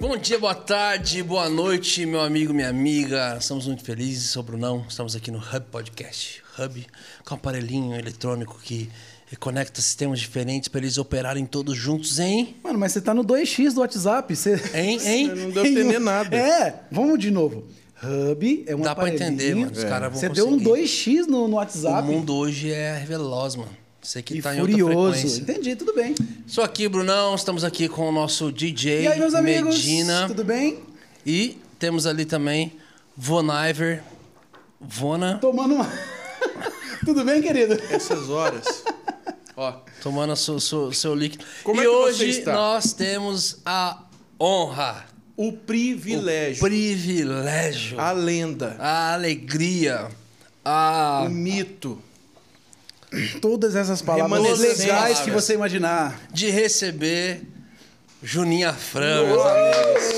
Bom dia, boa tarde, boa noite, meu amigo, minha amiga. Estamos muito felizes, sou o Brunão. Estamos aqui no Hub Podcast. Hub com um aparelhinho eletrônico que conecta sistemas diferentes para eles operarem todos juntos, hein? Mano, mas você tá no 2x do WhatsApp. Você... Hein, hein? Não deu pra entender nada. É, vamos de novo. Hub é um Dá pra entender, mano. Os caras vão Você deu um conseguir. 2x no, no O WhatsApp. mundo hoje é veloz, mano. Você que e tá em outra furioso. frequência. Entendi, tudo bem. Sou aqui, Brunão. Estamos aqui com o nosso DJ E aí, meus amigos? Medina. Tudo bem? E temos ali também Voniver. Vona Tomando uma. tudo bem, querido? Essas horas. Ó, tomando seu, seu, seu líquido. Como e é que você hoje está? nós temos a honra, o privilégio, privilégio, a lenda, a alegria, a. o mito. Todas essas palavras legais que você imaginar. de receber Juninho Afran, meus amigos.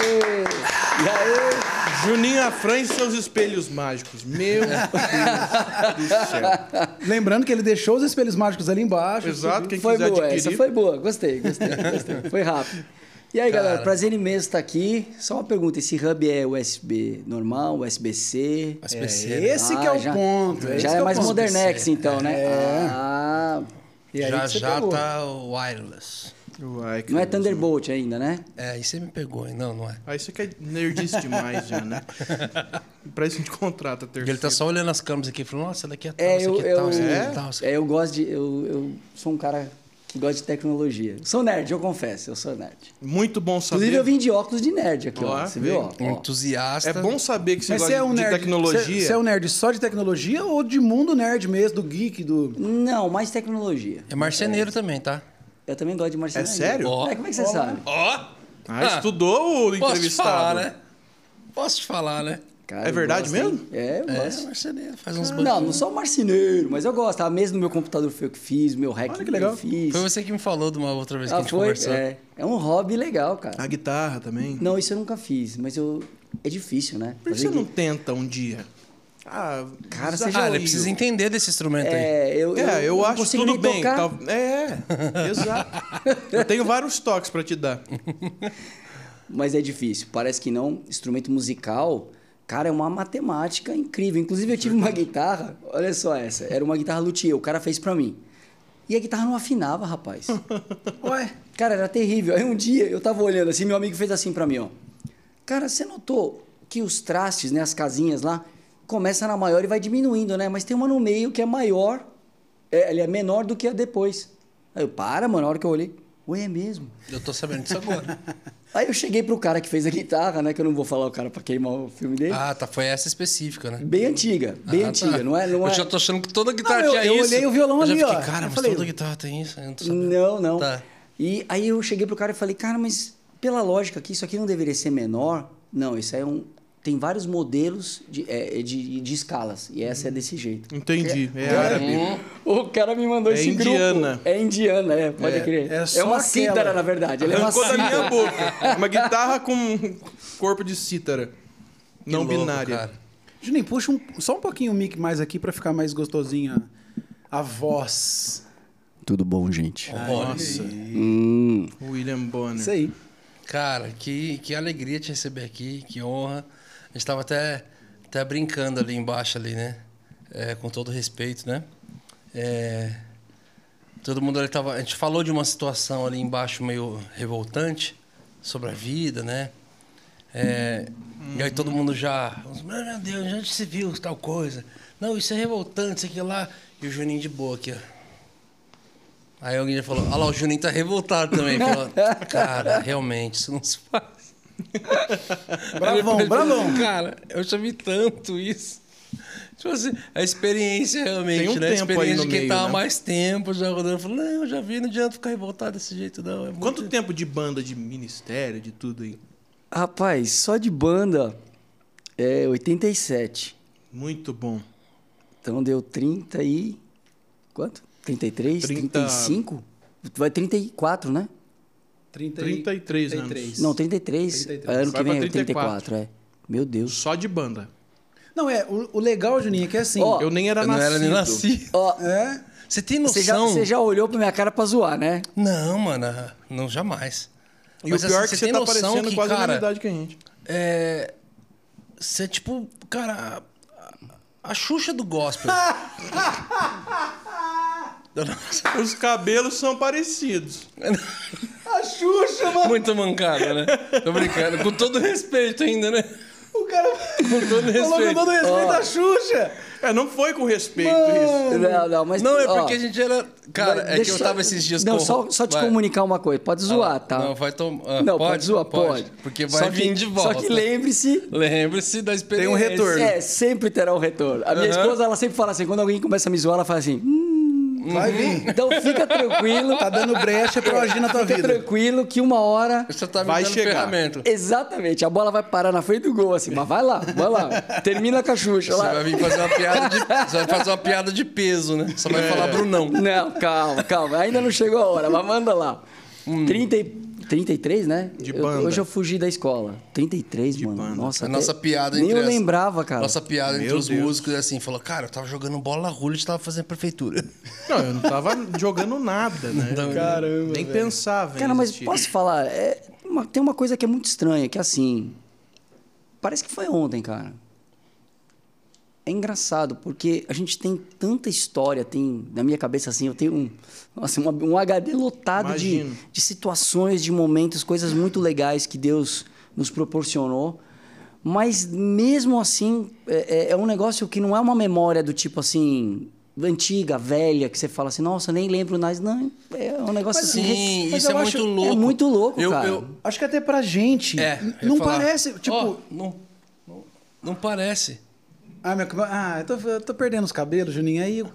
E aí? Juninho Afran e seus espelhos mágicos. Meu Deus do céu. Lembrando que ele deixou os espelhos mágicos ali embaixo. Exato, quem Foi quiser boa, adquirir. essa foi boa. Gostei, gostei, gostei. Foi rápido. E aí, Cara. galera, prazer imenso estar aqui. Só uma pergunta, esse hub é USB normal, USB-C? SPC, É, né? esse que é o já, ponto. Já é o mais modernex, então, né? É. Ah, E aí já já pegou. tá o wireless. Uai, não é. Thunderbolt ainda, né? É, aí você me pegou, hein? Não, não é. Aí você quer nerdice demais já, né? pra isso a gente contrata terceira. ele tá só olhando as câmeras aqui e falando, nossa, essa daqui é tal, É, eu, aqui é eu, tal, essa aqui é É? tal. é, eu gosto de. Eu, eu sou um cara que gosta de tecnologia. Sou nerd, eu confesso, eu sou nerd. Muito bom saber. Inclusive, eu vim de óculos de nerd aqui, ó. Ó, Você viu? Ó. Entusiasta. É bom saber que você Mas gosta você é um de nerd. tecnologia. Você, você é um nerd só de tecnologia ou de mundo nerd mesmo, do geek, do. Não, mais tecnologia. É marceneiro também, tá? Eu também gosto de marcenaria. É sério? Ó. É, como é que você sabe? Ó! Ah, estudou o Posso te entrevistado. falar, né? Posso te falar, né? Cara, É eu verdade gosto, hein? mesmo? É, eu É, gosto. marceneiro, faz uns Não, banquinhos. não sou marceneiro, mas eu gosto. A mesa do meu computador foi eu que fiz, meu hack Olha que legal. eu fiz. Foi você que me falou de uma outra vez que a Ah, gente foi? conversou. É, é um hobby legal, cara. A guitarra também. Não, isso eu nunca fiz, mas eu... É difícil, né? Por que você não tenta um dia? Ah, Cara, você desafio. Ah, ele precisa entender desse instrumento aí. É, eu, É, eu, não acho tudo bem. tocar. tal- É, exato. Eu tenho vários toques pra te dar. Mas é difícil. Parece que não. Instrumento musical, cara, é uma matemática incrível. Inclusive, eu tive uma guitarra, olha só essa. Era uma guitarra luthier, o cara fez pra mim. E a guitarra não afinava, rapaz. Ué? Cara, era terrível. Aí um dia eu tava olhando assim, meu amigo fez assim pra mim, ó. Cara, você notou que os trastes, né, as casinhas lá, começa na maior e vai diminuindo, né? Mas tem uma no meio que é maior, é, ele é menor do que a depois. Aí eu, para, mano, na hora que eu olhei, ué, é mesmo. Eu tô sabendo disso agora. Aí eu cheguei pro cara que fez a guitarra, né? Que eu não vou falar o cara pra queimar o filme dele. ah, tá. Foi essa específica, né? Bem antiga, bem Ah, antiga, tá. não é? Não é... Eu já tô achando que toda guitarra Não, eu- tinha eu isso. olhei o violão eu já ali, fiquei, ó. cara, Eu mas falei- toda guitarra tem isso. Eu não tô sabendo. Não, não. Tá. E aí eu cheguei pro cara e falei, cara, mas pela lógica aqui, isso aqui não deveria ser menor? Não, isso é um. Tem vários modelos de, é, de, de escalas. E essa é desse jeito. Entendi. É Cara, árabe. O cara me mandou É esse indiana. grupo. É indiana, é, pode É, crer. é É, uma aquela. cítara, na verdade. Ele é uma Arrancou da cítara. minha boca. Uma guitarra com corpo de cítara. Que Não louco, binária. cara. Juninho, puxa um- só um pouquinho o mic mais aqui pra ficar mais gostosinha a voz. Tudo bom, gente? Nossa. Hum. William Bonner. Isso aí. Cara, que, que alegria te receber aqui, que honra. Gente tava até, até brincando ali embaixo, ali, né? É, com todo respeito, né? É, todo mundo ali tava. A gente falou de uma situação ali embaixo meio revoltante sobre a vida, né? É, E aí todo mundo já. Meu Deus, onde se viu tal coisa? Não, isso é revoltante, isso aqui lá. E o Juninho de boa aqui, ó. Aí alguém já falou, olha lá, o Juninho tá revoltado também. Falou, cara, realmente, isso não se faz. Bravão, bravão. Cara, eu já vi tanto isso. Tipo assim, a experiência realmente, Tem um né? A experiência no de quem meio, tá há né? mais tempo já rodando. Falou, não, eu já vi, não adianta ficar revoltado desse jeito, não. É muito- Quanto tempo de banda, de ministério, de tudo aí? Rapaz, só de banda é 87. Muito bom. Então deu 30 e. Quanto? 33? 30. 35? Vai 34, né? 30 33 anos. 33. Não, 33. 33. Ano Vai que vem é 34, é. Meu Deus. Só de banda. Não, é, o, o legal, Juninho, é que é assim. Ó, Eu nem era Eu não nascido. era nem nascido. Ó, é. Você tem você já, noção? você já olhou pra minha cara pra zoar, né? Não, mano, não, jamais. E Mas, o pior assim, é que você você tem tá noção parecendo que, quase a cara, mesma idade que a gente. É. Você é tipo, cara. A, a Xuxa do gospel. Os cabelos são parecidos. A Xuxa, mano. Muito mancada, né? Tô brincando. Com todo respeito ainda, né? O cara Com todo falou com respeito. todo respeito a Xuxa. É, não foi com respeito isso. Não, não, mas. Não, é ó, porque a gente era. Cara, é que deixa eu tava esses dias Não, com. só, só te Vai. comunicar uma coisa. Pode zoar, tá? Não, vai tomar. Não, pode, zoar, pode. Porque vai Só que- vir de volta. Só que lembre-se. Lembre-se da experiência. Tem um retorno. É, sempre terá um retorno. A minha Aham. esposa, ela sempre fala assim, quando alguém começa a me zoar, ela fala assim, hum, Vai vir. então fica tranquilo. Tá dando brecha pra agir na tua fica vida. tranquilo que uma hora... Você tá me Vai dando chegar. ferramenta. Exatamente, a bola vai parar na frente do gol, assim, mas vai lá, vai lá. Termina com a Xuxa Você lá. vai vir fazer uma piada de. Você vai fazer uma piada de peso, né? Só vai falar Brunão. Não, calma, calma. Ainda não chegou a hora, mas manda lá. 30 e... 33, né? De Eu- banda. hoje eu fugi da escola. 33, mano. banda. Nossa, A até- nossa piada Nem entre eu as- lembrava, cara. Nossa piada entre Meu os Deus. músicos é assim, falou, cara, eu tava jogando bola na rua e a gente tava fazendo prefeitura. Não, eu não tava jogando nada, né? Caramba, Nem velho. pensava em Cara, mas existir. posso falar? É uma- tem uma coisa que é muito estranha, que é assim. Parece que foi ontem, cara. É engraçado, porque a gente tem tanta história, tem. Na minha cabeça, assim, eu tenho um, nossa, uma- um HD lotado de, Imagino. de situações, de momentos, coisas muito legais que Deus nos proporcionou. Mas mesmo assim, é, é- é um negócio que não é uma memória do tipo assim. Antiga, velha, que você fala assim, nossa, nem lembro mais. Não, é um negócio assim. Sim, mas isso é eu muito acho- é louco. É muito louco, Eu- cara. eu- Acho que até pra gente. É. Não falar, parece, tipo. ó, não, não, não parece. Ah, meu, ah eu, tô, eu tô perdendo os cabelos, Juninho. Aí. eu-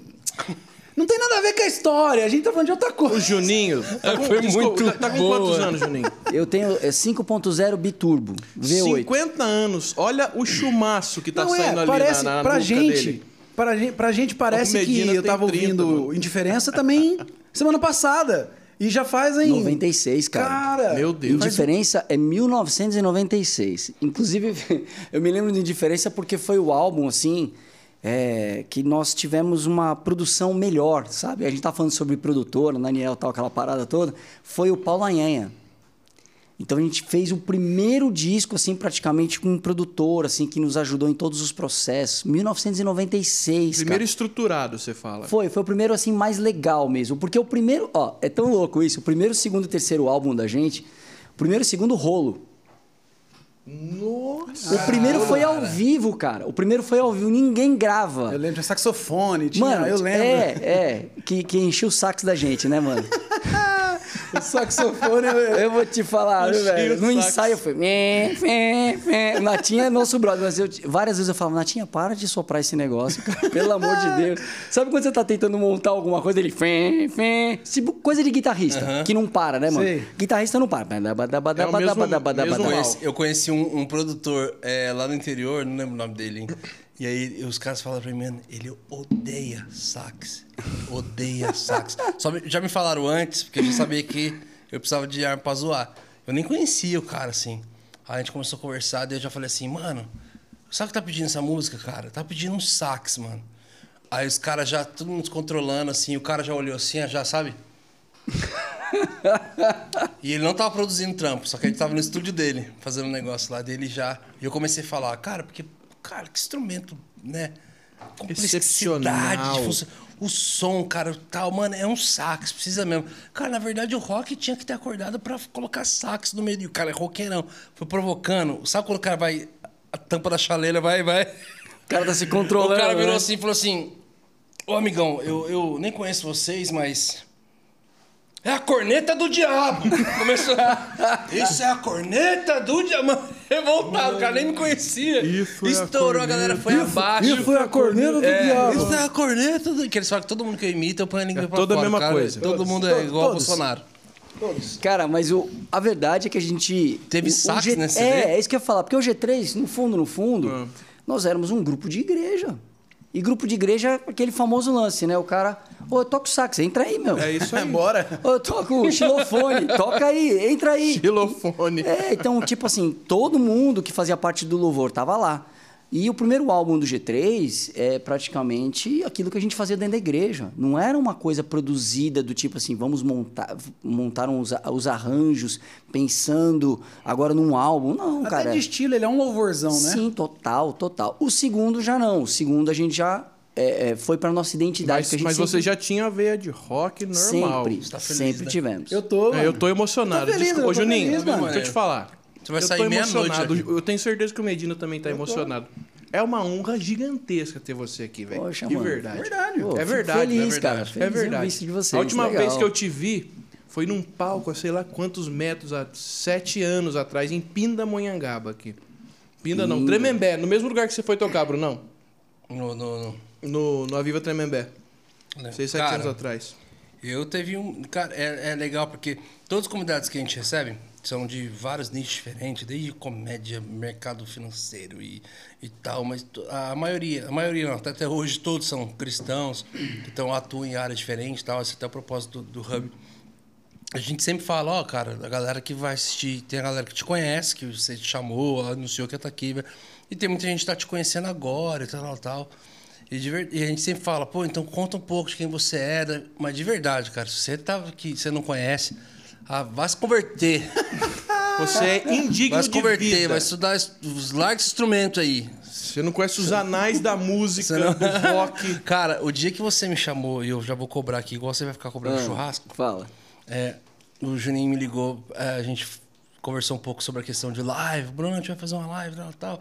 Não tem nada a ver com a história. A gente tá falando de outra O coisa. Juninho. Tá com, Foi desculpa, muito tá, tá com boa. quantos anos, Juninho? Eu tenho é, 5.0 biturbo, V8. 50 anos. Olha o chumaço que tá não saindo é, ali parece, na, na pra gente. dele. Pra gente, pra gente parece O que eu tava 30, ouvindo mano. Indiferença também semana passada. E já faz em. 96, cara. Cara. Meu Deus. Indiferença é 1996. Inclusive, eu me lembro de Indiferença porque foi o álbum, assim, é, que nós tivemos uma produção melhor, sabe? A gente tá falando sobre produtora, Daniel tal, aquela parada toda. Foi o Paulo Anhanha. Então a gente fez o primeiro disco, assim, praticamente com um produtor, assim, que nos ajudou em todos os processos. 1996, Primeiro cara. estruturado, você fala. Foi, foi o primeiro assim mais legal mesmo, porque o primeiro, ó, é tão louco isso, o primeiro, segundo e terceiro álbum da gente, o primeiro e segundo rolo. Nossa. o primeiro foi ao vivo, cara. O primeiro foi ao vivo, ninguém grava. Eu lembro de saxofone, tinha, Mano, eu lembro. é, é, que, que encheu o sax da gente, né, mano? O saxofone. eu- Eu vou te falar, velho. No sax. ensaio foi. Natinha é nosso brother, mas eu, várias vezes eu falava, Natinha, para de soprar esse negócio, cara. Pelo amor de Deus. Sabe quando você tá tentando montar alguma coisa, ele. Fé, fé. Tipo, coisa de guitarrista, que não para, né, mano? Sei. Guitarrista não para. É mesmo- mesmo eu conheci um, um produtor é, lá no interior, não lembro o nome dele. hein? E aí os caras falaram pra mim, mano, ele odeia sax. Odeia sax. Só me- já me falaram antes, porque eu já sabia que eu precisava de arma pra zoar. Eu nem conhecia o cara, assim. Aí a gente começou a conversar, daí eu já falei assim, mano, sabe o que tá pedindo essa música, cara? Tá pedindo um sax, mano. Aí os caras já, todo mundo controlando, assim, o cara já olhou assim, já sabe? E ele não tava produzindo trampo, só que a gente tava no estúdio dele, fazendo um negócio lá dele já. E eu comecei a falar, cara, porque, cara, que instrumento, né? Complexidade, função- o som, cara, tal, mano, é um sax, precisa mesmo. Cara, na verdade o rock tinha que ter acordado pra colocar sax no meio. E o cara é roqueirão. Foi provocando. Sabe quando o cara vai. A tampa da chaleira vai, vai. O cara tá se O controlando. cara virou né? assim e falou assim: Ô amigão, eu, eu nem conheço vocês, mas. É a corneta do diabo! Começou. Isso é a corneta do diabo! Revoltado, o cara nem me conhecia. Isso é a Estourou, a, galera foi abaixo. Isso foi a corneta do É, diabo. Isso é a corneta do. Que eles falam que todo mundo que eu imito, eu ponho a língua É pra toda a fora, mesma cara. coisa. Todo Todos, mundo é todos, igual ao todos. Bolsonaro. Cara, mas o, a verdade é que a gente. Teve o- o sax G- nesse É, é isso que eu ia falar. Porque o G3, no fundo, no fundo, nós éramos um grupo de igreja. E grupo de igreja é aquele famoso lance, né? O cara, ô, eu toco sax, entra aí, meu. É isso aí. bora. Ô, eu toco xilofone, toca aí, entra aí. Xilofone. É, então, tipo assim, todo mundo que fazia parte do louvor tava lá. E o primeiro álbum do G3 é praticamente aquilo que a gente fazia dentro da igreja. Não era uma coisa produzida do tipo assim, vamos montar, montar os, os arranjos pensando agora num álbum. Não, Até cara. de estilo, ele é um louvorzão, né? Sim, total, total. O segundo já não. O segundo a gente já é, é, foi para nossa identidade. Mas, que a gente mas sempre, você já tinha a veia de rock normal. sempre, tá feliz, sempre né? tivemos. Eu tô. É, eu tô emocionado. Eu tô feliz, Desculpa. Ô, eu tô Juninho, feliz, mano. deixa eu te falar. Você vai eu sair meia-noite. Eu tenho certeza que o Medina também tá emocionado. É uma honra gigantesca ter você aqui, velho. Poxa, De mano. verdade. Verdade. Pô, é verdade. feliz, é verdade. cara. É Feliz em verdade. de vocês, A última legal. vez que eu te vi foi num palco, há sei lá quantos metros, há sete anos atrás, em Pindamonhangaba aqui. Pinda não, Pinda. Tremembé, no mesmo lugar que você foi tocar, Brunão. No, no, no- No, no Aviva Tremembé. né? Seis, sete Cara, anos atrás. Eu teve um. Cara, é, é legal porque todos os convidados que a gente recebe são de vários nichos diferentes, desde comédia, mercado financeiro e, e tal, mas a maioria, a maioria não, até, até hoje todos são cristãos, que estão atuam em áreas diferentes tal, esse é até o propósito do, do Hub. A gente sempre fala, ó, cara, a galera que vai assistir, tem a galera que te conhece, que você te chamou, anunciou que tá aqui, e tem muita gente que tá te conhecendo agora e tal, tal, tal. E, ver- e a gente sempre fala, pô, então conta um pouco de quem você era, mas de verdade, cara, se você tá aqui, você não conhece, ah, vai se converter, Você é indigno vai se de converter, vida. vai estudar es- os largos instrumentos aí. Você não conhece os anais da música, não- do rock. Cara, o dia que você me chamou, e eu já vou cobrar aqui, igual você vai ficar cobrando Ah, churrasco, Fala. É, o Juninho me ligou, é, a gente conversou um pouco sobre a questão de live. Bruno, a gente vai fazer uma live e tal, tal.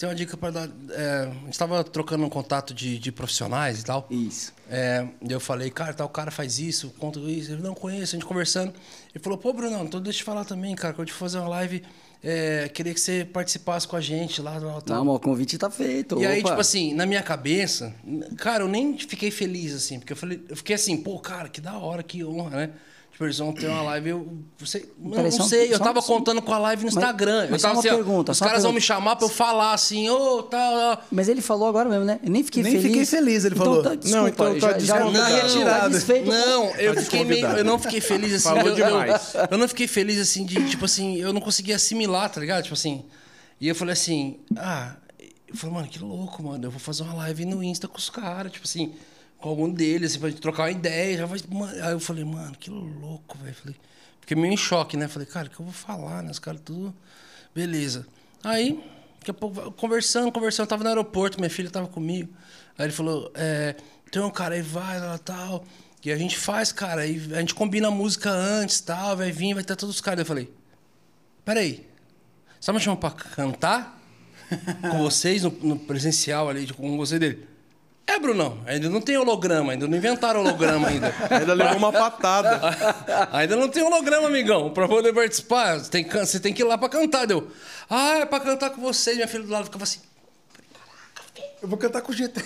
Tem uma dica para dar. é, a gente estava trocando um contato de, de profissionais e tal. Isso. É, e eu falei, cara, tal cara faz isso, conta isso. Ele não conhece, a gente conversando. Ele falou, pô, Bruno, então deixa eu te falar também, cara, que eu te fazer uma live. é, queria que você participasse com a gente lá, tal, tal. Não, mas o convite tá feito. E aí, opa. tipo assim, na minha cabeça, cara, eu nem fiquei feliz, assim, porque eu falei, eu fiquei assim, pô, cara, que da hora, que honra, né? Eles vão ter uma live, eu. Você, eu não só sei, eu só- tava só- contando com a live no Mas- Instagram. eu mas só tava uma assim, ó, pergunta, os só caras vão me chamar pra eu falar assim, ô, tal, tal. Mas ele falou agora mesmo, né? Eu nem fiquei Nem feliz. fiquei feliz, ele então, falou. Tá, Não, desculpa, então tá já, já, desconvidado. tá retirado. Tá desfeito. Não, eu Tá fiquei meio. Eu não fiquei feliz assim. Falou eu, eu- demais. Eu, não fiquei feliz assim de, tipo assim, eu não conseguia assimilar, tá ligado? Tipo assim. E eu falei assim, ah, eu falei, mano, que louco, mano. Eu vou fazer uma live no Insta com os caras, tipo assim, com algum deles, assim, pra gente trocar uma ideia. Já vai, mano. Aí eu falei, mano, que louco, velho. Falei, fiquei meio em choque, né? Falei, cara, o que eu vou falar, né? Os caras tudo. Beleza. Aí, daqui a pouco, conversando, conversando, eu tava no aeroporto, minha filha tava comigo. Aí ele falou, é, tem um cara aí, vai, lá, tal. E a gente faz, cara, aí a gente combina a música antes, tal, vai vir, vai ter todos os caras. Eu falei, peraí, você tá me chamando pra cantar com vocês no, no presencial ali, com você dele? É, Brunão, ainda não tem holograma, ainda não inventaram holograma ainda. Ainda levou uma patada. Ainda não tem holograma, amigão. Pra poder participar, você tem, você tem que ir lá pra cantar. Deu. Ah, é pra cantar com vocês. Minha filha do lado ficava assim. Eu vou cantar com o GT.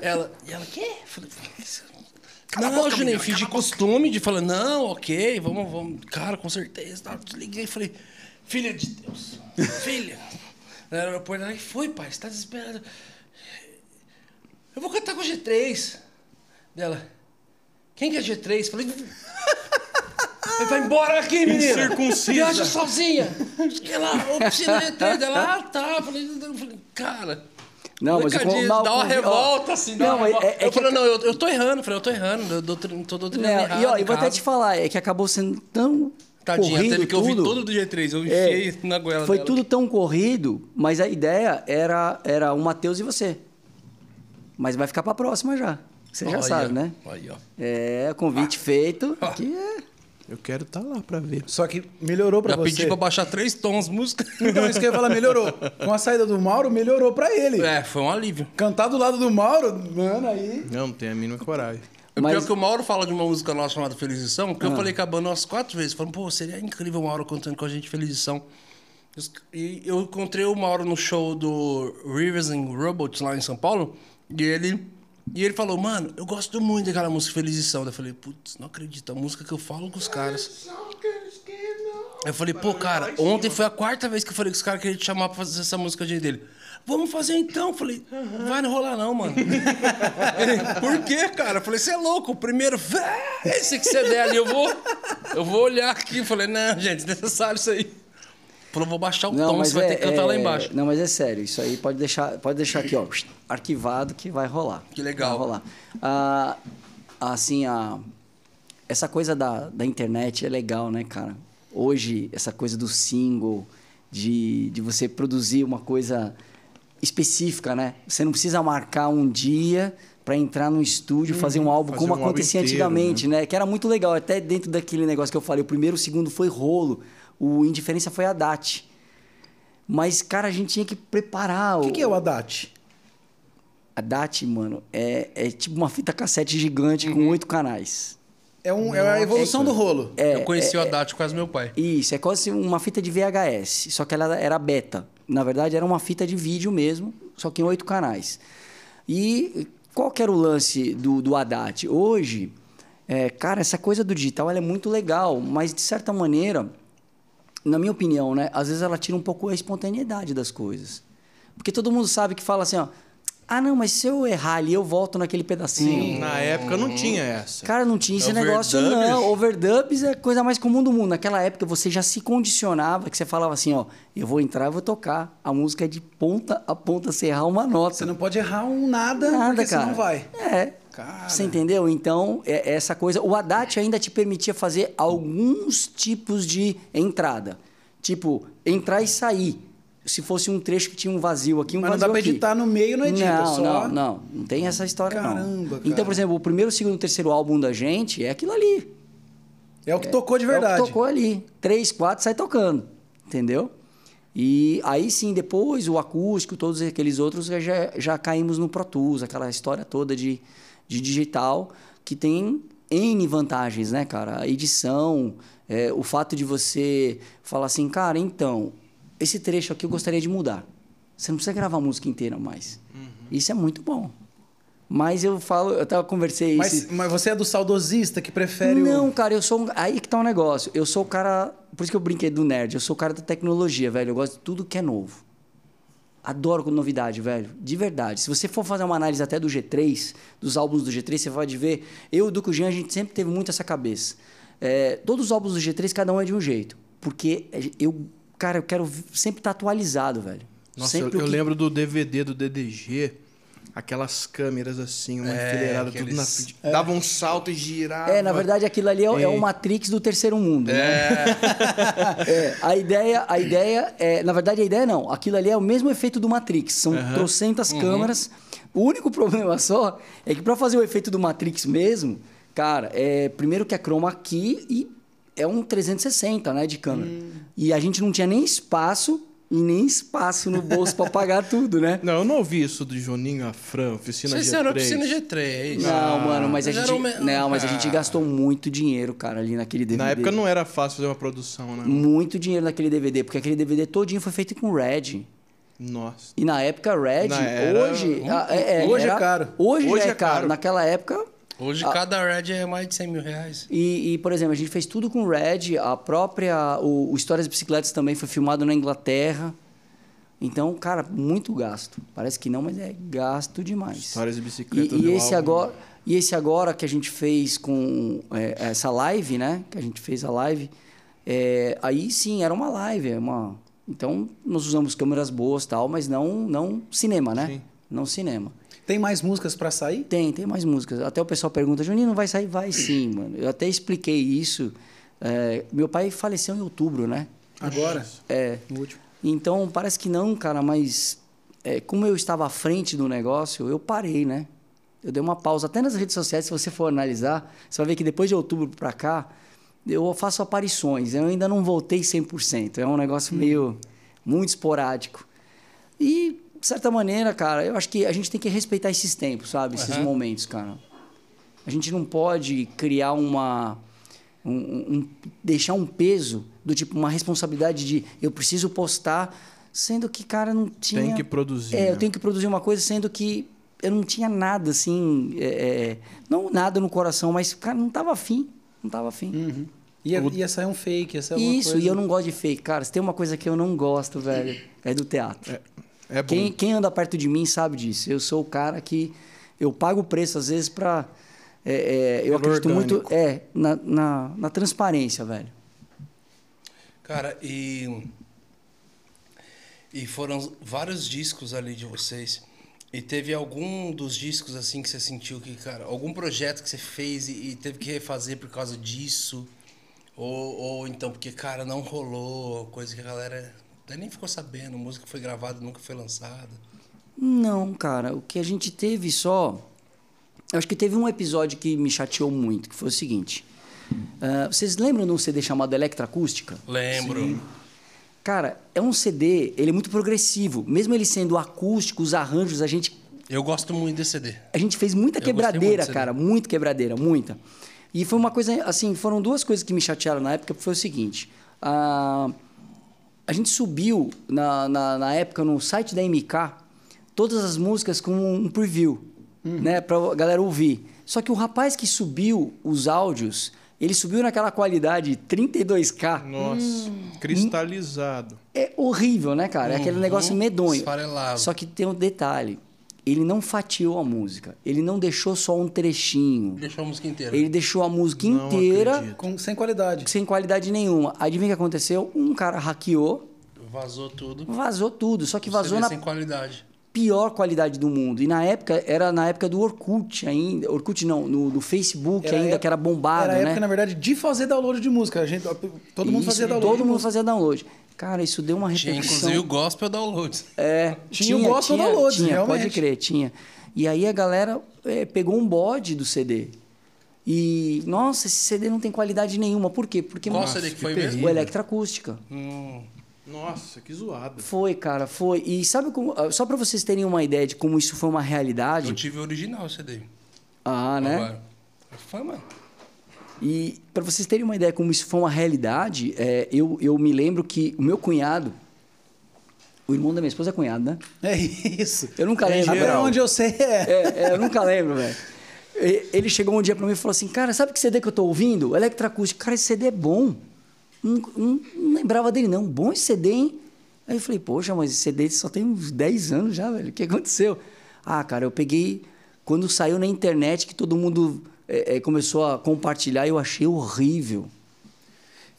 Ela, e ela, quê? Eu Falei, não, Juninho, fiz de costume de falar, não, ok, vamos, vamos. Cara, com certeza. Tá, desliguei e falei, filha de Deus, filha. No aeroporto, ela, "Que foi, pai, você tá desesperado. Eu vou cantar com o G3. Dela, quem que é G3? Falei, ele vai embora daqui, menina. Incircuncisa. Viaja sozinha. Ela, oficina G3 dela, ah, tá. Falei, eu falei, cara. Não, mas con- não, dá uma revolta, assim. Não, uma é- é- é eu que falei, a- não, eu, eu tô errando. Falei, eu tô errando. Eu doutrin- tô doutrinando errado. e ó, eu vou até te falar, é que acabou sendo tão Tadinha, corrido teve que ouvir todo do G3. Eu É, enfiei na goela Foi dela. tudo tão corrido, mas a ideia era, era o Matheus e você. Mas vai ficar pra próxima já. Você já Olha, sabe, né? Aí, ó. É, convite feito. Ah. Aqui é. Eu quero estar lá pra ver. Só que melhorou pra Já você. pedi pra baixar três tons música. Então, isso que eu ia falar, melhorou. Com a saída do Mauro, melhorou pra ele. É, foi um alívio. Cantar do lado do Mauro, mano, aí. Não, não tem a mínima coragem. O Mas- pior é que o Mauro fala de uma música nossa chamada Felizição, Ah. que eu falei com a banda umas quatro vezes. Falando, pô, seria incrível o Mauro cantando com a gente Felizição. E eu encontrei o Mauro no show do Rivers and Robots lá em São Paulo. E ele, e ele falou, mano, eu gosto muito daquela música Felizição. Daí Eu falei, putz, não acredito, a música que eu falo com os caras. Eu falei, pô, cara, ontem foi a quarta vez que eu falei que os caras queriam te chamar pra fazer essa música de dele. Vamos fazer então. Eu falei, vai não rolar não, mano. Ele, Por quê, cara? Eu falei, você é louco. O primeiro, esse que você der ali, eu vou, eu vou olhar aqui. Eu falei, não, gente, desnecessário isso aí. Falou, vou baixar o Não, tom, você vai é, ter que cantar é- lá embaixo. Não, mas é sério. Isso aí pode deixar, pode deixar aqui, ó, arquivado que vai rolar. Que legal. Vai rolar. Ah, assim, a, essa coisa da, da internet é legal, né, cara? Hoje, essa coisa do single, de, de você produzir uma coisa específica, né? Você não precisa marcar um dia para entrar no estúdio fazer um álbum fazer como um álbum acontecia inteiro, antigamente, né? Que era muito legal. Até dentro daquele negócio que eu falei, o primeiro, o segundo foi rolo. O Indiferença foi a DAT. Mas, cara, a gente tinha que preparar. O que, que é o Haddad? A DAT, mano, é, é tipo uma fita cassete gigante Uhum. com oito canais. É, um, é a evolução do rolo. É, eu conheci o Haddad quase meu pai. Isso, é quase uma fita de VHS, só que ela era beta. Na verdade, era uma fita de vídeo mesmo, só que em oito canais. E qual que era o lance do, do Haddad? Hoje, é, cara, essa coisa do digital ela é muito legal, mas de certa maneira, na minha opinião, né, às vezes ela tira um pouco a espontaneidade das coisas. Porque todo mundo sabe que fala assim, ó, ah, não, mas se eu errar ali, eu volto naquele pedacinho. Na época não tinha essa. Cara, não tinha esse negócio, Overdubs? não. Overdubs é a coisa mais comum do mundo. Naquela época você já se condicionava, que você falava assim, ó, eu vou entrar, eu vou tocar. A música é de ponta a ponta, você errar uma nota. Você não pode errar um nada, Nada, porque cara. senão vai. É. Cara. Você entendeu? Então, é, é essa coisa. O Haddad ainda te permitia fazer alguns tipos de entrada. Tipo, entrar e sair. Se fosse um trecho que tinha um vazio aqui, um Mas não vazio dá pra aqui. editar no meio, não edita, Não, só- não, não. Não tem essa história, não. Caramba, cara. Então, por exemplo, o primeiro, segundo, terceiro álbum da gente é aquilo ali. É o que tocou de É o verdade. que tocou ali. Três, quatro, sai tocando. Entendeu? E aí sim, depois o acústico, todos aqueles outros, já, já caímos no Pro Tools, aquela história toda de, de digital, que tem N vantagens, né, cara? A edição, é, o fato de você falar assim, cara, então, esse trecho aqui eu gostaria de mudar. Você não precisa gravar a música inteira mais. Isso é muito bom. Mas eu falo, eu tava conversei Mas, esse- mas você é do saudosista que prefere não, o... cara, eu sou um... Aí que tá um negócio. Eu sou o cara... Por isso que eu brinquei do nerd. Eu sou o cara da tecnologia, velho. Eu gosto de tudo que é novo. Adoro com novidade, velho. De verdade. Se você for fazer uma análise até do G3, dos álbuns do G3, você pode ver... Eu e o Duco Jean, a gente sempre teve muito essa cabeça. É, todos os álbuns do G3, cada um é de um jeito. Porque eu... Cara, eu quero sempre estar atualizado, velho. Nossa, eu, sempre eu que- lembro do DVD do DDG, aquelas câmeras assim, uma É, enfileirada, tudo na aqueles- frente. Dava um salto e girava. É, na verdade, aquilo ali é, o- é É. o Matrix do terceiro mundo, né? É, a ideia, a ideia é, na verdade, a ideia não. Aquilo ali é o mesmo efeito do Matrix. São trocentas câmeras. O único problema só é que para fazer o efeito do Matrix mesmo, cara, é primeiro que é chroma key e é um 360, né, de câmera. E a gente não tinha nem espaço e nem espaço no bolso para pagar tudo, né? Não, eu não ouvi isso do Joninho Afran, Oficina Vocês G3. eram oficina G3. Não, mano, mas a Mas gente, me- não, mas a gente Ah. gastou muito dinheiro, cara, ali naquele DVD. Na época não era fácil fazer uma produção, né? muito dinheiro naquele DVD, porque aquele DVD todinho foi feito com Red. Nossa. E na época, Red, Na era- hoje. ah, é, é, Hoje é era- caro. Hoje, Hoje já é é caro. caro. Naquela época. Hoje Ah. cada Red é mais de 100 mil reais. E, e, por exemplo, a gente fez tudo com Red, a própria. O, o Histórias de Bicicletas também foi filmado na Inglaterra. Então, cara, muito gasto. Parece que não, mas é gasto demais. Histórias de bicicleta E, e esse álbum. agora, e esse agora que a gente fez com é, essa live, né? Que a gente fez a live, é, aí sim era uma live, é uma. Então nós usamos câmeras boas tal, mas não não cinema, né? Sim. Não cinema. Tem mais músicas pra sair? Tem, tem mais músicas. Até o pessoal pergunta, Juninho, não vai sair? Vai sim, mano. Eu até expliquei isso. É, meu pai faleceu em outubro, né? Agora? É. No último. Então, parece que não, cara, mas é, como eu estava à frente do negócio, eu parei, né? Eu dei uma pausa. Até nas redes sociais, se você for analisar, você vai ver que depois de outubro para cá, eu faço aparições. Eu ainda não voltei 100%. É um negócio meio muito esporádico. E, de certa maneira, cara, eu acho que a gente tem que respeitar esses tempos, sabe? Esses momentos, cara. A gente não pode criar uma. um- um- deixar um peso do tipo, uma responsabilidade de eu preciso postar, sendo que, cara, não tinha. Tem que produzir. É, né? eu tenho que produzir uma coisa, sendo que eu não tinha nada assim. é, é, não nada no coração, mas, cara, não tava afim. Não tava afim. Uhum. Ia, ia sair um fake, ia sair Isso, coisa. e eu não gosto de fake. Cara, se tem uma coisa que eu não gosto, velho, é do teatro. É, é bom. Quem, quem anda perto de mim sabe disso. Eu sou o cara que eu pago o preço às vezes para é, é, eu Pelo acredito orgânico. muito é na, na, na transparência, velho. Cara, e E foram vários discos ali de vocês. E teve algum dos discos assim que você sentiu que, cara, algum projeto que você fez e, e teve que refazer por causa disso? Ou, ou então porque, cara, não rolou, coisa que a galera até nem ficou sabendo, música foi gravada, nunca foi lançada. Não, cara, o que a gente teve só. Eu acho que teve um episódio que me chateou muito, que foi o seguinte. ah, vocês lembram de um CD chamado Electroacústica? Lembro. Cara, é um CD, ele é muito progressivo. Mesmo ele sendo acústico, os arranjos, a gente, Eu gosto muito desse CD. a gente fez muita quebradeira, muito cara. Muito quebradeira, muita. E foi uma coisa, assim, foram duas coisas que me chatearam na época, que foi o seguinte. ah, a gente subiu, na, na, na época, no site da MK, todas as músicas com um preview, né? Pra galera ouvir. Só que o rapaz que subiu os áudios, ele subiu naquela qualidade 32K. Nossa, cristalizado. É horrível, né, cara? É aquele negócio medonho. esfarelado. Só que tem um detalhe. Ele não fatiou a música. Ele não deixou só um trechinho. Deixou a música inteira. Ele deixou a música Não inteira. Com- sem qualidade. sem qualidade nenhuma. Adivinha o que aconteceu? Um cara hackeou, Vazou tudo. vazou tudo. Só que O vazou na sem qualidade. pior qualidade do mundo. E na época, era na época do Orkut ainda. Orkut não, no, do Facebook Era ainda, época- que era bombado, Era a né? época, na verdade, de fazer download de música. A gente, todo mundo Isso, fazia download. Todo mundo música. fazia download. Cara, isso deu uma Tinha repercussão. inclusive o gospel download. É, Tinha o gospel downloads, tinha, realmente. Pode crer, tinha. E aí a galera é, pegou um bode do CD. E, nossa, esse CD não tem qualidade nenhuma. Por quê? Porque Qual Nossa, CD que que foi terrível. mesmo? o Electroacústica. Hum, Nossa, que zoado. Foi, cara, foi. E sabe como. ah, Só pra vocês terem uma ideia de como isso foi uma realidade. eu tive o original o CD. Ah, né? Agora. Foi, mano. E para vocês terem uma ideia como isso foi uma realidade, é, eu, eu me lembro que o meu cunhado, o irmão da minha esposa é cunhado, né? É isso. Eu nunca Em lembro. Até geral. onde eu sei é. É, é, eu nunca lembro, velho. Ele chegou um dia pra mim e falou assim: Cara, sabe que CD que eu tô ouvindo? Electroacústico. Cara, esse CD é bom. Não, não- não lembrava dele, não. Bom esse CD, hein? Aí eu falei: Poxa, mas esse CD só tem uns 10 anos já, velho. O que aconteceu? Ah, cara, eu peguei. Quando saiu na internet, que todo mundo é, é, começou a compartilhar, eu achei horrível.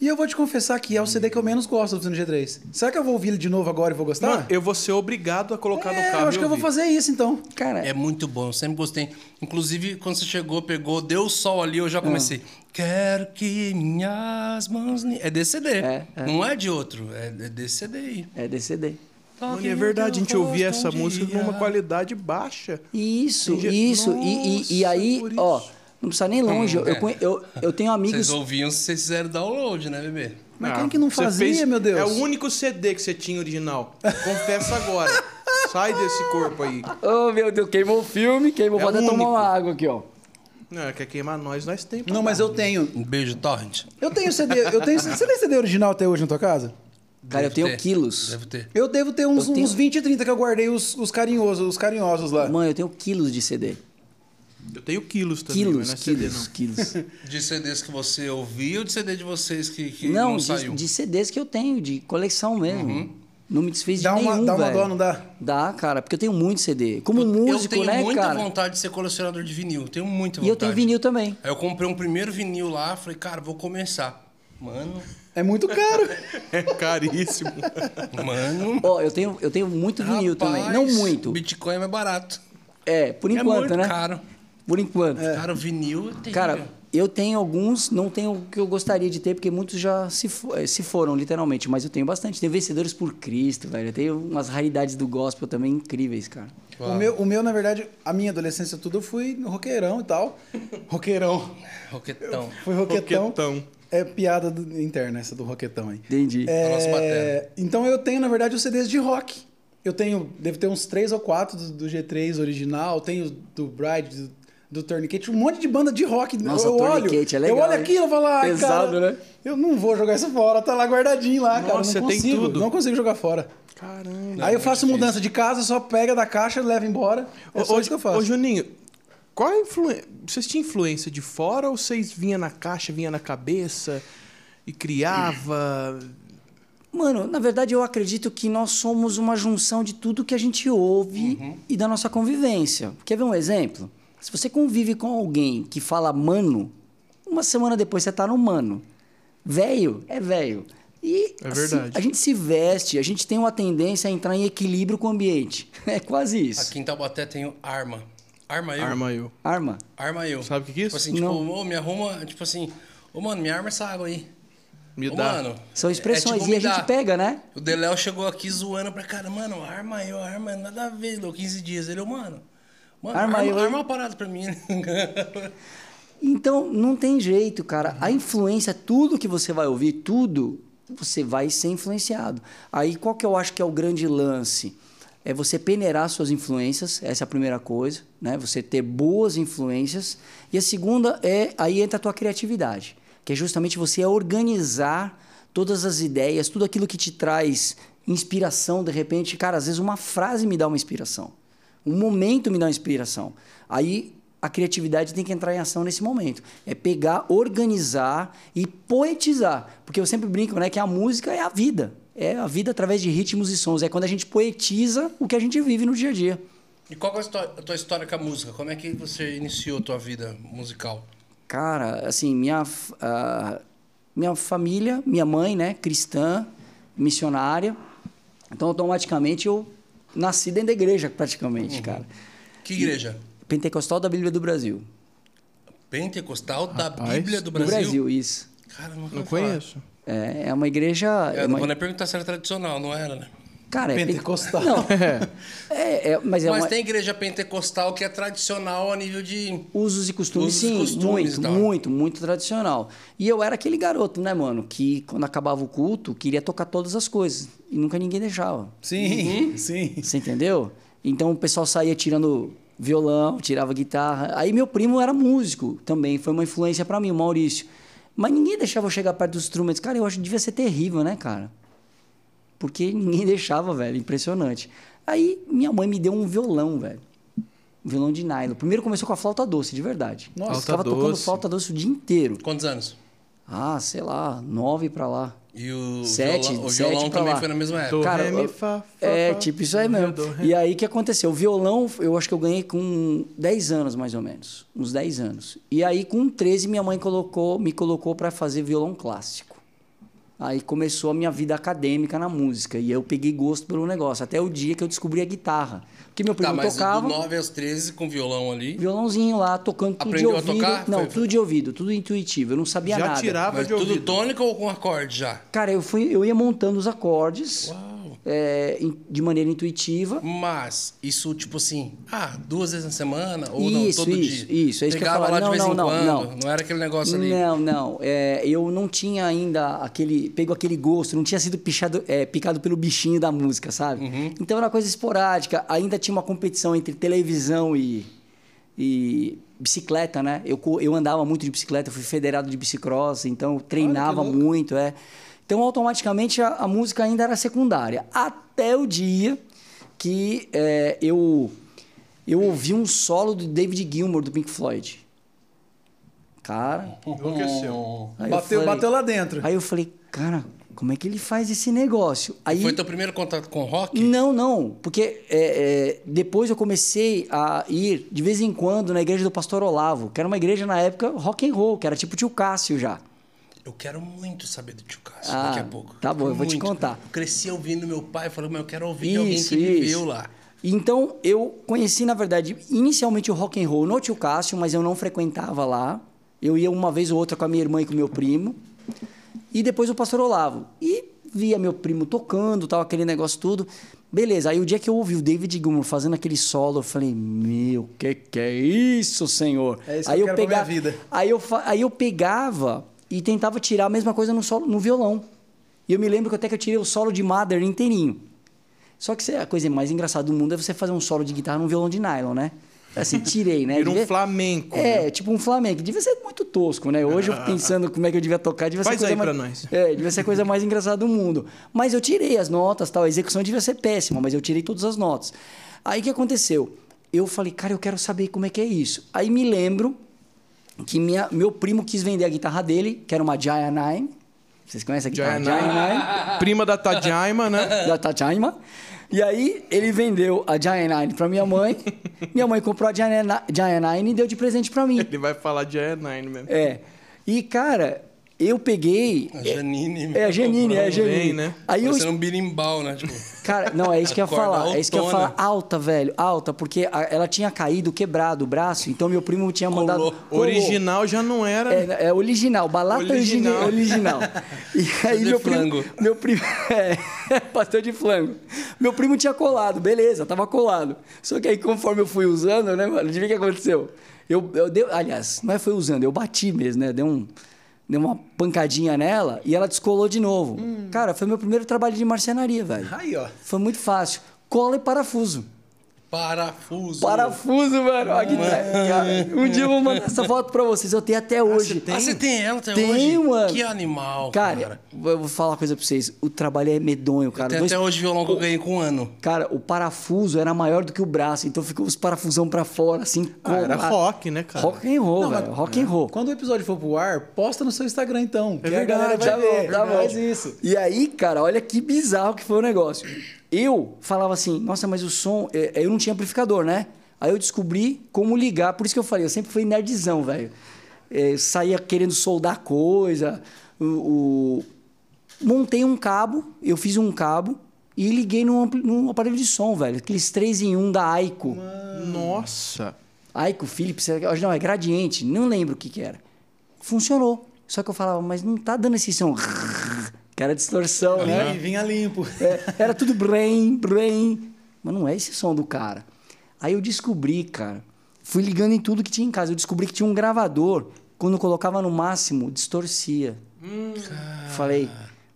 E eu vou te confessar que é o CD que eu menos gosto do Tino G3. Será que eu vou ouvir ele de novo agora e vou gostar? Mano, eu vou ser obrigado a colocar no É, carro. eu acho que eu vou fazer isso então. Cara, É muito bom, eu sempre gostei. Inclusive, quando você chegou, pegou, deu o sol ali, eu já comecei. Quero que minhas mãos. li-" É desse CD. É, é. Não é de outro, é é desse CD aí. é desse CD. Mano, e é verdade, a gente ouvia essa um música dia. numa qualidade baixa. Isso, isso. E, e, e Nossa, aí, ó, isso. Não precisa nem longe. eu, é. eu, eu, eu tenho amigos. Vocês ouviam se vocês fizeram download, né, bebê? Mas Ah, quem que não fazia, fez- meu Deus? É o único CD que você tinha original. Confessa agora. Sai desse corpo aí. Oh, meu Deus, queimou o filme, queimou. É Vou até tomar uma água aqui, ó. Não, quer queimar nós, nós temos. Não, mas eu tenho. Um beijo, Torrent. Eu tenho CD. Eu tenho, você tem CD original até hoje na tua casa? Cara, eu Deve tenho ter. quilos. Deve ter. Eu devo ter uns, Eu tenho- uns 20, 30 que eu guardei os, os carinhosos, os carinhosos lá. Mano, eu tenho quilos de CD. Eu tenho quilos também, Quilos, mas não é CD, quilos, não. quilos. De CDs que você ouviu ou de CD de vocês que, que não, não, de, saiu? de CDs que eu tenho, de coleção mesmo. Não me desfiz Dá de uma, nenhum, dá uma velho. dó, não dá? Dá, cara, porque eu tenho muito CD. Como eu, músico, eu tenho né, muita cara? vontade de ser colecionador de vinil. Tenho muita E vontade. eu tenho vinil também. Aí eu comprei um primeiro vinil lá, falei, cara, vou começar. Mano, É muito caro. É caríssimo. mano. Ó, eu tenho, eu tenho muito vinil também. Não rapaz, muito. Bitcoin é mais barato. É, por é enquanto, muito né? caro. Por enquanto. Cara, o vinil é. Cara, eu tenho alguns, não tenho o que eu gostaria de ter, porque muitos já se, eh, se foram, literalmente, mas eu tenho bastante. Tem Vencedores por Cristo, velho. Eu tenho umas raridades do gospel também incríveis, cara. O meu, o meu, na verdade, a minha adolescência tudo, eu fui no roqueirão e tal. Roqueirão. Roquetão. Fui roquetão. Roquetão. É piada do- interna essa do roquetão aí. Entendi. A nossa É, matéria. então eu tenho, na verdade, os CDs de rock. Eu tenho, devo ter uns três ou quatro do, do G3 original, tenho do Bride, do, do Tourniquet, um monte de banda de rock. Nossa, eu olho, Tourniquet é Eu legal, olho hein? aquilo e falo, ai, Pesado, cara, né? eu não vou jogar isso fora, tá lá guardadinho lá, cara. Nossa, Não tem consigo, tudo. não consigo jogar fora. Caramba. Aí eu faço difícil. mudança de casa, só pega da caixa, leva embora. É ô, isso que eu faço. Ô, Juninho, qual a influência? Vocês tinham influência de fora ou vocês vinha na caixa, vinha na cabeça e criava? Mano, na verdade eu acredito que nós somos uma junção de tudo que a gente ouve e da nossa convivência. Quer ver um exemplo? Se você convive com alguém que fala mano, uma semana depois você tá no mano. Velho é velho. E É assim, a gente se veste, a gente tem uma tendência a entrar em equilíbrio com o ambiente. É quase isso. Aqui em Taubaté tem o Arma. Arma eu. Arma eu. Arma. Arma eu. Sabe o que que é isso? Tipo assim, Não. tipo, ô, me arruma, tipo assim, ô mano, me arma essa água aí. Me Ô, dá. mano. São expressões é tipo e a dá. gente pega, né? O Deléo chegou aqui zoando pra cara, mano, arma eu, arma, nada a ver, deu 15 dias. Ele, ô, mano, mano, Arma arma, eu, arma, uma parada pra mim. Então, não tem jeito, cara. A influência, tudo que você vai ouvir, tudo, você vai ser influenciado. Aí, qual que eu acho que é o grande lance? É você peneirar suas influências, essa é a primeira coisa, né? Você ter boas influências. E a segunda é, aí entra a tua criatividade, que é justamente você organizar todas as ideias, tudo aquilo que te traz inspiração, de repente. Cara, às vezes uma frase me dá uma inspiração. Um momento me dá uma inspiração. Aí a criatividade tem que entrar em ação nesse momento. É pegar, organizar e poetizar. Porque eu sempre brinco, né, que a música é a vida. É a vida através de ritmos e sons. É quando a gente poetiza o que a gente vive no dia a dia. e qual é a tua história com a música? Como é que você iniciou a tua vida musical? Cara, assim, minha, ah, minha família, minha mãe, né, cristã, missionária. Então, automaticamente, eu nasci dentro da igreja, praticamente, cara. Que igreja? Pentecostal da Bíblia do Brasil. Pentecostal da Rapaz, Bíblia do Do Brasil? Brasil, isso. Cara, não, Não conheço. É, é uma igreja... É, é não uma- vou nem perguntar se era tradicional, não era, né? Cara, é pente- Pentecostal. Não. É, é, mas é Mas uma... tem igreja pentecostal que é tradicional a nível de. Usos e costumes, Usos e sim, costumes muito, e tal. muito, muito tradicional. E eu era aquele garoto, né, mano, que quando acabava o culto, queria tocar todas as coisas. E nunca ninguém deixava. Sim, sim. Você entendeu? Então o pessoal saía tirando violão, tirava guitarra. Aí meu primo era músico também, foi uma influência pra mim, o Maurício. Mas ninguém deixava eu chegar perto dos instrumentos. Cara, eu acho que devia ser terrível, né, cara? Porque ninguém deixava, velho, impressionante. Aí minha mãe me deu um violão, velho. Um violão de nylon. Primeiro começou com a flauta doce, de verdade. Nossa, eu ficava flauta tocando doce. flauta doce o dia inteiro. Quantos anos? Ah, sei lá, nove pra lá. E o Sete, violão, o sete violão também lá. foi na mesma época. Cara, ré, mi, eu- fá, fá, É, tipo isso aí mesmo. E aí o que aconteceu? O violão, eu acho que eu ganhei com 10 anos mais ou menos, uns 10 anos. E aí com 13 minha mãe colocou, me colocou para fazer violão clássico. Aí começou a minha vida acadêmica na música e eu peguei gosto pelo negócio, até o dia que eu descobri a guitarra. Porque meu primo Tá, mas tocava do 9 aos 13 com violão ali. violãozinho lá, tocando tudo Aprendeu de a ouvido. tocar? Não, Foi- tudo de ouvido, tudo intuitivo. Eu não sabia Já nada. tirava Mas de tudo ouvido. tônica ou com acorde já? Cara, eu fui, eu ia montando os acordes Uau. É, de maneira intuitiva. Mas isso, tipo assim, ah, duas vezes na semana ou Isso, não, todo isso, dia? isso, é isso que eu Pegava lá Não, de vez não, em não, quando. não. era aquele negócio ali. Não, não. É, eu não tinha ainda aquele. Pego aquele gosto, não tinha sido pichado, é, picado pelo bichinho da música, sabe? Uhum. Então era coisa esporádica. Ainda tinha uma competição entre televisão e, e bicicleta, né? Eu, eu andava muito de bicicleta, eu fui federado de bicicross, então eu treinava muito, é. Então automaticamente a, a música ainda era secundária. Até o dia que é, eu, eu ouvi um solo do David Gilmour do Pink Floyd. Cara, Enlouqueceu. Bateu, falei- bateu lá dentro. Aí eu falei, cara, como é que ele faz esse negócio? Aí, Foi teu primeiro contato com rock? Não, não, porque é, é, depois eu comecei a ir de vez em quando na igreja do Pastor Olavo, que era uma igreja na época rock and roll, que era tipo tio Cássio já. Eu quero muito saber do tio Cássio Ah, daqui a pouco. tá bom, eu vou te contar. Eu cresci ouvindo meu pai, falando, mas eu quero ouvir de alguém Isso, que viveu isso. lá. Então eu conheci, na verdade, inicialmente o rock and roll no tio Cássio, mas eu não frequentava lá. Eu ia uma vez ou outra com a minha irmã e com o meu primo. E depois o pastor Olavo. E via meu primo tocando, tal, aquele negócio tudo. Beleza, aí o dia que eu ouvi o David Gilmour fazendo aquele solo, eu falei, meu, que que é isso, senhor? É isso que aí eu quero pegava, vida. Aí eu, aí eu pegava e tentava tirar a mesma coisa no, solo, no violão. E eu me lembro que até que eu tirei o solo de Mother inteirinho. Só que a coisa mais engraçada do mundo é você fazer um solo de guitarra num violão de nylon, né? Assim, tirei, né? Vira um flamenco. É, né? tipo um flamenco. Devia ser muito tosco, né? Hoje eu pensando como é que eu devia tocar, devia Faz ser coisa aí mais... pra nós. É, devia ser a coisa mais engraçada do mundo. Mas eu tirei as notas, tal. A execução devia ser péssima, mas eu tirei todas as notas. Aí o que aconteceu? Eu falei, cara, eu quero saber como é que é isso. Aí me lembro que minha, meu primo quis vender a guitarra dele, que era uma Giant Nine. Vocês conhecem a guitarra Giant Nine? Prima da Tadjaima, né? da Tatiaima. E aí ele vendeu a Giant Nine pra minha mãe. minha mãe comprou a Giant Nine e deu de presente pra mim. Ele vai falar Air 9 mesmo. É. E, cara, eu peguei. A Janine. É a Janine, é a Janine. vem, né? Aí eu, Parecendo um birimbau, né? Tipo, Cara, não, é isso que eu ia falar. É isso que eu ia falar. Alta, velho. Alta, porque a- ela tinha caído, quebrado o braço, então meu primo tinha Colou. mandado. colou. Original já não era. É, é original, balata original. Original. original. E aí meu primo, meu primo, é, pastor de flango. Meu primo tinha colado, beleza, tava colado. Só que aí conforme eu fui usando, né, mano, adivinha o que aconteceu? Eu, eu dei, aliás, não é foi usando, eu bati mesmo, né, dei um dei uma pancadinha nela e ela descolou de novo. Cara, foi meu primeiro trabalho de marcenaria, velho. Aí, ó. Foi muito fácil. Cola e parafuso. Parafuso. Parafuso, mano. Aqui Um dia eu vou mandar essa foto pra vocês. Eu tenho até hoje. Ah, você tem ela até Tenho, hoje? mano. Que animal, Cara, cara. eu vou falar uma coisa pra vocês. O trabalho é medonho, cara. Tem Dois- até hoje violão que eu ganhei com um ano. Cara, o parafuso era maior do que o braço, então ficou os parafusão pra fora, assim. Ah, era colado. rock, né, cara? Rock and roll, Não, mas- velho. Rock and roll. Quando o episódio for pro ar, posta no seu Instagram então. que a verdade, galera vai Tá ver. bom, tá bom. Isso. E aí, cara, olha que bizarro que foi o negócio. Eu falava assim, nossa, mas o som. é, Eu não tinha amplificador, né? Aí eu descobri como ligar, por isso que eu falei, eu sempre fui nerdzão, velho. É, saía querendo soldar coisa. O, o- Montei um cabo, eu fiz um cabo e liguei num, ampli- num aparelho de som, velho. Aqueles 3 em 1 da Aiko. Nossa. Aiko, Philips, não, é gradiente, não lembro o que que era. Funcionou. Só que eu falava, mas não tá dando esse som. Que era distorção, né? E vinha limpo. É, era tudo brain, brain. Mas não é esse som do cara. Aí eu descobri, cara. Fui ligando em tudo que tinha em casa. Eu descobri que tinha um gravador. Quando eu colocava no máximo, distorcia. Falei,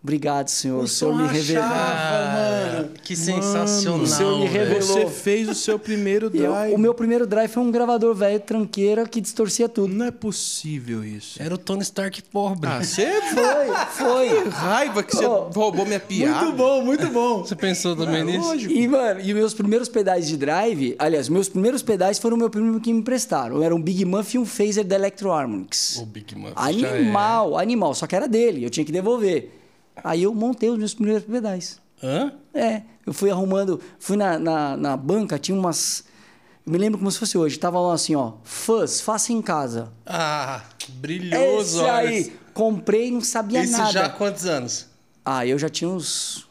obrigado, senhor. O, senhor me revelou. mano. Que sensacional. o senhor me revelou. Você fez o seu primeiro E eu- drive. o meu primeiro drive foi um gravador velho, tranqueira, que distorcia tudo. Não é possível isso. Era o Tony Stark pobre. Ah, você Foi, Que foi. raiva que você Oh, roubou minha piada. Muito bom, muito bom. Você pensou também nisso? Lógico. E, mano, e meus primeiros pedais de drive, aliás, meus primeiros pedais foram o meu primo que me emprestaram. Era um Big Muff e um Phaser da Electro Harmonix. O Big Muff já é. Animal, animal, só que era dele, eu tinha que devolver. Aí eu montei os meus primeiros pedais. Hã? É, eu fui arrumando, fui na, na, na banca, tinha umas. Eu me lembro como se fosse hoje, tava lá assim, ó, fãs, faça em casa. Ah, brilhoso, Esse olha. aí, comprei, não sabia Isso nada. já há quantos anos? Ah, eu já tinha uns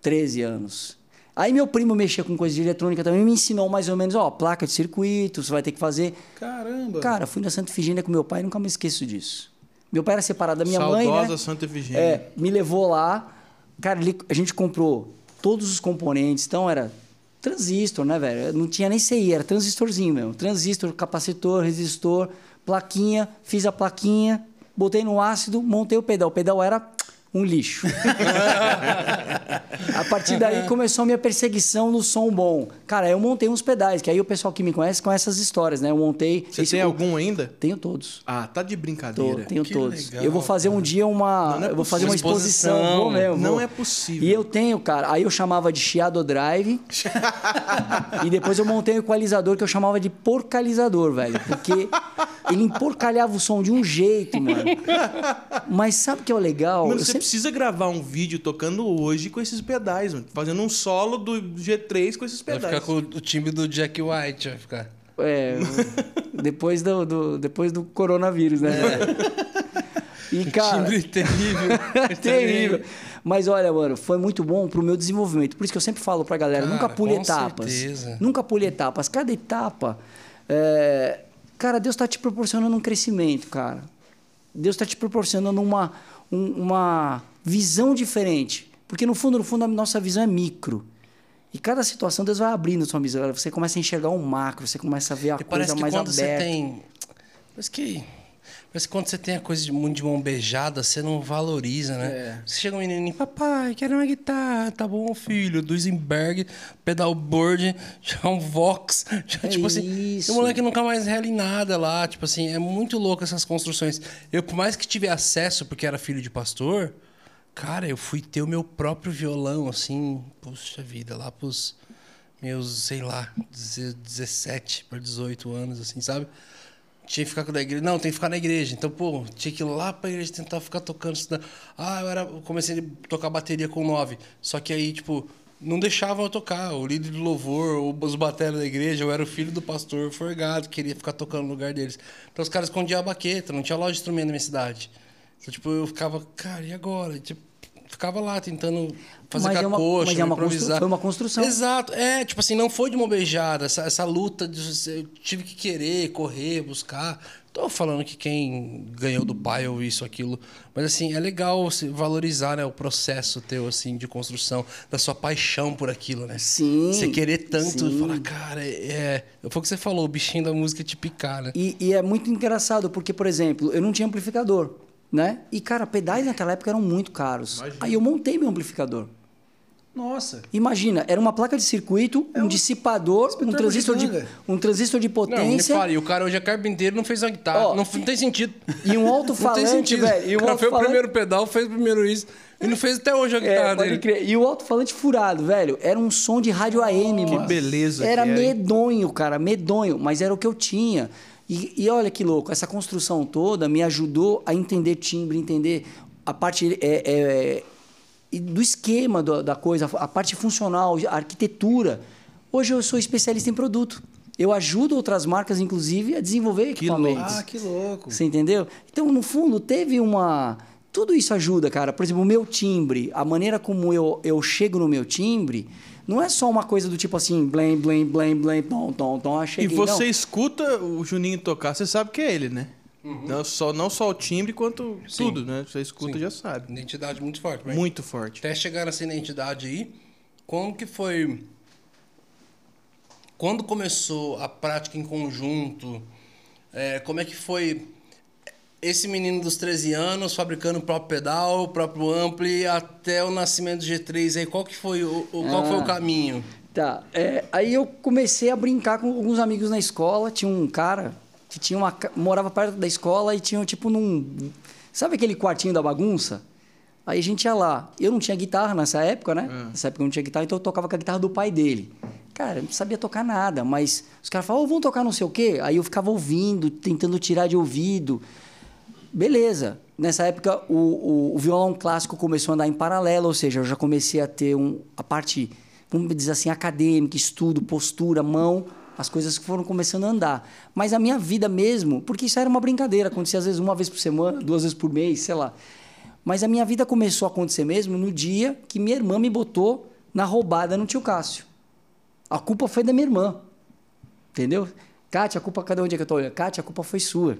13 anos. Aí meu primo mexia com coisa de eletrônica também, me ensinou mais ou menos, ó, placa de circuito, você vai ter que fazer. Caramba. Cara, fui na Santa Efigênia com meu pai, nunca me esqueço disso. Meu pai era separado da minha mãe, Saudosa né? Santa Efigênia. É, me levou lá. Cara, ele- a gente comprou todos os componentes, então era transistor, né, velho? Não tinha nem CI, era transistorzinho mesmo. Transistor, capacitor, resistor, plaquinha, fiz a plaquinha, botei no ácido, montei o pedal. O pedal era um lixo. a partir daí começou a minha perseguição no som bom. Cara, eu montei uns pedais, que aí o pessoal que me conhece conhece essas histórias, né? Eu montei. Você esse- tem algum ainda? Tenho todos. Ah, tá de Tô, brincadeira. tenho Que todos. legal, eu vou fazer um dia uma. Não, não é eu vou fazer uma exposição. Exposição. Vou mesmo, Não vou. é possível. E eu tenho, cara. Aí eu chamava de chiado drive. e depois eu montei um equalizador que eu chamava de porcalizador, velho. Porque ele emporcalhava o som de um jeito, mano. Mas sabe o que é o legal? Mano, Eu você sempre- precisa gravar um vídeo tocando hoje com esses pedais, mano. Fazendo um solo do G3 com esses Vai pedais. ficar com o time do Jack White, vai ficar. É, depois do, do- depois do coronavírus, né? E, cara. Timbre terrível. Terrível. Mas olha, mano, foi muito bom pro meu desenvolvimento. Por isso que eu sempre falo pra galera, Cara, nunca pule com etapas. certeza. Nunca pule etapas. Cada etapa, é, cara, Deus tá te proporcionando um crescimento, cara. Deus tá te proporcionando uma, um- uma visão diferente. Porque no fundo, no fundo, a nossa visão é micro. E cada situação Deus vai abrindo a sua visão. Você começa a enxergar um macro, você começa a ver a E coisa mais aberta. você tem. Parece que. Que quando você tem a coisa de muito de mão beijada, você não valoriza, né? É. Você chega um menininho, papai, quero uma guitarra, tá bom, filho? Duisenberg, pedalboard, já um Vox. Já, É tipo assim, isso. o moleque nunca mais rela em nada lá. Tipo assim, é muito louco essas construções. Eu, por mais que tive acesso, porque era filho de pastor, cara, eu fui ter o meu próprio violão, assim, puxa vida, lá pros meus, sei lá, 17 para 18 anos, assim, sabe? Tinha que ficar com a igreja. Não, tem que ficar na igreja. Então, pô, tinha que ir lá pra igreja tentar ficar tocando. Ah, eu, era, comecei a tocar bateria com 9. Só que aí, tipo, não deixavam eu tocar. O líder do louvor, ou os bateras da igreja, eu era o filho do pastor forgado, queria ficar tocando no lugar deles. Então os caras escondiam a baqueta, não tinha loja de instrumento na minha cidade. Então, tipo, eu ficava, cara, e agora? Tipo, ficava lá tentando fazer Mas com é a uma- coxa, mas é uma improvisar. foi uma construção. Exato. É, tipo assim, não foi de uma beijada. Essa, essa luta, de, eu tive que querer, correr, buscar. Tô falando que quem ganhou do pai ou isso, aquilo. Mas assim, é legal se valorizar né, o processo teu, assim, de construção, da sua paixão por aquilo, né? Sim, Você querer tanto sim. falar, cara, é. Foi o que você falou, o bichinho da música te picar, né? E, e é muito engraçado, porque, por exemplo, eu não tinha amplificador, né? E, cara, pedais naquela época eram muito caros. Aí eu montei meu amplificador. Nossa. Imagina, era uma placa de circuito, um, dissipador, um transistor, de, um transistor de Não, me potência fala, e o cara hoje é carpinteiro não fez uma guitarra. Ó, não, não tem sentido. e um Não tem alto-falante, sentido. velho. E o um cara fez o primeiro pedal, fez o primeiro isso. E não fez até hoje a guitarra É, pode dele. crer. E o alto-falante furado, velho, era um som de rádio AM, Que mano. beleza Era que era, hein? medonho, cara, medonho, mas era o que eu tinha. E, e olha que louco, essa construção toda me ajudou a entender timbre, entender a parte é, é, e do esquema do- da coisa, a parte funcional, a arquitetura. Hoje eu sou especialista em produto. Eu ajudo outras marcas, inclusive, a desenvolver equipamentos. Ah, que louco. Você entendeu? Então, no fundo, teve uma. Tudo isso ajuda, cara. Por exemplo, o meu timbre, a maneira como eu, eu chego no meu timbre, não é só uma coisa do tipo assim, blém, blém, blém, blém, tom, tom, tom, ah, E cheguei. você não. escuta o Juninho tocar, você sabe que é ele, né? Não, só, não só o timbre, quanto Sim. tudo, né? Você escuta Sim. já sabe. Identidade muito forte. mas Muito forte. Até chegar nessa identidade aí, como que foi... Quando começou a prática em conjunto, é, como é que foi esse menino dos 13 anos fabricando o próprio pedal, o próprio ampli, até o nascimento do G3 aí? Qual que foi o, o- qual foi o Ah. caminho? Tá. é, aí eu comecei a brincar com alguns amigos na escola. Tinha um cara que tinha uma, morava perto da escola e tinha tipo num. Sabe aquele quartinho da bagunça? Aí a gente ia lá. Eu não tinha guitarra nessa época, né? Nessa época eu não tinha guitarra, então eu tocava com a guitarra do pai dele. Cara, eu não sabia tocar nada, mas os caras falavam, "Ô, vamos tocar não sei o quê. Aí eu ficava ouvindo, tentando tirar de ouvido. Beleza. Nessa época, o, o, o violão clássico começou a andar em paralelo, ou seja, eu já comecei a ter um, a parte, vamos dizer assim, acadêmica, estudo, postura, mão, as coisas foram começando a andar. Mas a minha vida mesmo, porque isso era uma brincadeira, acontecia às vezes uma vez por semana, duas vezes por mês, sei lá. Mas a minha vida começou a acontecer mesmo no dia que minha irmã me botou na roubada no tio Cássio. A culpa foi da minha irmã. Entendeu? Kátia, a culpa, cadê onde é que eu tô olhando? Kátia, a culpa foi sua.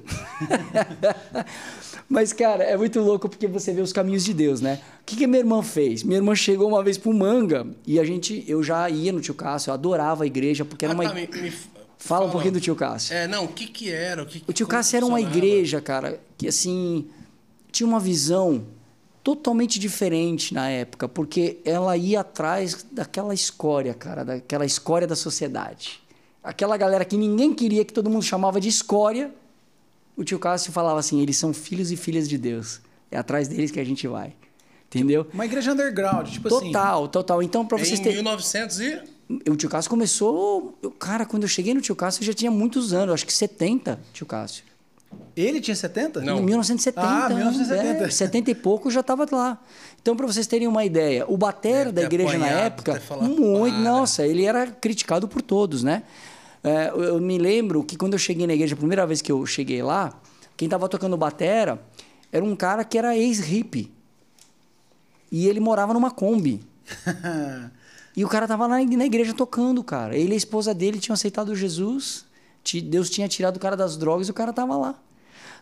Mas, cara, é muito louco porque você vê os caminhos de Deus, né? O que, que minha irmã fez? Minha irmã chegou uma vez pro Manga e a gente, eu já ia no tio Cássio, eu adorava a igreja, porque era Ah, uma. tá, me- me f- Fala um pouquinho do tio Cássio. É, não, o que que era? O, que, O tio Cássio era uma igreja, cara, que assim tinha uma visão totalmente diferente na época, porque ela ia atrás daquela escória, cara, daquela escória da sociedade. Aquela galera que ninguém queria, que todo mundo chamava de escória. O tio Cássio falava assim: eles são filhos e filhas de Deus. É atrás deles que a gente vai. Entendeu? Uma igreja underground, tipo assim. Total, total. Então, para vocês Em terem. 1900 e... O tio Cássio começou. Cara, quando eu cheguei no tio Cássio, eu já tinha muitos anos, acho que 70, tio Cássio. Ele tinha 70? Não. Em 1970. Ah, 1970. É, 70 e pouco eu já estava lá. Então, para vocês terem uma ideia, o batera Deve da igreja na apanhado, época, ter falado, muito. "Para". Nossa, ele era criticado por todos, né? É, eu- me lembro que quando eu cheguei na igreja, a primeira vez que eu cheguei lá, quem estava tocando batera era um cara que era ex-hippie. E ele morava numa Kombi. E o cara tava lá na igreja tocando, cara. Ele e a esposa dele tinham aceitado Jesus. Deus tinha tirado o cara das drogas e o cara tava lá.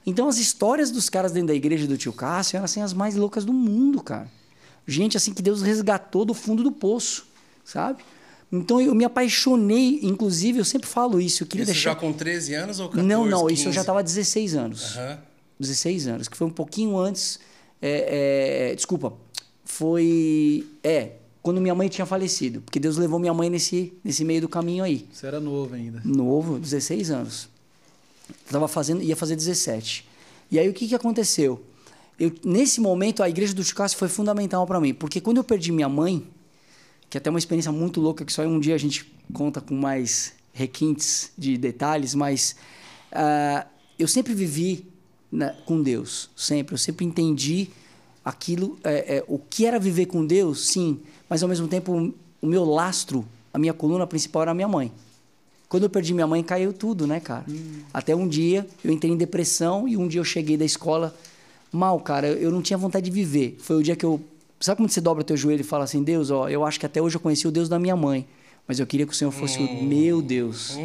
Então as histórias dos caras dentro da igreja do tio Cássio eram assim as mais loucas do mundo, cara. Gente assim que Deus resgatou do fundo do poço, sabe? Então eu me apaixonei, inclusive eu sempre falo isso, eu queria Isso deixar já com 13 anos ou 14, Não, não, isso eu 15? já tava 16 anos. Aham. 16 anos, que foi um pouquinho antes. é, é, desculpa, foi. É, quando minha mãe tinha falecido. Porque Deus levou minha mãe nesse, nesse meio do caminho aí. Você era novo ainda. Novo, 16 anos. Tava fazendo, ia fazer 17. E aí o que, que aconteceu? Eu, nesse momento, a igreja do Chicago foi fundamental para mim. Porque quando eu perdi minha mãe, que é até uma experiência muito louca, que só um dia a gente conta com mais requintes de detalhes, mas ah, eu sempre vivi né, com Deus, sempre. Eu sempre entendi aquilo, é, é, o que era viver com Deus, sim, mas ao mesmo tempo o meu lastro, a minha coluna principal era a minha mãe. Quando eu perdi minha mãe, caiu tudo, né, cara? Até um dia eu entrei em depressão e um dia eu cheguei da escola Mal, cara, eu não tinha vontade de viver. Foi o dia que eu. Sabe quando você dobra teu joelho e fala assim: Deus, ó, eu acho que até hoje eu conheci o Deus da minha mãe. Mas eu queria que o Senhor fosse o meu Deus.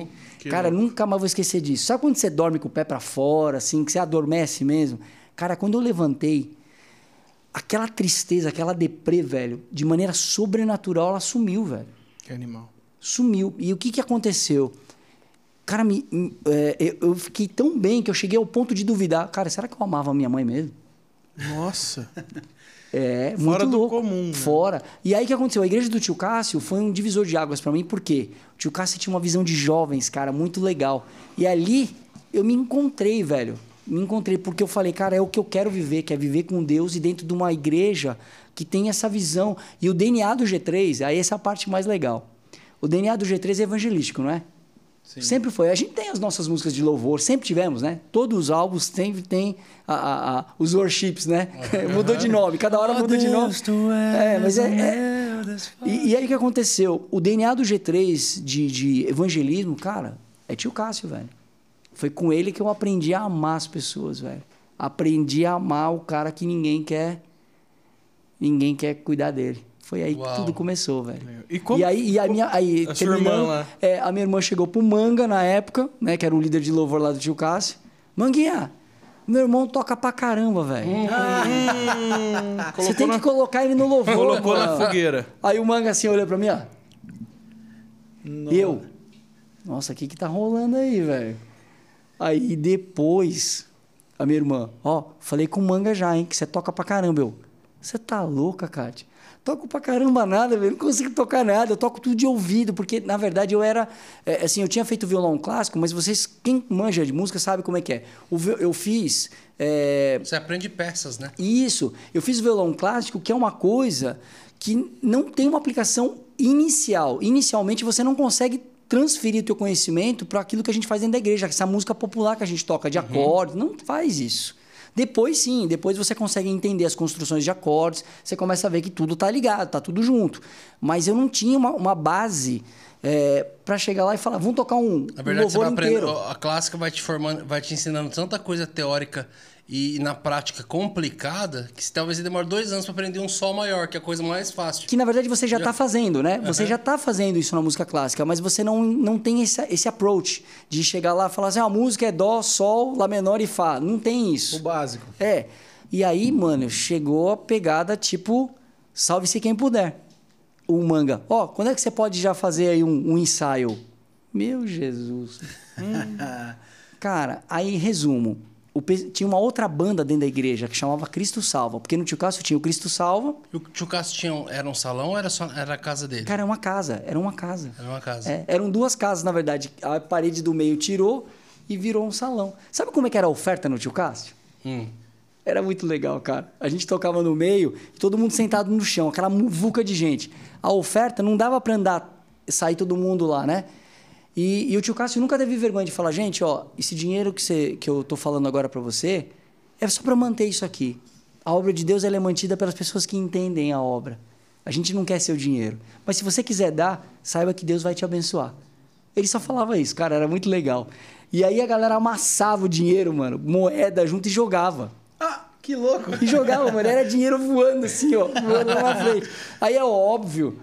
Cara, nunca mais vou esquecer disso. Sabe quando você dorme com o pé pra fora, assim, que você adormece mesmo? Cara, quando eu levantei, aquela tristeza, aquela deprê, velho, de maneira sobrenatural, ela sumiu, velho. Que animal. Sumiu. E o que, que aconteceu? Cara, me, é, eu- eu fiquei tão bem que eu cheguei ao ponto de duvidar. Cara, será que eu amava a minha mãe mesmo? Nossa. É, Fora muito do louco. comum, né? Fora. E aí o que aconteceu? A igreja do tio Cássio foi um divisor de águas pra mim, por quê? O tio Cássio tinha uma visão de jovens, cara, muito legal. E ali eu me encontrei, velho. Me encontrei porque eu falei, cara, é o que eu quero viver, que é viver com Deus e dentro de uma igreja que tem essa visão. E o DNA do G3, aí essa é a parte mais legal. O DNA do G3 é evangelístico, não é? Sempre foi. A gente tem as nossas músicas de louvor, sempre tivemos, né? Todos os álbuns sempre tem a- a- a- os worships, né? Mudou de nome, cada hora muda de nome. É, mas é, é- E, e aí o que aconteceu? O DNA do G3 de, de evangelismo, cara, é tio Cássio, velho. Foi com ele que eu aprendi a amar as pessoas, velho. Aprendi a amar o cara que ninguém quer. Ninguém quer cuidar dele. Foi aí Uau. que tudo começou, velho. E como- e aí, e a minha, aí a sua irmã lá? é, a minha irmã chegou pro Manga na época, né? Que era o líder de louvor lá do tio Cássio. Manguinha, meu irmão toca pra caramba, velho. Hum, Você colocou tem na- que colocar ele no louvor. Colocou na mano. fogueira. Aí o Manga assim olhou pra mim, ó. Eu. Nossa, o que que tá rolando aí, velho? Aí depois, a minha irmã, ó, falei com o Manga já, hein, que você toca pra caramba. Eu, você tá louca, Kátia? Toco pra caramba nada, velho. Não consigo tocar nada. Eu toco tudo de ouvido, porque, na verdade, eu era... é, assim, eu tinha feito violão clássico, mas vocês... Quem manja de música sabe como é que é. O eu fiz... é, Você aprende peças, né? isso. Eu fiz violão clássico, que é uma coisa que não tem uma aplicação inicial. Inicialmente, você não consegue transferir o teu conhecimento para aquilo que a gente faz dentro da igreja, essa música popular que a gente toca de acordes. Não faz isso. Depois sim, depois você consegue entender as construções de acordes, você começa a ver que tudo tá ligado, tá tudo junto. Mas eu não tinha uma, uma base para chegar lá e falar, vamos tocar um, Na um verdade, você louvor vai inteiro. A clássica vai te formando, vai te ensinando tanta coisa teórica e na prática complicada que se talvez você demore dois anos para aprender um sol maior, que é a coisa mais fácil. Que na verdade você já está fazendo, né? Você já está fazendo isso na música clássica, mas você não, não tem esse, esse approach de chegar lá e falar assim: ah, a música é Dó, Sol, Lá menor e Fá. Não tem O isso. básico. É. E aí, mano, chegou a pegada tipo: salve-se quem puder. O manga. Ó, quando é que você pode já fazer aí um, um ensaio? Meu Jesus. Cara, aí resumo. O tinha uma outra banda dentro da igreja que chamava Cristo Salva. Porque no Tio Cássio tinha o Cristo Salva. E o tio Cássio tinha era um salão ou era, só, era a casa dele? Cara, era uma casa. Era uma casa. Era uma casa. É, eram duas casas, na verdade. A parede do meio tirou e virou um salão. Sabe como é que era a oferta no Tio Cássio? Hum. Era muito legal, cara. A gente tocava no meio todo mundo sentado no chão, aquela muvuca de gente. A oferta não dava para andar, sair todo mundo lá, né? E, e o tio Cássio nunca teve vergonha de falar, gente, ó, esse dinheiro que, você, que eu tô falando agora para você é só para manter isso aqui. A obra de Deus ela é mantida pelas pessoas que entendem a obra. A gente não quer seu dinheiro. Mas se você quiser dar, saiba que Deus vai te abençoar. Ele só falava isso, cara, era muito legal. E aí a galera amassava o dinheiro, mano, moeda junto e jogava. Ah, que louco. E jogava, mano. Era dinheiro voando assim, ó. Voando lá na frente. Aí é óbvio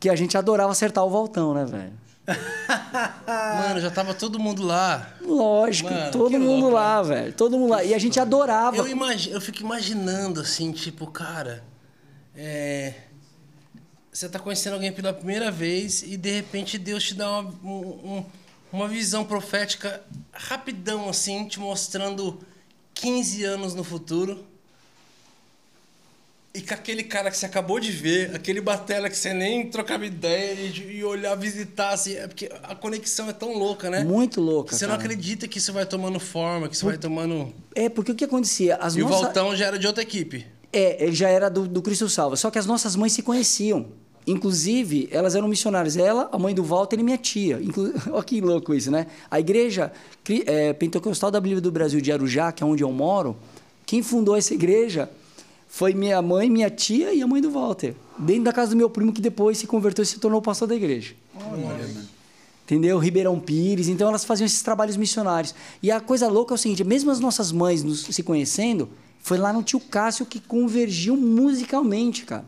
que a gente adorava acertar o voltão, né, velho? Mano, já tava todo mundo lá. Lógico, Mano, todo mundo louco, lá, velho. Todo mundo lá. E a gente adorava. Eu, imagi eu fico imaginando assim, tipo, cara, é, você tá conhecendo alguém pela primeira vez e de repente Deus te dá uma, um- um- uma visão profética rapidão, assim, te mostrando 15 anos no futuro. E com aquele cara que você acabou de ver, aquele batela que você nem trocava ideia e, e olhar, visitar, assim, é porque a conexão é tão louca, né? Muito louca. Você não cara. acredita que isso vai tomando forma, que isso vai tomando. É, porque o que acontecia? As E o nossas... Valtão já era de outra equipe. É, ele já era do, do Cristo Salva. Só que as nossas mães se conheciam. Inclusive, elas eram missionárias. Ela, a mãe do Walter e minha tia. Inclu... Olha que louco isso, né? A igreja é, pentecostal da Bíblia do Brasil de Arujá, que é onde eu moro, quem fundou essa igreja foi minha mãe, minha tia e a mãe do Walter. Dentro da casa do meu primo, que depois se converteu e se tornou pastor da igreja. entendeu? Ribeirão Pires. Então elas faziam esses trabalhos missionários. E a coisa louca é o seguinte: mesmo as nossas mães nos, se conhecendo, foi lá no tio Cássio que convergiu musicalmente, cara.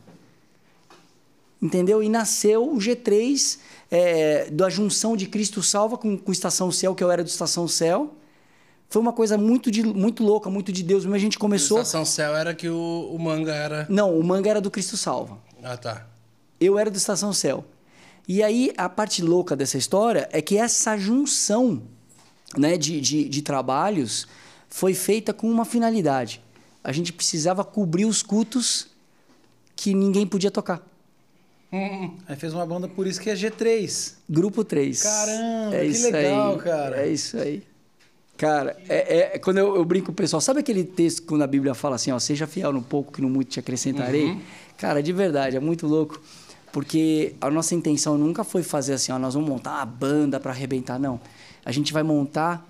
Entendeu? E nasceu o G3 é, da junção de Cristo Salva com, com Estação Céu, que eu era do Estação Céu. Foi uma coisa muito, de, muito louca, muito de Deus. Mas a gente começou. Estação Céu era que o, o manga era. Não, o manga era do Cristo Salva. Ah, tá. Eu era do Estação Céu. E aí, a parte louca dessa história é que essa junção né, de, de, de trabalhos foi feita com uma finalidade. A gente precisava cobrir os cultos que ninguém podia tocar. Aí fez uma banda, por isso que é G3. Grupo 3. Caramba, é que legal, aí. cara. É isso aí. Cara, é, é- quando eu, eu brinco com o pessoal, sabe aquele texto quando a Bíblia fala assim, ó, seja fiel no pouco que no muito te acrescentarei? Cara, de verdade, é muito louco. Porque a nossa intenção nunca foi fazer assim, ó, nós vamos montar uma banda para arrebentar, não. A gente vai montar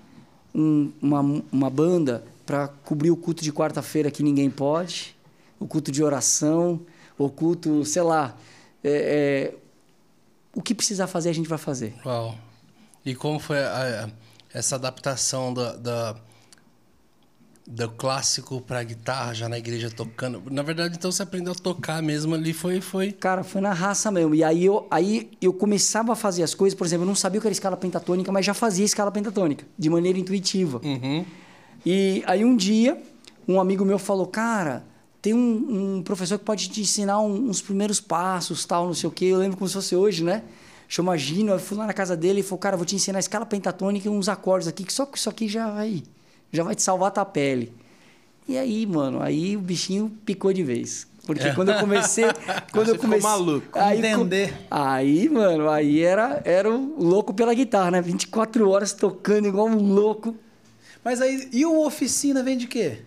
um- uma, uma banda para cobrir o culto de quarta-feira que ninguém pode, o culto de oração, o culto, sei lá, é- é, o que precisar fazer a gente vai fazer. Uau. E como foi a- essa adaptação da, da- do clássico pra guitarra já na igreja tocando? Na verdade, então você aprendeu a tocar mesmo ali, foi. foi... Cara, foi na raça mesmo. E aí eu, aí eu começava a fazer as coisas, por exemplo, eu não sabia o que era escala pentatônica, mas já fazia escala pentatônica, de maneira intuitiva. Uhum. E aí um dia, um amigo meu falou, cara, tem um, um professor que pode te ensinar um- uns primeiros passos, tal, não sei o quê. Eu lembro como se fosse hoje, né? Chama Gino, eu fui lá na casa dele e falou, cara, vou te ensinar a escala pentatônica e uns acordes aqui, que só que isso aqui já vai, já vai te salvar a tua pele. E aí, mano, aí o bichinho picou de vez. Porque É. quando eu comecei. quando Você eu ficou comecei, maluco. Aí, Entender. Aí, mano, aí era, era o louco pela guitarra, né? 24 horas tocando igual um louco. Mas aí, e o Oficina vem de quê?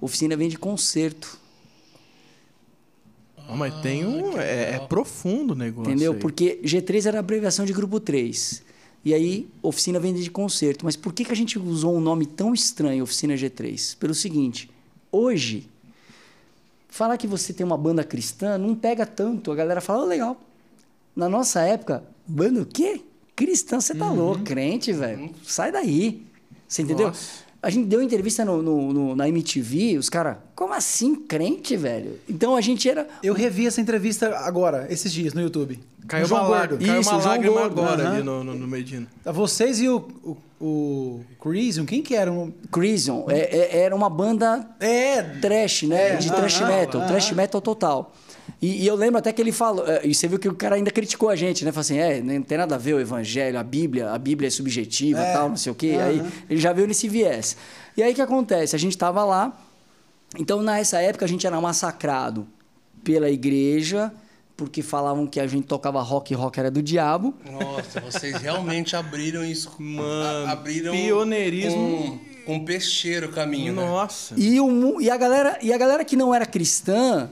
Oficina vem de concerto. Ah, mas tem um. É, é profundo o negócio. Entendeu? aí. Porque G3 era a abreviação de grupo 3. E aí, oficina vem de concerto. Mas por que, que a gente usou um nome tão estranho, Oficina G3? Pelo seguinte, hoje, falar que você tem uma banda cristã não pega tanto. A galera fala, oh, legal. Na nossa época, banda o quê? Cristã, você tá louco, crente, velho. Sai daí. Você entendeu? Nossa. A gente deu entrevista no, no- no- na MTV, os caras, como assim crente, velho? Então a gente era. Eu revi essa entrevista agora, esesse dias, no YouTube. Caiu João uma, Gordo. caiu Isso, uma o João lágrima Gordo, agora aham. ali no, no, no Medina. Vocês e o, o, o Crisium, quem que era? Um- Crisium é- é- era uma banda É, trash, né? É, de trash metal, aham. trash metal total. E, e eu lembro até que ele falou, é, e você viu que o cara ainda criticou a gente, né? Falou assim, é, não tem nada a ver o evangelho, a Bíblia, a Bíblia é subjetiva, É, tal, não sei o quê. aham. Aí ele já veio nesse viés. E aí o que acontece? A gente tava lá, então nessa época a gente era massacrado pela igreja, porque falavam que a gente tocava rock e rock era do diabo. Nossa, vocês realmente abriram isso. Mano, abriram pioneirismo. Um, um peixeiro caminho, né? Nossa. E, o, e, a galera, e a galera que não era cristã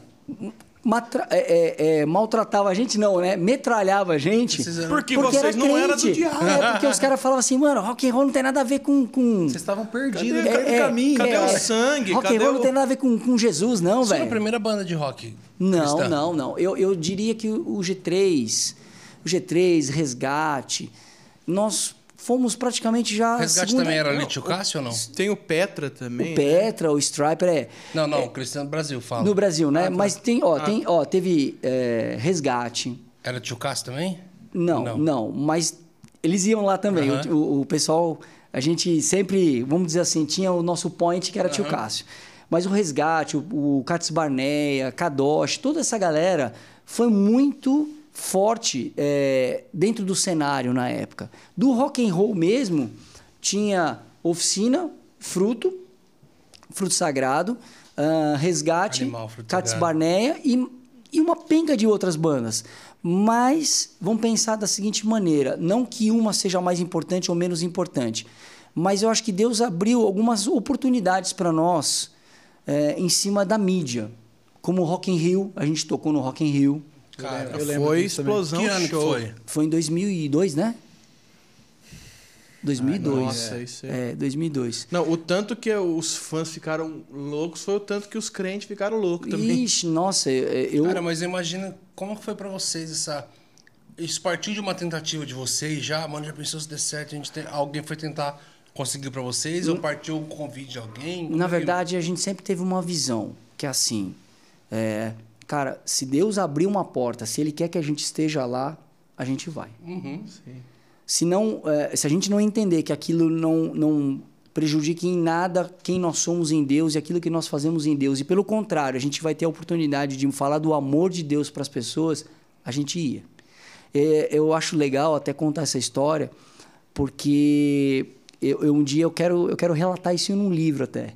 matra- é- é- é, maltratava a gente, não, né? Metralhava a gente. Vocês eram- Porque vocês não eram do crente. diabo. É, porque os caras falavam assim, mano, rock and roll não tem nada a ver com. com... vocês estavam perdidos Cadê- no É, é, caminho. cadê cara. o sangue? Rock Cadê and roll não o- tem nada a ver com, com Jesus, não, Isso foi a velho. primeira banda de rock. Não, cristã. não, não. Eu, eu diria que o o G3, o G3, Resgate, nós fomos praticamente já. a Resgate segunda- também era Lítio Cássio ou não? Tem o Petra também. O Petra, o Striper, é. Não, não, Cristiano do Brasil, fala. No Brasil, né? Ah, tá. Mas tem, ó, tem, ó, teve é, resgate. Era Tio Cássio também? Não, Não. não, mas eles iam lá também. O, o- o pessoal, a gente sempre, vamos dizer assim, tinha o nosso point que era Tio Cássio. Mas o resgate, o, o Cates Barneia, Kadosh, toda essa galera foi muito forte é, dentro do cenário na época. Do rock and roll mesmo, tinha oficina, fruto, Fruto Sagrado, ah, Resgate, Animal, Sagrado. Barneia e, e uma penca de outras bandas. Mas vamos pensar da seguinte maneira: não que uma seja mais importante ou menos importante, mas eu acho que Deus abriu algumas oportunidades para nós eh, em cima da mídia. Como o Rock in Rio, a gente tocou no Rock in Rio. Cara, Eu lembro Foi explosão que ano que show. foi? Foi em 2002, né? 2002. Nossa, isso aí. É, 2002. Não, o tanto que os fãs ficaram loucos foi o tanto que os crentes ficaram loucos também. Ixi, nossa, eu. eu- Cara, mas imagina como que foi pra vocês essa Isso partiu de uma tentativa de vocês já? Mano, já pensou se der certo? A gente tem... Alguém foi tentar conseguir pra vocês? Ou partiu o convite de alguém? Na é que- verdade, a gente sempre teve uma visão que é assim, é, cara, se Deus abrir uma porta, se Ele quer que a gente esteja lá, a gente vai. Uhum. Se não, é, se a gente não entender que aquilo não, não prejudique em nada quem nós somos em Deus e aquilo que nós fazemos em Deus, e pelo contrário, a gente vai ter a oportunidade de falar do amor de Deus para as pessoas, a gente ia. É, eu acho legal até contar essa história, porque eu, eu- um dia eu quero, eu quero relatar isso num livro até.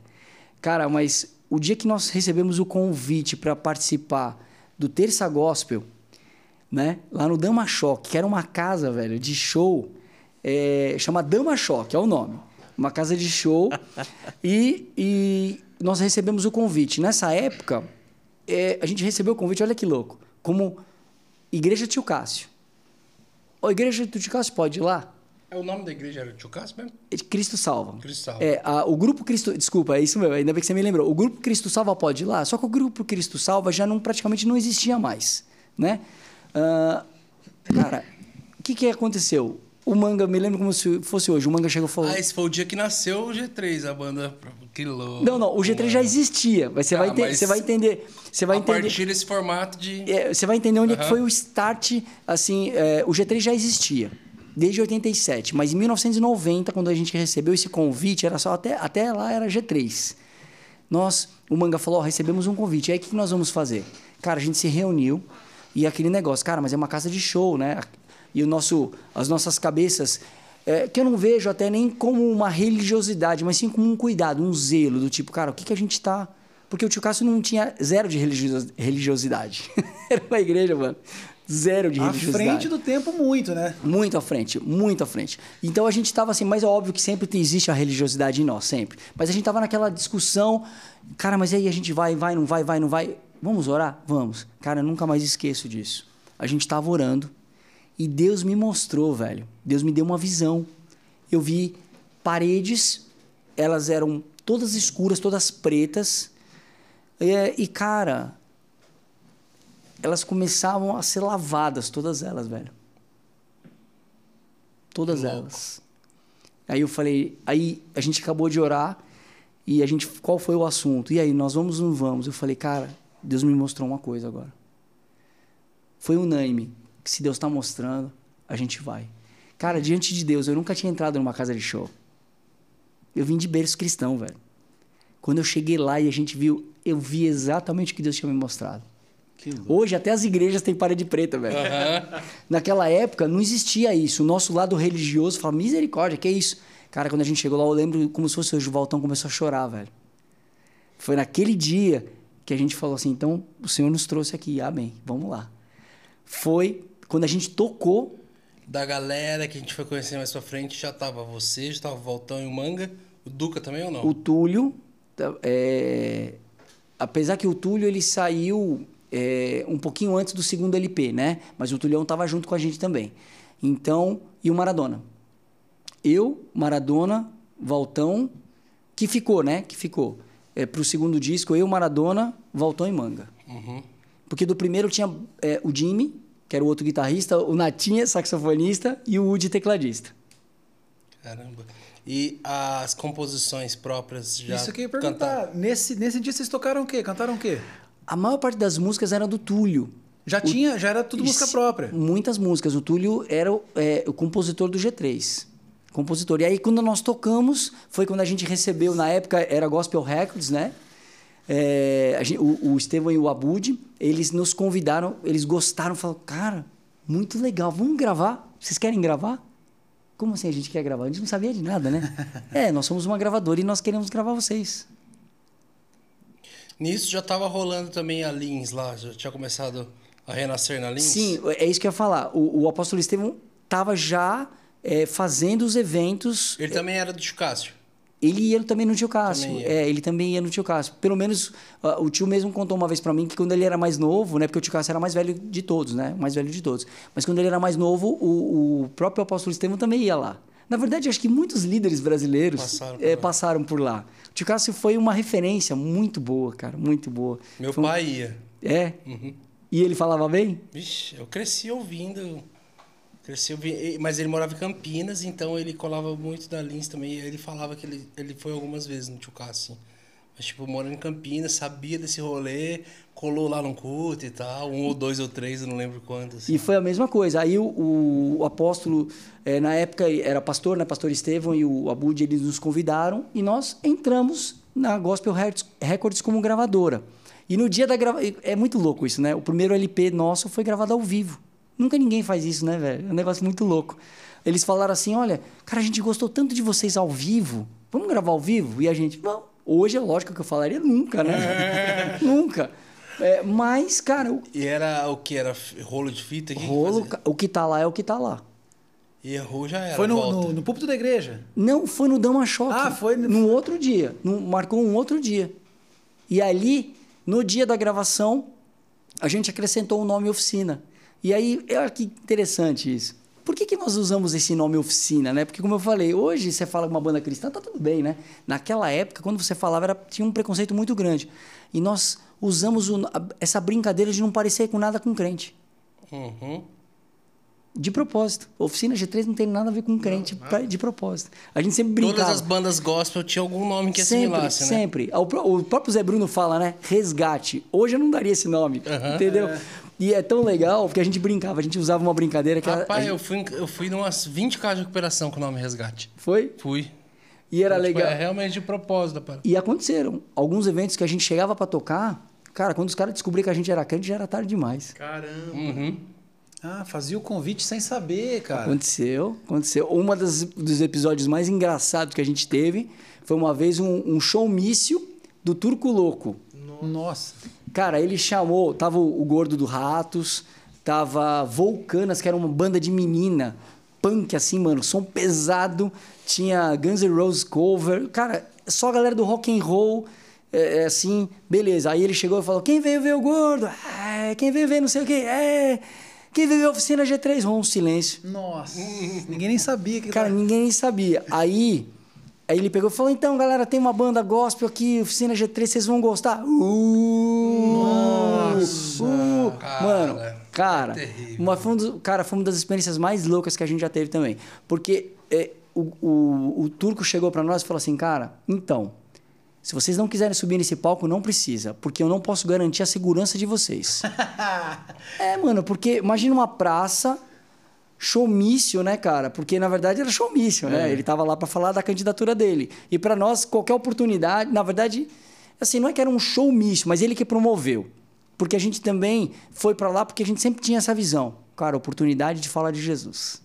Cara, mas o dia que nós recebemos o convite para participar do Terça Gospel, né? Lá no Dama Choque, que era uma casa, velho, de show. é, chama Dama Choque, é o nome. Uma casa de show. e, e nós recebemos o convite. Nessa época, é, a gente recebeu o convite, olha que louco, como Igreja Tio Cássio. Ô, Igreja Tio Cássio, pode ir lá? É o nome da igreja era Tio Cássio mesmo? Cristo Salva. Cristo Salva. É, a- o grupo Cristo. Desculpa, é isso mesmo, ainda bem que você me lembrou. O grupo Cristo Salva pode ir lá, só que o grupo Cristo Salva já não, praticamente não existia mais. Né? Ah, cara, o que, que aconteceu? O manga, me lembro como se fosse hoje. O manga chegou e falou. Ah, esse foi o dia que nasceu o G3, a banda. Que louco. Não, não, o G3 já existia. Mas você, Ah, vai, mas você vai entender. Você vai a entender. partir desse formato de. É, você vai entender onde é foi o start, assim, é, o G3 já existia desde 87, mas em 1990, quando a gente recebeu esse convite, era só até, até lá era G3. Nós, o Manga falou, ó, recebemos um convite, aí o que nós vamos fazer? Cara, a gente se reuniu e aquele negócio, cara, mas é uma casa de show, né? E o nosso, as nossas cabeças, é, que eu não vejo até nem como uma religiosidade, mas sim como um cuidado, um zelo, do tipo, cara, o que, que a gente tá porque o tio Cássio não tinha zero de religio- religiosidade. Era uma igreja, mano. Zero de À religiosidade. frente do tempo, muito, né? Muito à frente, muito à frente. Então a gente estava assim, mas é óbvio que sempre existe a religiosidade em nós, sempre. Mas a gente estava naquela discussão, cara, mas aí a gente vai, vai, não vai, vai, não vai. Vamos orar? Vamos. Cara, eu nunca mais esqueço disso. A gente estava orando e Deus me mostrou, velho. Deus me deu uma visão. Eu vi paredes, elas eram todas escuras, todas pretas. É, e, cara, elas começavam a ser lavadas, todas elas, velho. Todas Louco. elas. Aí eu falei, aí a gente acabou de orar e a gente, qual foi o assunto? E aí, nós vamos ou não vamos? Eu falei, cara, Deus me mostrou uma coisa agora. Foi unânime, que se Deus está mostrando, a gente vai. Cara, diante de Deus, eu nunca tinha entrado numa casa de show. Eu vim de berço cristão, velho. Quando eu cheguei lá e a gente viu, eu vi exatamente o que Deus tinha me mostrado. Hoje até as igrejas têm parede preta, velho. Naquela época não existia isso. O nosso lado religioso fala, misericórdia, que é isso? Cara, quando a gente chegou lá, eu lembro como se fosse hoje, o Valtão começou a chorar, velho. Foi naquele dia que a gente falou assim, então o Senhor nos trouxe aqui, amém, vamos lá. Foi quando a gente tocou, Da galera que a gente foi conhecer mais pra frente, já tava você, já tava o Voltão e o Manga. O Duca também ou não? o Túlio, é, apesar que o Túlio ele saiu é, um pouquinho antes do segundo LP, né? Mas o Tulhão tava junto com a gente também. Então, e o Maradona. Eu, Maradona, Valtão, que ficou, né? Que ficou. É, pro segundo disco, eu, Maradona, Valtão e Manga. Uhum. Porque do primeiro tinha é, o Jimmy, que era o outro guitarrista, o Natinha, saxofonista, e o Woody, tecladista. Caramba. E as composições próprias já Isso que eu ia cantaram? perguntar. Nesse, nesse dia vocês tocaram o quê? Cantaram o quê? A maior parte das músicas era do Túlio. Já tinha, já era tudo música própria. Muitas músicas. O Túlio era o, é, o compositor do G3. Compositor. E aí, quando nós tocamos, foi quando a gente recebeu, na época era Gospel Records, né? É, gente- o, o Estevão e o Abud, eles nos convidaram, eles gostaram, falaram, cara, muito legal, vamos gravar? Vocês querem gravar? Como assim a gente quer gravar? A gente não sabia de nada, né? é, nós somos uma gravadora e nós queremos gravar vocês. Nisso já tava rolando também a Lins lá, já tinha começado a renascer na Lins? Sim, é isso que eu ia falar. O, o apóstolo Estevão estava já é, fazendo os eventos. Ele também era do Cássio. Ele ia também no tio Cássio. É, ele também ia no tio Cássio. Pelo menos ah, o tio mesmo contou uma vez pra mim que quando ele era mais novo, né? Porque o tio Cássio era mais velho de todos, né? O mais velho de todos. Mas quando ele era mais novo, o, o próprio apóstolo Estevão também ia lá. Na verdade, acho que muitos líderes brasileiros Passaram por é, passaram por lá. O tio Cássio foi uma referência muito boa, cara. Muito boa. Meu um- pai ia. É? Uhum. E ele falava bem? Vixe, eu cresci ouvindo Cresceu, vi- mas ele morava em Campinas, então ele colava muito da Lins também. Ele falava que ele, ele foi algumas vezes no Tchucá, assim. Mas, tipo, morando em Campinas, sabia desse rolê, colou lá num culto e tal. Um ou dois ou três, eu não lembro quantos. Assim. E foi a mesma coisa. Aí o, o- o apóstolo, eh, na época, era pastor, né? Pastor Estevão e o Abud, eles nos convidaram e nós entramos na Gospel Records como gravadora. E no dia da gravação. É muito louco isso, né? O primeiro LP nosso foi gravado ao vivo. Nunca ninguém faz isso, né, velho? É um negócio muito louco. Eles falaram assim: olha, cara, a gente gostou tanto de vocês ao vivo. Vamos gravar ao vivo? E a gente, vamos. Hoje é lógico que eu falaria nunca, né? nunca. É, mas, cara, o E era o que? Era rolo de fita? Que que rolo, fazia? o que tá lá é o que tá lá. E errou já era. Foi no, no, no púlpito da igreja. Não, foi no Dama Choque. Ah, foi no- no outro dia. No, marcou um outro dia. E ali, no dia da gravação, a gente acrescentou o nome oficina. E aí, olha que interessante isso. Por que, que nós usamos esse nome oficina, né? Porque, como eu falei, hoje você fala uma banda cristã, tá tudo bem, né? Naquela época, quando você falava, era, tinha um preconceito muito grande. E nós usamos o- a- essa brincadeira de não parecer com nada com crente. Uhum. De propósito. Oficina G3 não tem nada a ver com crente, pra- de propósito. A gente sempre brincava. Todas as bandas gospel tinham algum nome que sempre, assimilasse, né? sempre. O, o próprio Zé Bruno fala, né? Resgate. Hoje eu não daria esse nome, entendeu? E é tão legal porque a gente brincava, a gente usava uma brincadeira que era- a Rapaz, gente- eu fui, em- eu fui numas 20 casas de recuperação com o nome Resgate. foi Fui. e era Tipo, legal. É realmente de propósito, para. E aconteceram alguns eventos que a gente chegava pra tocar, cara, quando os caras descobriram que a gente era crente já era tarde demais. Caramba. Uhum. Ah, fazia o convite sem saber, cara. Aconteceu, aconteceu. Uma das, dos episódios mais engraçados que a gente teve foi uma vez um, um showmício do Turco Louco. Nossa. Cara, ele chamou, tava o, Gordo do Ratos, tava Volcanas, que era uma banda de menina, punk assim, mano, som pesado, tinha Guns N' Roses cover, cara, só a galera do rock and roll, é, é, assim, beleza. Aí ele chegou e falou: "Quem veio ver o Gordo? É, quem veio ver não sei o quê? É, quem veio ver a oficina G3?" Um silêncio. Nossa. Ninguém nem sabia que Cara, ninguém nem sabia. Aí, aí ele pegou e falou: então, galera, tem uma banda gospel aqui, Oficina G3, vocês vão gostar. Uh, Nossa. uh. Cara, Mano, é cara, terrível. uma, foi um dos, cara, foi uma das experiências mais loucas que a gente já teve também. Porque é, o, o, o turco chegou pra nós e falou assim: cara, então. Se vocês não quiserem subir nesse palco, não precisa, porque eu não posso garantir a segurança de vocês. É, mano, porque imagina uma praça, showmício, né, cara? Porque na verdade era showmício, né? Ele tava lá para falar da candidatura dele. E para nós, qualquer oportunidade, na verdade, assim, não é que era um showmício, mas ele que promoveu. Porque a gente também foi para lá porque a gente sempre tinha essa visão. Cara, oportunidade de falar de Jesus.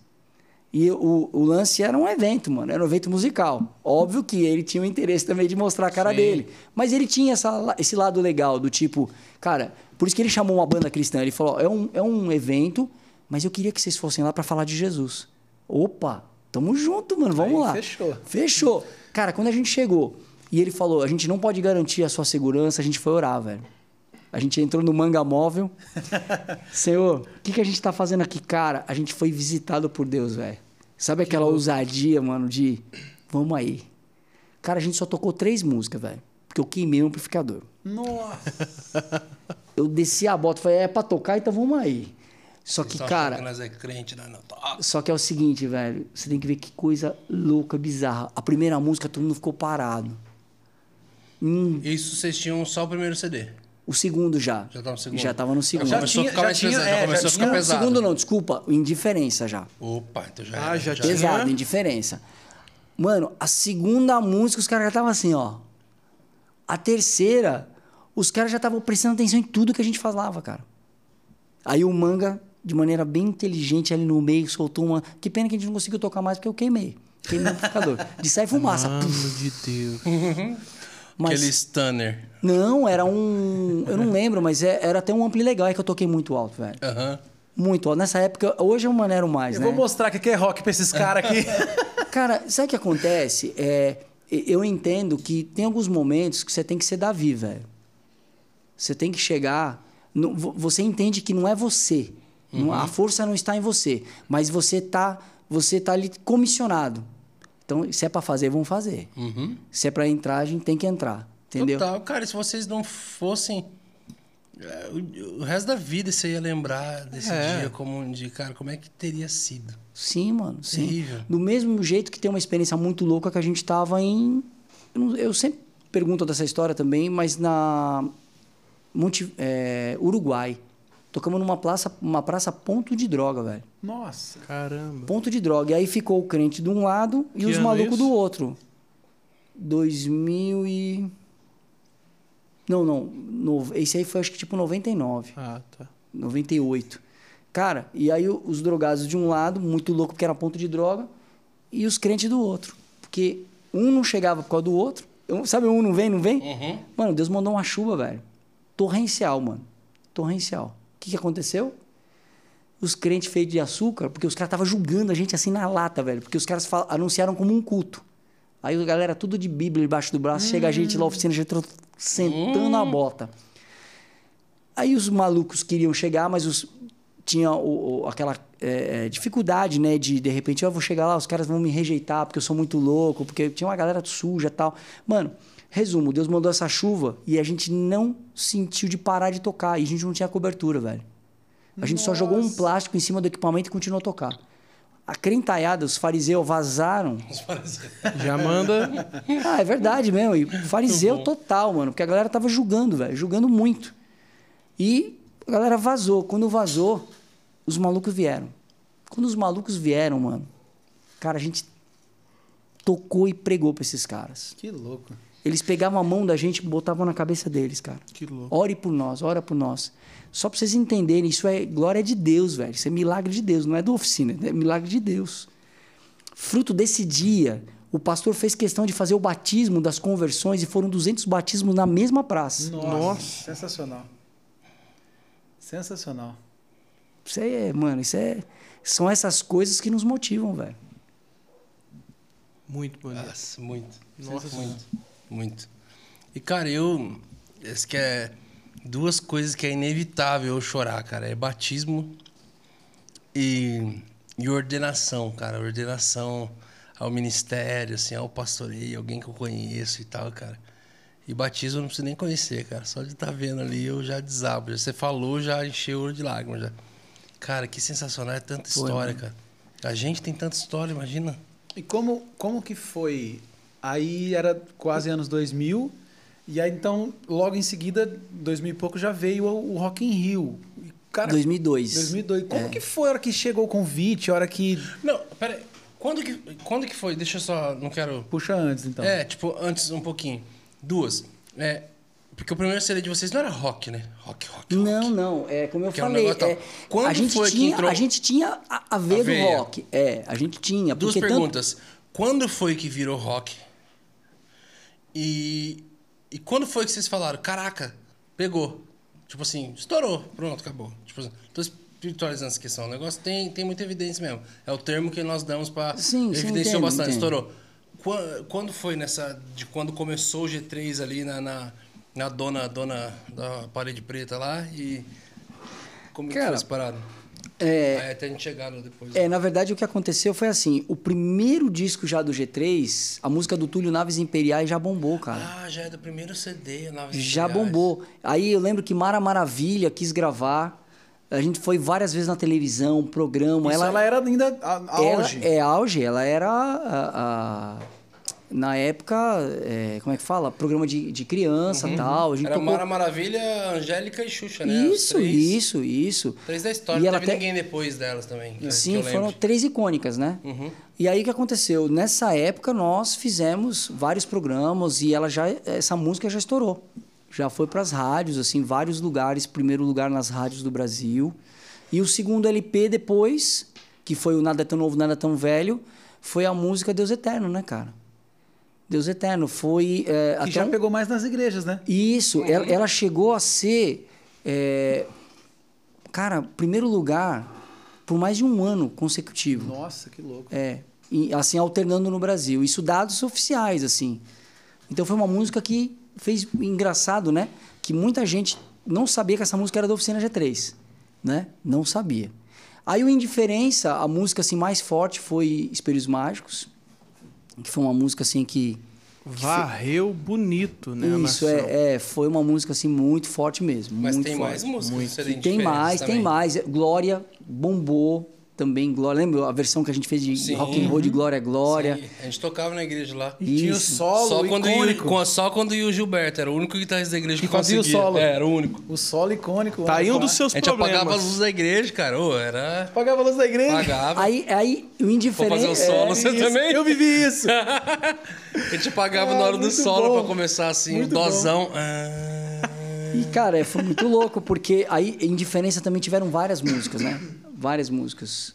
E o, o lance era um evento, mano. Era um evento musical. Óbvio que ele tinha o interesse também de mostrar a cara Sim. dele. Mas ele tinha essa, esse lado legal, do tipo, cara, por isso que ele chamou uma banda cristã. Ele falou: é um, é um evento, mas eu queria que vocês fossem lá para falar de Jesus. Opa, tamo junto, mano, vamos Aí, lá. fechou. Fechou. Cara, quando a gente chegou e ele falou: a gente não pode garantir a sua segurança, a gente foi orar, velho. A gente entrou no manga móvel. Senhor, o que, que a gente tá fazendo aqui? Cara, a gente foi visitado por Deus, velho. Sabe aquela ousadia, mano, de vamos aí. Cara, a gente só tocou três músicas, velho. Porque eu queimei o amplificador. Nossa. Eu desci a bota e falei, é pra tocar, então vamos aí. Só que, Só cara, que nós é crente? Não, tá. só que é o seguinte, velho. Você tem que ver que coisa louca, bizarra. A primeira música, todo mundo ficou parado. Hum, Isso vocês tinham só o primeiro CD. o segundo já. Já tava no segundo. Já tava no segundo. Já Já começou tinha- a ficar já mais tinha- pesado. é, Já já começou a ficar tinha- pesado. Segundo não, desculpa. Indiferença já. Opa, então já Ah, era, já tinha. Pesado, indiferença. Mano, a segunda música, os caras já estavam assim, ó. A terceira, os caras já estavam prestando atenção em tudo que a gente falava, cara. Aí o manga, de maneira bem inteligente, ali no meio, soltou uma. Que pena que a gente não conseguiu tocar mais, porque eu queimei. Queimei o amplificador. De sair fumaça. Mano de Deus. Mas- Aquele stunner. Não, era um. Eu não lembro, mas é- era até um ampli legal. É que eu toquei muito alto, velho. Aham. Muito alto. Nessa época, hoje eu maneiro mais, Eu né? vou mostrar que aqui é rock pra esses caras aqui. Cara, sabe o que acontece? É, eu entendo que tem alguns momentos que você tem que ser Davi, velho. Você tem que chegar. no- você entende que não é você. Não- a força não está em você. Mas você tá, você tá ali comissionado. Então, se é pra fazer, vamos fazer. Uhum. Se é pra entrar, a gente tem que entrar. Entendeu? Total. Cara, se vocês não fossem é, o, resto da vida você ia lembrar desse É. dia como um dia, cara, como é que teria sido? Sim, mano. Sim. Terrível. Do mesmo jeito que tem uma experiência muito louca que a gente tava em. Eu sempre pergunto dessa história também, mas na. Monte, é, Uruguai. Tocamos numa praça, uma praça ponto de droga, velho. Nossa. Caramba. Ponto de droga. E aí ficou o crente de um lado e Que os malucos isso? do outro. 2000 e. Não, não. No... Esse aí foi acho que tipo 99. Ah, tá. 98. Cara, e aí os drogados de um lado, muito louco porque era ponto de droga, e os crentes do outro. Porque um não chegava por causa do outro. Sabe, um não vem, não vem? Uhum. Mano, Deus mandou uma chuva, velho. Torrencial, mano. Torrencial. O que, que aconteceu? Os crentes feitos de açúcar, porque os caras estavam julgando a gente assim na lata, velho. Porque os caras anunciaram como um culto. Aí a galera tudo de Bíblia debaixo do braço, chega a gente lá na oficina, a gente sentando a bota. Aí os malucos queriam chegar, mas os, tinha o, o- aquela é, é, dificuldade, né? De, de repente, eu vou chegar lá, os caras vão me rejeitar porque eu sou muito louco, porque tinha uma galera suja e tal. Mano, resumo, Deus mandou essa chuva e a gente não sentiu de parar de tocar. E a gente não tinha cobertura, velho. A gente só jogou um plástico em cima do equipamento e continuou a tocar. A crentaiada, os fariseus vazaram. Já manda. Ah, é verdade mesmo. E fariseu total, mano. Porque a galera tava julgando, velho. Julgando muito. E a galera vazou. Quando vazou, os malucos vieram. Quando os malucos vieram, mano, cara, a gente tocou e pregou pra esses caras. Que louco. Eles pegavam a mão da gente e botavam na cabeça deles, cara. Que louco. Ore por nós, ora por nós. Só pra vocês entenderem, isso é glória de Deus, velho. Isso é milagre de Deus, não é do oficina, é milagre de Deus. Fruto desse dia, o pastor fez questão de fazer o batismo das conversões e foram 200 batismos na mesma praça. Nossa. Nossa. Sensacional. Sensacional. Isso aí é, mano, isso é. São essas coisas que nos motivam, velho. Muito bonito. Nossa, muito. Nossa. Muito. Muito. E, cara, eu. Esse que é duas coisas que é inevitável eu chorar, cara. É batismo e, e ordenação, cara. Ordenação ao ministério, assim, ao pastoreio, alguém que eu conheço e tal, cara. E batismo eu não preciso nem conhecer, cara. Só de estar vendo ali eu já desabo. Já Você falou, já encheu o olho de lágrimas já. Cara, que sensacional. É tanta Foi, história, cara. A gente tem tanta história, imagina. E como, como que foi? Aí era quase anos 2000, e aí então, logo em seguida, 2000 e pouco, já veio o, Rock in Rio. E, cara, 2002. 2002. Como É. que foi a hora que chegou o convite, a hora que... Não, pera aí. Quando que, quando que foi? Deixa eu só. Não quero. Puxa antes, então. É, tipo, antes um pouquinho. Duas. É. Porque o primeiro CD de vocês não era rock, né? Rock, rock, rock. Não, não. É como eu Que é um falei. negócio tal. é, Quando a gente foi que tinha, entrou- a gente tinha a, a A do rock. É, a gente tinha. Duas porque tanto- perguntas. Quando foi que virou rock? E. E quando foi que vocês falaram, caraca, pegou? Tipo assim, estourou, pronto, acabou. Tipo assim, tô espiritualizando essa questão. O negócio tem, tem muita evidência mesmo. É o termo que nós damos pra. Sim, sim, Evidenciou entendo, bastante, entendo. estourou. Quando, quando foi nessa. De quando começou o G3 ali na, na, na dona, dona da parede preta lá e. Como que Cara, foi essa parada? É, Aí até a gente chegar depois. É, na verdade, o que aconteceu foi assim: o primeiro disco já do G3, a música do Túlio Naves Imperiais já bombou, cara. Ah, já é do primeiro CD, Naves já Imperiais. bombou. Aí eu lembro que Mara Maravilha quis gravar. A gente foi várias vezes na televisão, programa. Isso, ela, era ainda a- ela- auge. é auge, ela era a- a- na época, é, como é que fala? Programa de, de criança e tal. A gente Uhum. Era tocou... Mara Maravilha, Angélica e Xuxa, né? Isso, três, isso, isso. Três da história, E não teve até- ninguém depois delas também. Sim, foram três icônicas, né? Uhum. E aí o que aconteceu? Nessa época nós fizemos vários programas e ela já essa música já estourou. Já foi para as rádios, assim, vários lugares, primeiro lugar nas rádios do Brasil. E o segundo LP depois, que foi o Nada é tão novo, nada tão velho, foi a música Deus Eterno, né, cara? Deus Eterno foi é, Que até já um- pegou mais nas igrejas, né? isso, ela, ela chegou a ser, é, cara, primeiro lugar por mais de um ano consecutivo. Nossa, que louco. É, e, assim, alternando no Brasil. Isso dados oficiais, assim. Então foi uma música que fez engraçado, né? Que muita gente não sabia que essa música era da Oficina G3, né? Não sabia. Aí o Indiferença, a música assim mais forte foi Espelhos Mágicos, que foi uma música assim que Varreu bonito, né? Isso, é, é, foi uma música assim muito forte mesmo. Mas muito tem forte. mais músicas Muito. Tem mais, tem também. mais. Glória bombou também. Glória, lembra a versão que a gente fez de Sim. rock and roll de Glória Glória? Sim, a gente tocava na igreja lá. E tinha o solo Só quando, icônico. com- só quando ia o Gilberto, era o único guitarrista da igreja que, Que fazia o solo. É, era o único. O solo icônico. Tá aí um dos seus A gente problemas. apagava as luzes da igreja, cara. Ô, era. Apagava a luz da igreja. Pagava. Aí, aí o Vou indiferente. fazer o solo, é, você Isso, também? Eu vivi isso. A gente apagava Ah, na hora do solo bom. pra começar assim, Muito o dosão. Ah. E, cara, foi muito louco, porque aí em diferença também tiveram várias músicas, né? Várias músicas.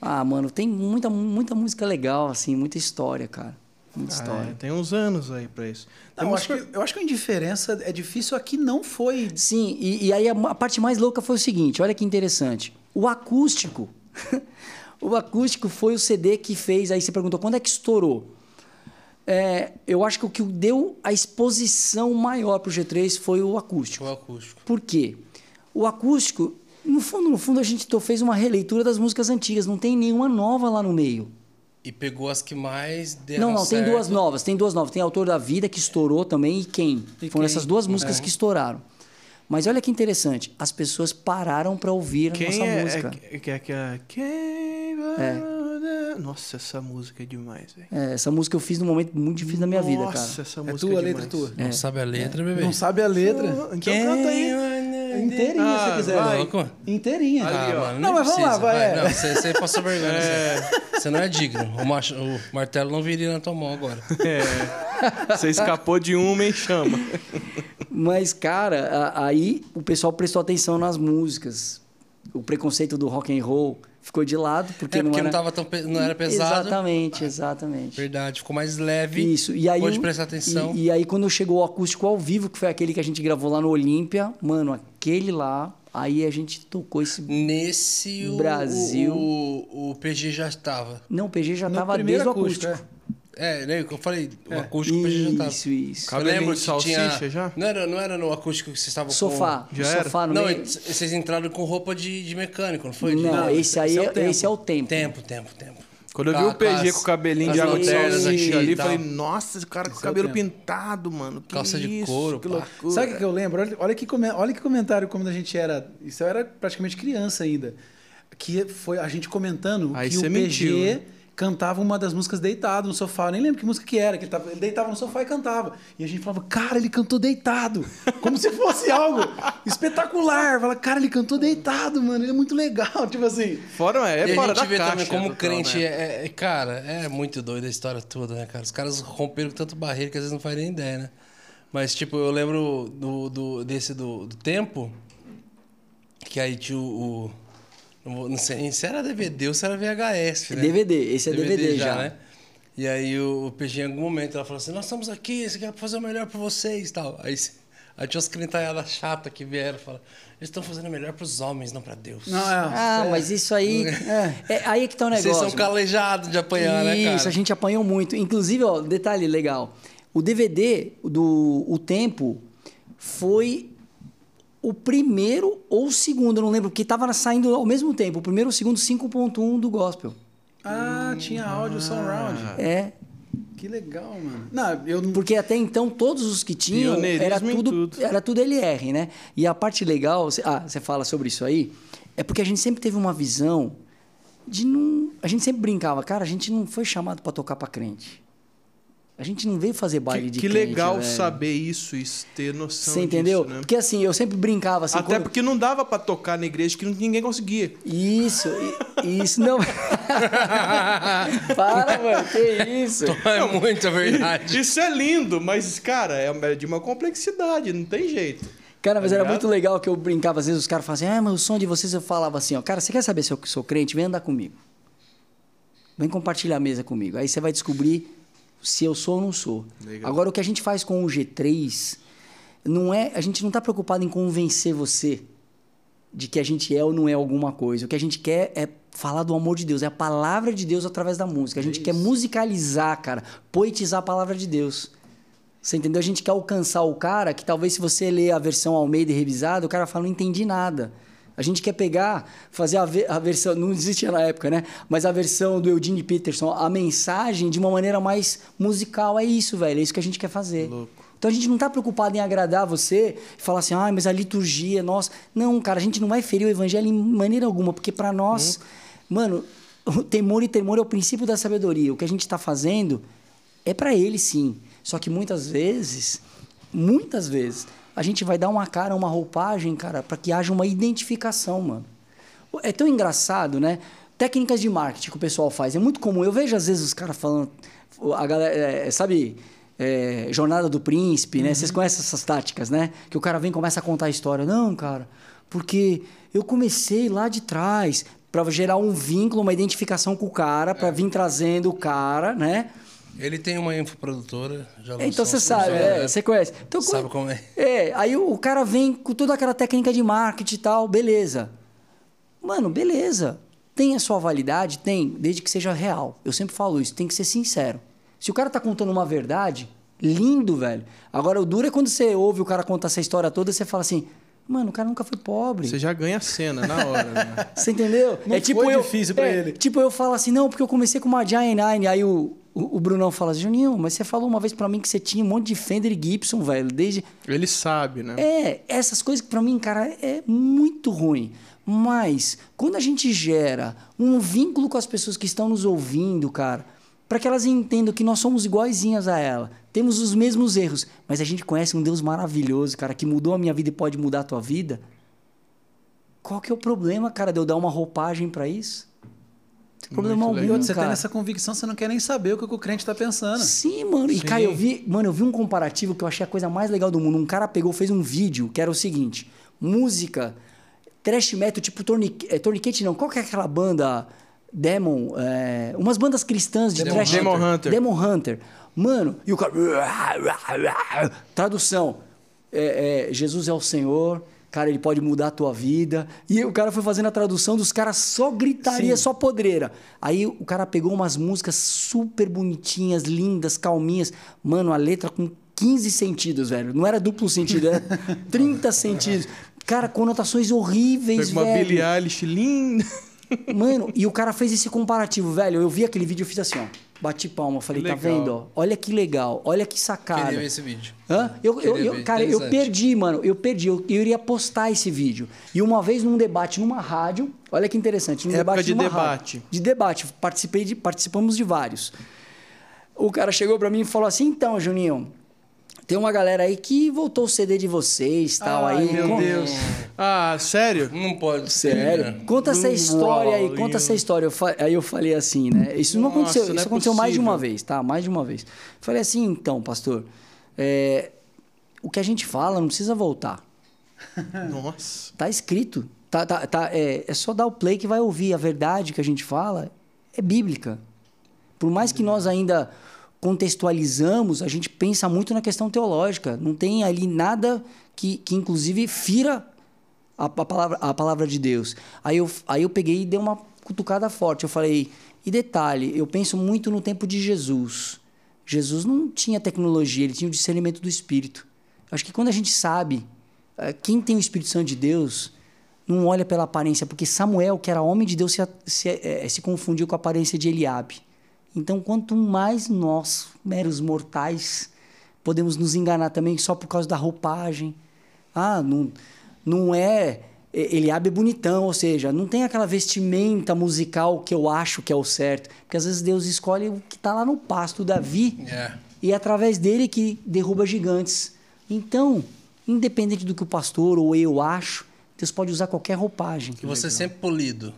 Ah, mano, tem muita, muita música legal, assim, muita história, cara. Muita Ah, história. é, tem uns anos aí pra isso. Não, eu, música- acho que, eu acho que a indiferença é difícil. Aqui não foi. Sim, e, e aí a, a parte mais louca foi o seguinte: olha que interessante. O acústico. o acústico foi o CD que fez. Aí você perguntou quando é que estourou? É, eu acho que o que deu a exposição maior pro G3 foi o acústico. O acústico. Por quê? O acústico, no fundo, no fundo, a gente fez uma releitura das músicas antigas, não tem nenhuma nova lá no meio. E pegou as que mais deram Não, não, tem certo. duas novas, tem duas novas. Tem Autor da Vida, que estourou também, e Quem. E Foram Quem? essas duas músicas É. que estouraram. Mas olha que interessante, as pessoas pararam pra ouvir a Quem nossa é, música. é, que é que é quem vai- Nossa, essa música é demais, velho. É, essa música eu fiz num momento muito difícil da minha vida, cara. Nossa, essa É música tua, é a letra demais. tua. Não sabe a letra, bebê? Não sabe a letra. Então canta aí. Inteirinha, Ah, se quiser. vai. Louco? Inteirinha. Ali. Ah, mano, Não, nem mas vamos lá, vai, é. Não, você, você passou vergonha. Você, você não é digno. O, macho- o martelo não viria na tua mão agora. É. Você escapou de uma e chama. Mas, cara, aí o pessoal prestou atenção nas músicas. O preconceito do rock and roll ficou de lado, porque, é porque não não, era... tava tão pe- não era pesado. Exatamente, exatamente. Verdade, ficou mais leve. Isso, e aí... Pode prestar atenção. E, e aí quando chegou o acústico ao vivo, que foi aquele que a gente gravou lá no Olímpia, mano, aquele lá, aí a gente tocou esse... Nesse o, Brasil. O, o, o PG já estava. Não, o PG já No tava primeiro desde o acústico, acústico. É, né? Eu falei, o acústico o PG já tava. Isso, isso. Eu lembro de que salsicha tinha... já? Não era, não era no acústico que vocês estavam Sofá. Já o era? sofá com... no Não, meio. vocês entraram com roupa de, de mecânico, não foi? De- Não, esse aí esse é é, o tempo. esse é o tempo. Tempo, tempo, tempo. Quando eu vi o Com as- PG com o cabelinho de água de salsicha aqui ali, falei, nossa, esse cara com o é o cabelo pintado, mano. Que Calça de isso, couro, que pá. loucura. Sabe o que que eu lembro? Olha, olha que, olha que comentário quando a gente era. Isso eu era praticamente criança ainda. Que foi a gente comentando Aí que o PG mentiu, né? Cantava uma das músicas deitado no sofá. Eu nem lembro que música que era, que ele, tava- ele deitava no sofá e cantava. E a gente falava, cara, ele cantou deitado. Como se fosse algo espetacular. Fala, cara, ele cantou deitado, mano. Ele é muito legal. Tipo assim. Fora, é e fora a gente da vê caixa. também como total, crente né? é, é- Cara, é muito doido a história toda, né, cara? Os caras romperam com tanto barreira que às vezes não faz nem ideia, né? Mas, tipo, eu lembro do, do- desse do, do tempo, que aí tinha o. o- não, vou- não sei nem se era DVD ou se era VHS, né? DVD, esse é DVD, já. né? E aí o PG em algum momento ela falou assim, nós estamos aqui, esse aqui é pra fazer o melhor pra vocês e tal. Aí, aí tinha umas crentalhadas chatas que vieram e falaram, eles estão fazendo o melhor pros homens, não pra Deus. Não, é, Ah, é. mas isso aí. É, aí é que tá o Vocês negócio. são calejados de apanhar, né, cara? Isso, a gente apanhou muito. Inclusive, ó, detalhe legal. O DVD do O Tempo foi o primeiro ou o segundo, eu não lembro, porque tava saindo ao mesmo tempo. O primeiro ou o segundo 5.1 do gospel. Ah, tinha áudio surround. É, Que legal, mano. Não, eu não. porque até então todos os que tinham era tudo, tudo. era tudo LR, né? E a parte legal, ah, você fala sobre isso aí, é porque a gente sempre teve uma visão de não, a gente sempre brincava, cara, a gente não foi chamado para tocar para crente. A gente não veio fazer baile Que, de que crente, legal velho. saber isso e ter noção Você entendeu? disso, né? Porque assim, eu sempre brincava assim. Até quando- porque não dava pra tocar na igreja que ninguém conseguia. Isso, isso não. Para, mano, que isso? É muita verdade. Isso é lindo, mas, cara, é de uma complexidade, não tem jeito. Cara, mas Tá era ligado? muito legal que eu brincava, às vezes os caras falavam assim, ah, mas o som de vocês eu falava assim, ó, cara, você quer saber se eu sou crente? Vem andar comigo. Vem compartilhar a mesa comigo. Aí você vai descobrir se eu sou ou não sou. Legal. Agora, o que a gente faz com o G3 não é. A gente não está preocupado em convencer você de que a gente é ou não é alguma coisa. O que a gente quer é falar do amor de Deus, é a palavra de Deus através da música. A gente quer musicalizar, cara, poetizar a palavra de Deus. Você entendeu? A gente quer alcançar o cara que talvez se você ler a versão Almeida e revisada, o cara fala, não entendi nada. A gente quer pegar, fazer a, ve- a versão, não existia na época, né? Mas a versão do Eugene Peterson, a mensagem de uma maneira mais musical. É isso, velho. É isso que a gente quer fazer. Louco. Então a gente não tá preocupado em agradar você e falar assim, ah, mas a liturgia, nossa. Não, cara, a gente não vai ferir o evangelho em maneira alguma, porque para nós, mano, o temor e temor é o princípio da sabedoria. O que a gente está fazendo é para ele sim. Só que muitas vezes, muitas vezes, a gente vai dar uma cara, uma roupagem, cara, para que haja uma identificação, mano. É tão engraçado, né? Técnicas de marketing que o pessoal faz. É muito comum. Eu vejo às vezes os caras falando. A galera, é, sabe, é, Jornada do Príncipe, né? Vocês conhecem essas táticas, né? Que o cara vem e começa a contar a história. Não, cara, porque eu comecei lá de trás para gerar um vínculo, uma identificação com o cara, para vir trazendo o cara, né? Ele tem uma infoprodutora. Já lançou Então você sabe, é, você conhece. Então, Sabe co- como é. É, aí o, o cara vem com toda aquela técnica de marketing e tal, beleza. Mano, beleza. Tem a sua validade? Tem, desde que seja real. Eu sempre falo isso, tem que ser sincero. Se o cara tá contando uma verdade, lindo, velho. Agora, o duro é quando você ouve o cara contar essa história toda, você fala assim, mano, o cara nunca foi pobre. Você já ganha a cena na hora, né? Você entendeu? Não foi difícil pra é, ele. Tipo, eu falo assim, não, porque eu comecei com uma Giant Nine. Aí o, o, o Brunão fala Juninho, mas você falou uma vez pra mim que você tinha um monte de Fender e Gibson, velho, desde... Ele sabe, né? É, essas coisas que pra mim, cara, é muito ruim. Mas, quando a gente gera um vínculo com as pessoas que estão nos ouvindo, cara, para que elas entendam que nós somos iguaizinhas a ela, temos os mesmos erros, mas a gente conhece um Deus maravilhoso, cara, que mudou a minha vida e pode mudar a tua vida. Qual que é o problema, cara, de eu dar uma roupagem pra isso? Tem problema Muito algum, legal. Você cara. tem essa convicção, você não quer nem saber o que o crente tá pensando. Sim, mano. E, Sim. cara, eu vi, mano, eu vi um comparativo que eu achei a coisa mais legal do mundo. Um cara pegou, fez um vídeo que era o seguinte: música, trash metal, tipo torniquete, é, torniquete não. Qual que é aquela banda Demon? é, umas bandas cristãs de Demon trash Hunter. Demon Hunter. Demon Hunter. Mano, e o cara. Tradução: é, é, Jesus é o Senhor. Cara, ele pode mudar a tua vida. E o cara foi fazendo a tradução dos caras só gritaria, Sim. só podreira. Aí o cara pegou umas músicas super bonitinhas, lindas, calminhas. Mano, a letra com 15 sentidos, velho. Não era duplo sentido, era 30 sentidos. Cara, conotações horríveis, Pega uma velho. Billie Eilish linda. Mano, e o cara fez esse comparativo, velho. Eu vi aquele vídeo e fiz assim, ó. Bati palma, falei, tá vendo, ó? Olha que legal, olha que sacada. Queria ver esse vídeo. Hã? Eu, eu, eu- cara, eu perdi, mano. Eu perdi. Eu, eu iria postar esse vídeo. E uma vez num debate numa rádio, olha que interessante, num Época debate de numa debate. rádio. De debate. Participei de, participamos de vários. O cara chegou pra mim e falou assim: então, Juninho, tem uma galera aí que voltou o CD de vocês tal Ai, aí. meu Com- Deus. Ah, sério? Não pode ser. Sério? né? Conta essa Blue história aí, conta essa história. Eu fa- Aí eu falei assim, né? Isso não Nossa, aconteceu, não isso é aconteceu mais de uma possível. vez, tá? Mais de uma vez. Falei assim, então, pastor, é, o que a gente fala não precisa voltar. Nossa. Tá escrito. Tá, tá, tá, é, é só dar o play que vai ouvir. A verdade que a gente fala é bíblica. Por mais que nós ainda contextualizamos, a gente pensa muito na questão teológica. Não tem ali nada que, que inclusive, fira a, a palavra, a palavra de Deus. Aí eu, aí eu peguei e dei uma cutucada forte. Eu falei, e detalhe, eu penso muito no tempo de Jesus. Jesus não tinha tecnologia, ele tinha o discernimento do Espírito. Acho que quando a gente sabe eh, quem tem o Espírito Santo de Deus, não olha pela aparência, porque Samuel, que era homem de Deus, se, se, eh, se confundiu com a aparência de Eliabe. Então, quanto mais nós, meros mortais, podemos nos enganar também só por causa da roupagem. Ah, não, não é. e- Eliabe é bonitão, ou seja, não tem aquela vestimenta musical que eu acho que é o certo. Porque às vezes Deus escolhe o que está lá no pasto, Davi, É. e é através dele que derruba gigantes. Então, independente do que o pastor ou eu acho, Deus pode usar qualquer roupagem. E você sempre polido.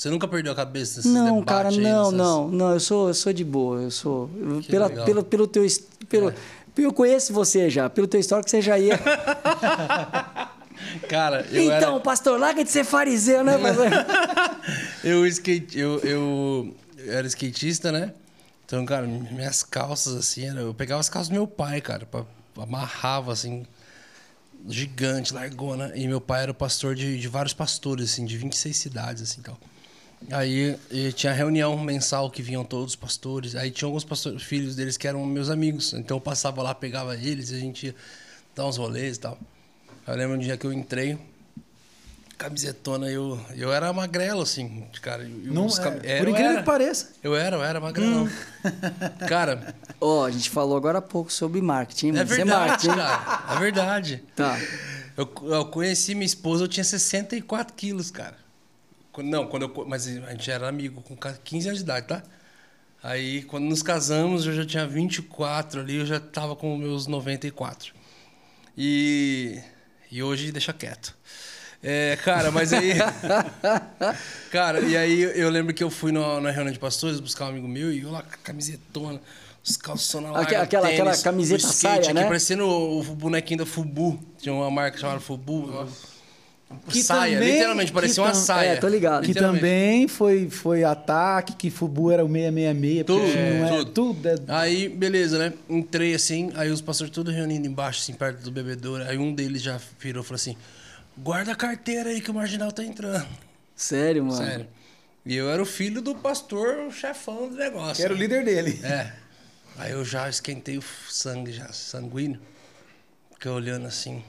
Você nunca perdeu a cabeça nesses Não, debates cara, aí, não, nessas- não, não, eu sou, eu sou de boa, eu sou eu- pela, legal. pelo, pelo teu pelo, eu conheço você já, pelo teu histórico você já ia. Cara, eu então, era... pastor, larga de ser fariseu, né? pastor? Eu, skate, eu, eu era skatista, né? Então, cara, minhas calças, assim, eu pegava as calças do meu pai, cara, pra, amarrava, assim, gigante, largona. E meu pai era pastor de, de vários pastores, assim, de 26 cidades, assim, tal. Aí e tinha reunião mensal que vinham todos os pastores. Aí tinha alguns pastores, filhos deles que eram meus amigos. Então eu passava lá, pegava eles e a gente ia dar uns rolês e tal. Eu lembro um dia que eu entrei, camisetona. Eu, eu era magrelo, assim, cara. Eu, Não, é, cam- por eu incrível era. que pareça. Eu era, eu era magrelão. cara, Ó, a gente falou agora há pouco sobre marketing, é mano. Isso verdade, marketing. cara. É verdade. Tá. Eu, eu conheci minha esposa, eu tinha 64 quilos, cara. Não, quando eu. Mas a gente era amigo com 15 anos de idade, tá? Aí, quando nos casamos, eu já tinha 24 ali, eu já tava com meus 94. E. E hoje deixa quieto. É, cara, mas aí. cara, e aí eu lembro que eu fui no- na reunião de pastores buscar um amigo meu e eu lá camisetona, os calções na Aque- larga, aquela- tênis, aquela camiseta skate saia, aqui, né? Parecendo o, o bonequinho da Fubu. Tinha uma marca chamada Fubu. Que saia, também- literalmente, parecia que uma saia. é, tô ligado. Que também foi, foi ataque, que Fubu era o 666. porque Tudo, não é, tudo. tudo é- Aí, beleza, né? Entrei assim, aí os pastores todos reunindo embaixo, assim, perto do bebedouro. Aí um deles já virou e falou assim: guarda a carteira aí que o marginal tá entrando. Sério, mano. Sério. E eu era o filho do pastor, o chefão do negócio. que era o líder dele. É. Aí eu já esquentei o sangue, já, sanguíneo. Fiquei olhando assim.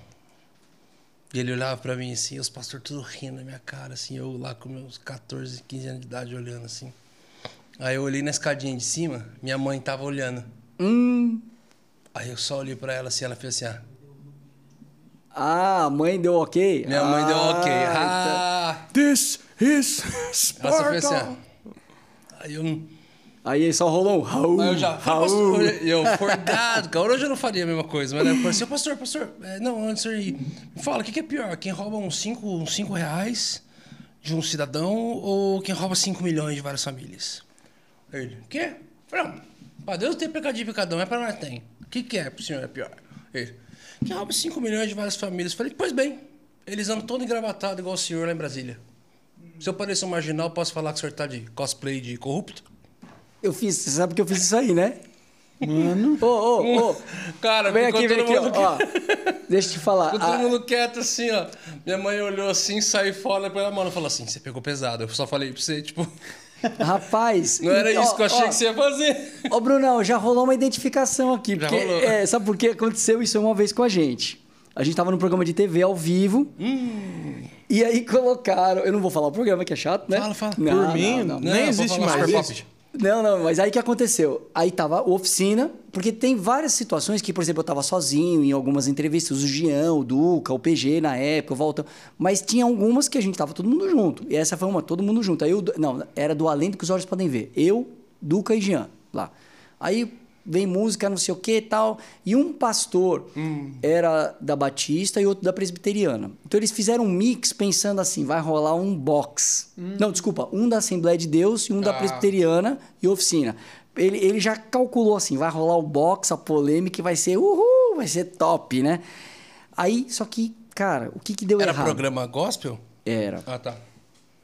E ele olhava pra mim assim, os pastores tudo rindo na minha cara, assim, eu lá com meus 14, 15 anos de idade olhando assim. Aí eu olhei na escadinha de cima, minha mãe tava olhando. Hum. Aí eu só olhei pra ela assim, ela fez assim, ah. Ah, a mãe deu ok? Minha mãe deu ok. então- Ah! This is Ela só fez assim, Sparta. ah. Aí eu. Aí só rolou um Raul. Aí eu já. Raul. Pastor, eu, forgado, cara. Hoje eu não faria a mesma coisa, mas né, parecia, pastor, pastor. é, não, antes. Me fala, o que, que é pior? Quem rouba uns 5 uns cinco reais de um cidadão ou quem rouba 5 milhões de várias famílias? Ele, o quê? Não, pra Deus tem pecadinho pecadão, é pra nós tem. O que, que é pro senhor é pior? Ele, quem rouba 5 milhões de várias famílias? Falei, pois bem, eles andam todo engravatados igual o senhor lá em Brasília. Se eu parecer um marginal, posso falar que o senhor tá de cosplay de corrupto? Eu fiz, você sabe que eu fiz isso aí, né? Mano. Ô, ô, ô. Cara, Vem aqui, vem aqui, ó. ó. Deixa eu te falar. Ficou todo Ah, mundo quieto assim, ó. Minha mãe olhou assim, saiu fora pela mão e falou assim: você pegou pesado. Eu só falei pra você, tipo, rapaz. não era ó, isso que eu achei ó, que você ia fazer. Ô, Brunão, já rolou uma identificação aqui. Já porque, rolou. é, sabe por que aconteceu isso uma vez com a gente? A gente tava num programa de TV ao vivo. Hum. E aí colocaram. Eu não vou falar o programa, que é chato, né? Fala, fala. Não, Por não, mim, não. nem Não, existe pode falar mais Super isso. Pop. Não, não, mas aí que aconteceu? Aí tava oficina, porque tem várias situações que, por exemplo, eu tava sozinho em algumas entrevistas, o Gião, o Duca, o PG na época, o Voltão, mas tinha algumas que a gente tava todo mundo junto. E essa foi uma, todo mundo junto. Aí eu, não, era do Além do que os olhos podem ver. Eu, Duca e Jean, lá. Aí vem música, não sei o que e tal. E um pastor era da Batista e outro da Presbiteriana. Então eles fizeram um mix pensando assim: vai rolar um box. Não, desculpa, um da Assembleia de Deus e um da Ah. Presbiteriana e oficina. Ele, ele já calculou assim: vai rolar o box, a polêmica, e vai ser uhul, vai ser top, né? Aí, só que, cara, o que, que deu Era errado? programa gospel? Era. Ah, tá.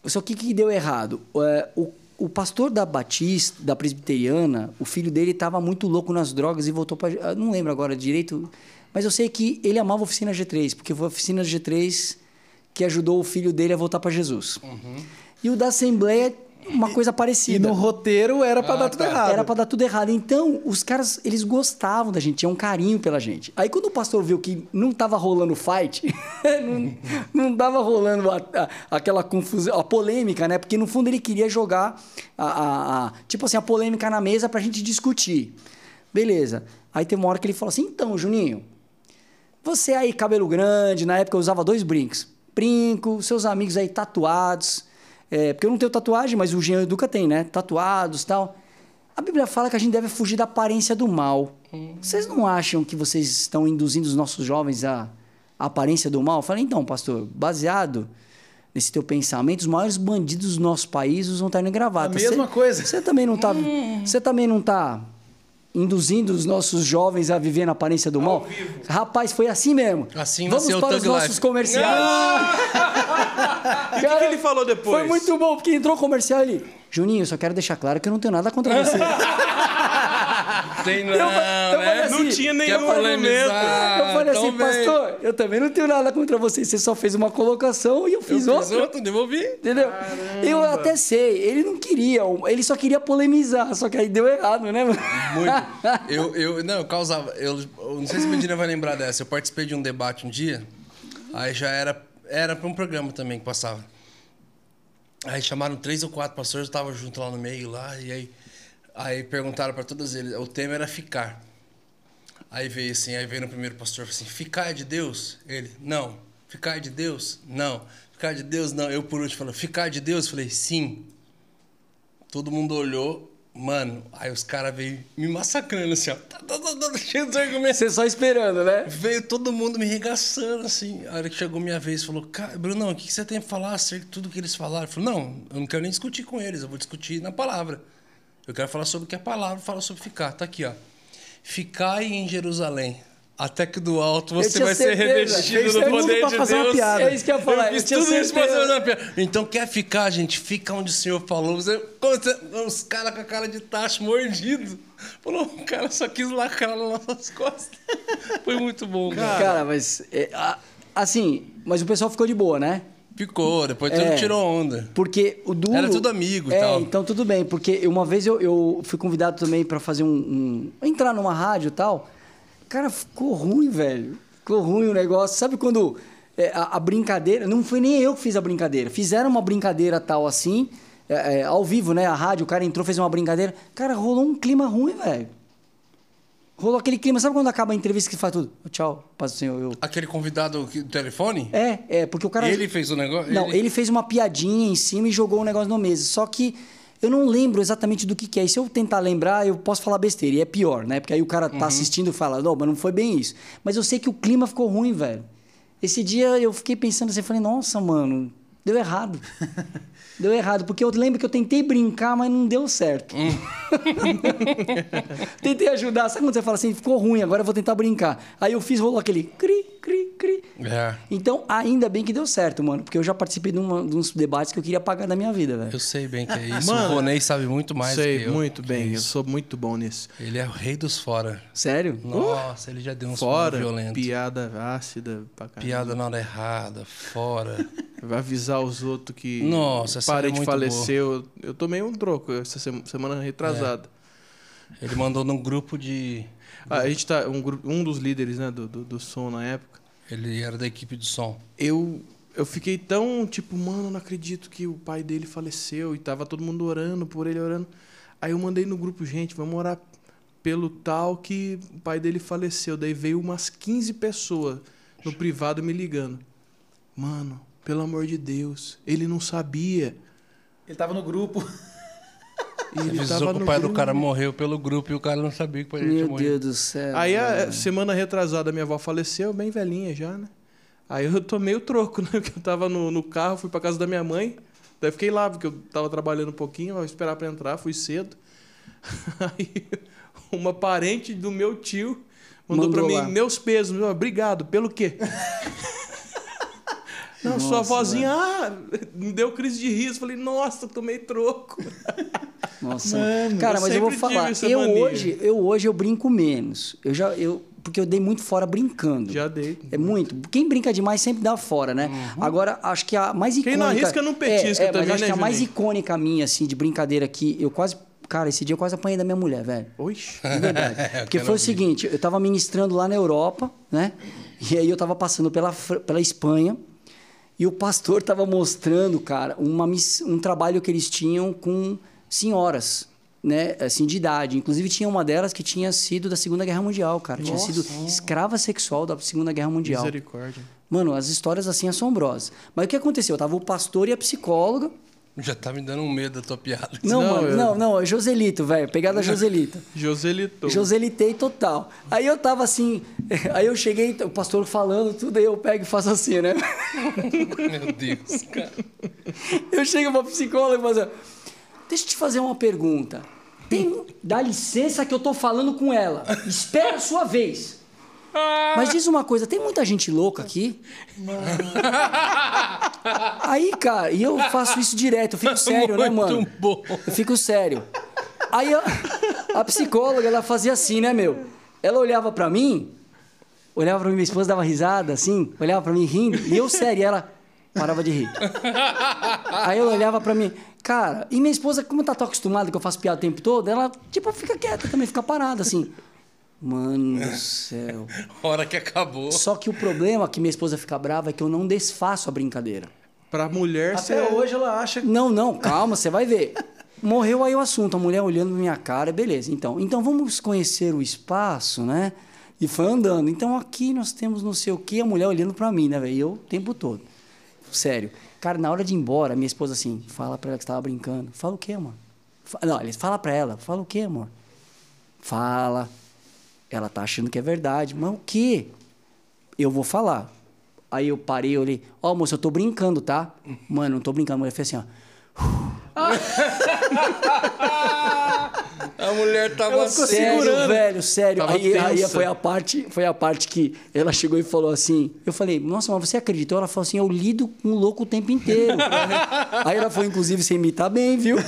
Só que o que deu errado? É, o, o pastor da Batista, da Presbiteriana, o filho dele estava muito louco nas drogas e voltou para. Não lembro agora direito, mas eu sei que ele amava a oficina G3, porque foi a oficina G3 que ajudou o filho dele a voltar para Jesus. E o da Assembleia, uma coisa E parecida. no roteiro era pra Ah, dar tudo tá. errado. Era pra dar tudo errado. Então, os caras, eles gostavam da gente, tinham um carinho pela gente. Aí, quando o pastor viu que não tava rolando fight, não, não tava rolando a- a- aquela confusão, a polêmica, né? Porque, no fundo, ele queria jogar, a, a- a- tipo assim, a polêmica na mesa pra gente discutir. Beleza. Aí, teve uma hora que ele falou assim, então, Juninho, você aí, cabelo grande, na época eu usava dois brincos. Brinco, seus amigos aí tatuados. É, porque eu não tenho tatuagem, mas o Jean e o Duca tem, né? Tatuados e tal. A Bíblia fala que a gente deve fugir da aparência do mal. Vocês não acham que vocês estão induzindo os nossos jovens à à aparência do mal? Eu falei, então, pastor, baseado nesse teu pensamento, os maiores bandidos do nosso país usam terno e gravata. A mesma Você- coisa. Você também não tá, você também não tá induzindo os nossos jovens a viver na aparência do mal? Rapaz, foi assim mesmo. Assim Vamos para os nossos Life. comerciais. E o que, que ele falou depois? Foi muito bom, porque entrou o comercial ali. Juninho, eu só quero deixar claro que eu não tenho nada contra você. Tem não, eu falei né? assim, Não tinha nenhum argumento. eu falei assim, então vem. pastor, eu também não tenho nada contra você. Você só fez uma colocação e eu Eu fiz fiz outra. outro, devolvi. Entendeu? Eu até sei, ele não queria, ele só queria polemizar, só que aí deu errado, né? mano? Muito. Eu, eu, não, eu causava. Eu, eu não sei se a Medina vai lembrar dessa. Eu participei de um debate um dia, aí já era. Era pra um programa também que passava. Aí chamaram três ou quatro pastores, eu tava junto lá no meio lá, e aí, aí perguntaram pra todos eles, o tema era ficar. Aí veio assim, aí veio no primeiro pastor assim, ficar é de Deus? Ele, não. Ficar é de Deus? Não. Ficar de Deus? Não. Eu por último falei, ficar de Deus? Falei, sim. Todo mundo olhou, mano, aí os caras veio me massacrando assim, ó. Tá, tá, tá, tá, cheio de argumentos. Você só esperando, né? Veio todo mundo me regaçando, assim. A hora que chegou minha vez, falou, cara, Brunão, o que que você tem pra falar acerca de tudo que eles falaram? Eu falei, não, eu não quero nem discutir com eles, eu vou discutir na palavra. Eu quero falar sobre o que a palavra fala sobre ficar. Tá aqui, ó. Ficai em Jerusalém, até que do alto você vai ser certeza. revestido Fez no poder de fazer uma Deus. piada. É isso que eu ia falar. Eu tudo isso pra fazer uma piada. Então quer ficar, gente? Fica onde o Senhor falou. Você, os caras com a cara de tacho mordido. Falou, o cara só quis lacrar nas nossas costas. Foi muito bom, cara. Cara, mas. é, assim, mas o pessoal ficou de boa, né? Ficou, depois É. tirou onda. Porque o duro. Era tudo amigo e é, tal. então tudo bem. Porque uma vez eu, eu fui convidado também pra fazer um, um- entrar numa rádio e tal. Cara, ficou ruim, velho. Ficou ruim o negócio. Sabe quando é, a, a brincadeira. Não foi nem eu que fiz a brincadeira. Fizeram uma brincadeira tal assim, é, é, ao vivo, né? A rádio, o cara entrou, fez uma brincadeira. Cara, rolou um clima ruim, velho. Rolou aquele clima. Sabe quando acaba a entrevista que faz tudo? Tchau, paz do Senhor. Eu... Aquele convidado do telefone? É, é, porque o cara. Ele fez o negócio? Não, ele fez uma piadinha em cima e jogou o negócio no mesa. Só que eu não lembro exatamente do que, que é. E se eu tentar lembrar, eu posso falar besteira. E é pior, né? Porque aí o cara tá Uhum. assistindo e fala, não, mas não foi bem isso. Mas eu sei que o clima ficou ruim, velho. Esse dia eu fiquei pensando assim, falei, nossa, mano, deu errado. deu errado, porque eu lembro que eu tentei brincar, mas não deu certo. Hum. tentei ajudar. Sabe quando você fala assim, ficou ruim, agora eu vou tentar brincar. Aí eu fiz, rolou aquele cri, cri, cri. É. Então, ainda bem que deu certo, mano. Porque eu já participei de, uma, de uns debates que eu queria apagar da minha vida, velho. Eu sei bem que é isso. Mano, o Ronei sabe muito mais Sei, que eu. muito bem. Eu sou muito bom nisso. Ele é o rei dos fora. Sério? Nossa, ele já deu uns Fora, violentos. piada ácida pra caramba. Piada na hora errada, fora. Vai avisar os outros que Nossa, é parente faleceu. Eu tomei um troco essa sema- semana retrasada. Ele mandou num grupo de. Ah, a gente tá. Um, um dos líderes né, do, do, do som na época. Ele era da equipe de som. Eu, eu fiquei tão tipo, mano, não acredito que o pai dele faleceu e tava todo mundo orando por ele, orando. Aí eu mandei no grupo, gente, vamos orar pelo tal que o pai dele faleceu. Daí veio umas 15 pessoas no privado me ligando. Mano, pelo amor de Deus, ele não sabia. Ele tava no grupo. E ele Avisou que o pai do grupo. cara morreu pelo grupo e o cara não sabia que o pai dele tinha Meu. Deus do céu. Aí a semana retrasada minha avó faleceu, bem velhinha já, né? Aí eu tomei o troco, né? Porque eu tava no, no carro, fui pra casa da minha mãe. Daí fiquei lá, porque eu tava trabalhando um pouquinho, eu ia esperar pra entrar, fui cedo. Aí uma parente do meu tio mandou, Mandou pra mim lá. meus pesos. Obrigado, pelo quê? Não, sua Nossa, vozinha, ah, me deu crise de riso. Falei, nossa, tomei troco. Nossa. Mano, cara, eu mas eu vou falar, eu mania. hoje, eu hoje eu brinco menos. Eu já eu porque eu dei muito fora brincando. Já dei. É muito. Quem brinca demais sempre dá fora, né? Agora, acho que a mais icônica... Quem não arrisca não petisca é, é, também, mas acho né, que a mais Juninho? icônica minha, assim, de brincadeira que eu quase... Cara, esse dia eu quase apanhei da minha mulher, velho. Oxi. De verdade. Eu Porque foi o seguinte, eu tava ministrando lá na Europa, né? E aí eu tava passando pela, pela Espanha e o pastor tava mostrando, cara, uma, um trabalho que eles tinham com senhoras, né? Assim, de idade. Inclusive tinha uma delas que tinha sido da Segunda Guerra Mundial, cara. Tinha sido escrava sexual da Segunda Guerra Mundial. Misericórdia. Mano, as histórias assim assombrosas. Mas o que aconteceu? Tava o pastor e a psicóloga. Já tá me dando um medo da tua piada. Não, Não, mano, eu- não, não, é Joselito, velho. Pegada Joselito. Joselito. Joselitei total. Aí eu tava assim, aí eu cheguei, o pastor falando tudo, aí eu pego e faço assim, né? Meu Deus, cara. Eu chego pra psicóloga e falo assim, deixa eu te fazer uma pergunta. Tem, dá licença que eu tô falando com ela. Espera a sua vez. Mas diz uma coisa, tem muita gente louca aqui? Aí, cara, e eu faço isso direto, eu fico sério, né, mano? Muito bom. Eu fico sério. Aí a, a psicóloga, ela fazia assim, né, meu? Ela olhava pra mim, olhava pra mim, minha esposa dava risada, assim, olhava pra mim rindo, e eu sério, e ela parava de rir. Aí ela olhava pra mim, cara, e minha esposa, como tá tão acostumada que eu faço piada o tempo todo, ela, tipo, fica quieta também, fica parada, assim. Mano do céu. Hora que acabou. Só que o problema é que minha esposa fica brava é que eu não desfaço a brincadeira. Pra mulher, Até você- hoje ela acha que. Não, não, calma, você vai ver. Morreu aí o assunto, a mulher olhando minha cara, beleza. Então, então vamos conhecer o espaço, né? E foi andando. Então aqui nós temos não sei o que, a mulher olhando pra mim, né, velho? E Eu o tempo todo. Sério. Cara, na hora de ir embora, minha esposa assim, fala pra ela que você tava brincando. Fala o quê, amor? Fa- Não, ele fala pra ela, fala o quê, amor? Fala. Ela tá achando que é verdade. Mas o quê? Eu vou falar. Aí eu parei, eu olhei, ó, moça, eu tô brincando, tá? Mano, não tô brincando. A mulher fez assim, ó. A mulher tava sério. segurando. velho, sério. Tava Aí, aí foi a parte, foi a parte que ela chegou e falou assim. Eu falei, nossa, mas você acreditou? Ela falou assim, eu lido com o louco o tempo inteiro. aí ela foi, inclusive, você imitar bem, viu?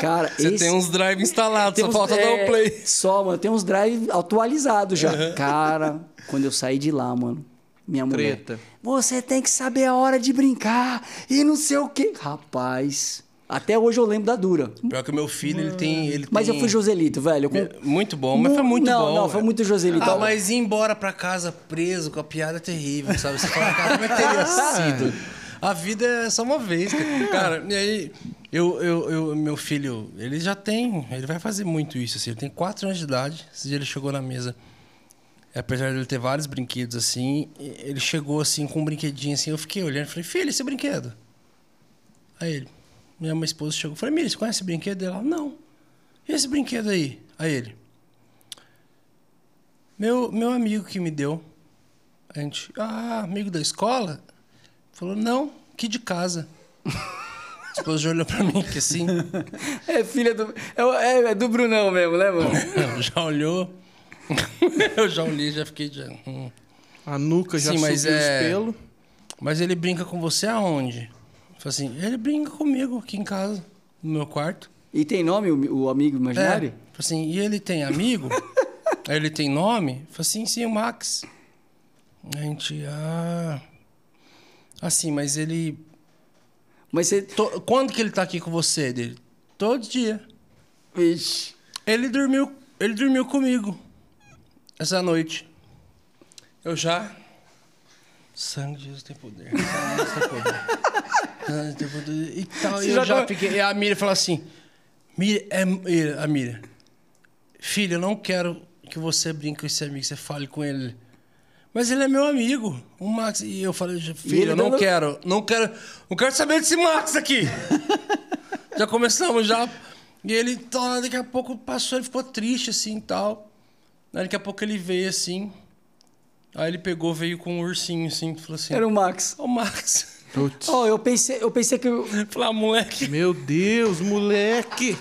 Cara, Você esse... tem uns drive instalados, só uns- falta dar é, o play. Só, mano, tem uns drive atualizados já. Cara, quando eu saí de lá, mano, minha mulher. Treta. Você tem que saber a hora de brincar e não sei o quê. Rapaz, até hoje eu lembro da dura. Pior que o meu filho, ele tem. Ele Mas eu tem- fui Joselito, velho. eu com- Muito bom, mas foi muito não, bom. Não, foi velho. muito Joselito. Ah, mas ir embora pra casa preso com a piada é terrível, sabe? Você fala, cara, como é que teria sido? A vida é só uma vez, cara. Cara, e aí, eu, eu, eu- meu filho, ele já tem, ele vai fazer muito isso, assim. Ele tem quatro anos de idade. Esse dia ele chegou na mesa. Apesar de ele ter vários brinquedos, assim, ele chegou, assim, com um brinquedinho, assim. Eu fiquei olhando e falei, filho, esse brinquedo? Aí ele, minha mãe esposa chegou. Eu falei, Miri, você conhece esse brinquedo? Ela, não. E esse brinquedo aí? Aí ele, meu, meu amigo que me deu. A gente, ah, amigo da escola? Falou, não, que de casa. A esposa já olhou pra mim, que assim, É filha do. É, é- é do Brunão mesmo, né, mano? já olhou. Eu já olhei, já fiquei. Já, hum. A nuca já Sim, mas subiu é- os pelos. Mas ele brinca com você aonde? Falei assim, ele brinca comigo aqui em casa, no meu quarto. E tem nome o, o amigo É. imaginário? Falei assim, e ele tem amigo? Ele tem nome? Falei assim, sim, o Max. A gente, ah. Assim, mas ele. Mas você. Quando que ele tá aqui com você, dele? Todo dia. Vixe. Ele dormiu, ele dormiu comigo essa noite. Eu já. Sangue de Jesus tem poder. Sangue de Jesus tem poder. E tal, Você e eu já já tá- fiquei. E a Miriam falou assim: Miriam, é, a Miriam, filho, eu não quero que você brinque com esse amigo, você fale com ele. Mas ele é meu amigo, o Max. E eu falei, filho, ele eu não dando- quero, não quero, não quero saber desse Max aqui. já começamos já. E ele, tá, daqui a pouco passou, ele ficou triste assim e tal. Aí daqui a pouco ele veio assim. Aí ele pegou, veio com um ursinho assim, falou assim: Era o Max. Ô Max. Putz. Ó, eu pensei, eu pensei que. eu- Falei, ah, moleque. Meu Deus, moleque!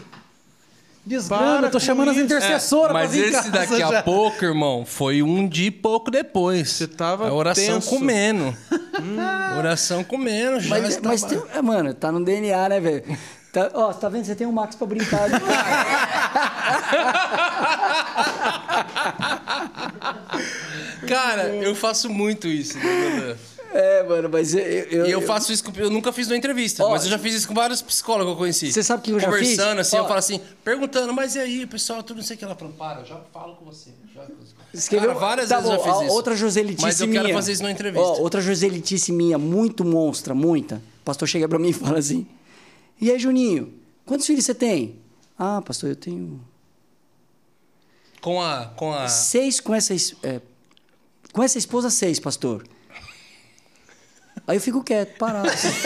Desgrama, eu tô chamando as isso. intercessoras pra Mas vir em esse casa daqui já. a pouco, irmão, foi um dia e pouco depois. Você tava A oração tenso. comendo. oração comendo, já Mas, mas tem, é, mano, tá no DNA, né, velho? Tá, ó, você tá vendo? Você tem um Max pra brincar. né? Cara, eu faço muito isso. né, é, mano, mas eu. eu E eu faço isso com... Eu nunca fiz uma entrevista, Ó, mas eu já fiz isso com vários psicólogos que eu conheci. Você sabe que eu já Conversando, fiz? assim, Ó. eu falo assim, perguntando, mas e aí, pessoal, tudo não sei o que ela falou. Para, eu já falo com você. Já... Escreveu, Cara, várias tá vezes eu bom, já fiz a isso. Outra Joselitice Mas eu quero minha. fazer isso numa entrevista. Ó, outra Joselitice minha, muito monstra, muita. O pastor chega pra mim e fala assim: E aí, Juninho, quantos filhos você tem? Ah, pastor, eu tenho Com a... Com a... seis com essa. es- é, com essa esposa, seis, pastor. Aí eu fico quieto, parado. assim.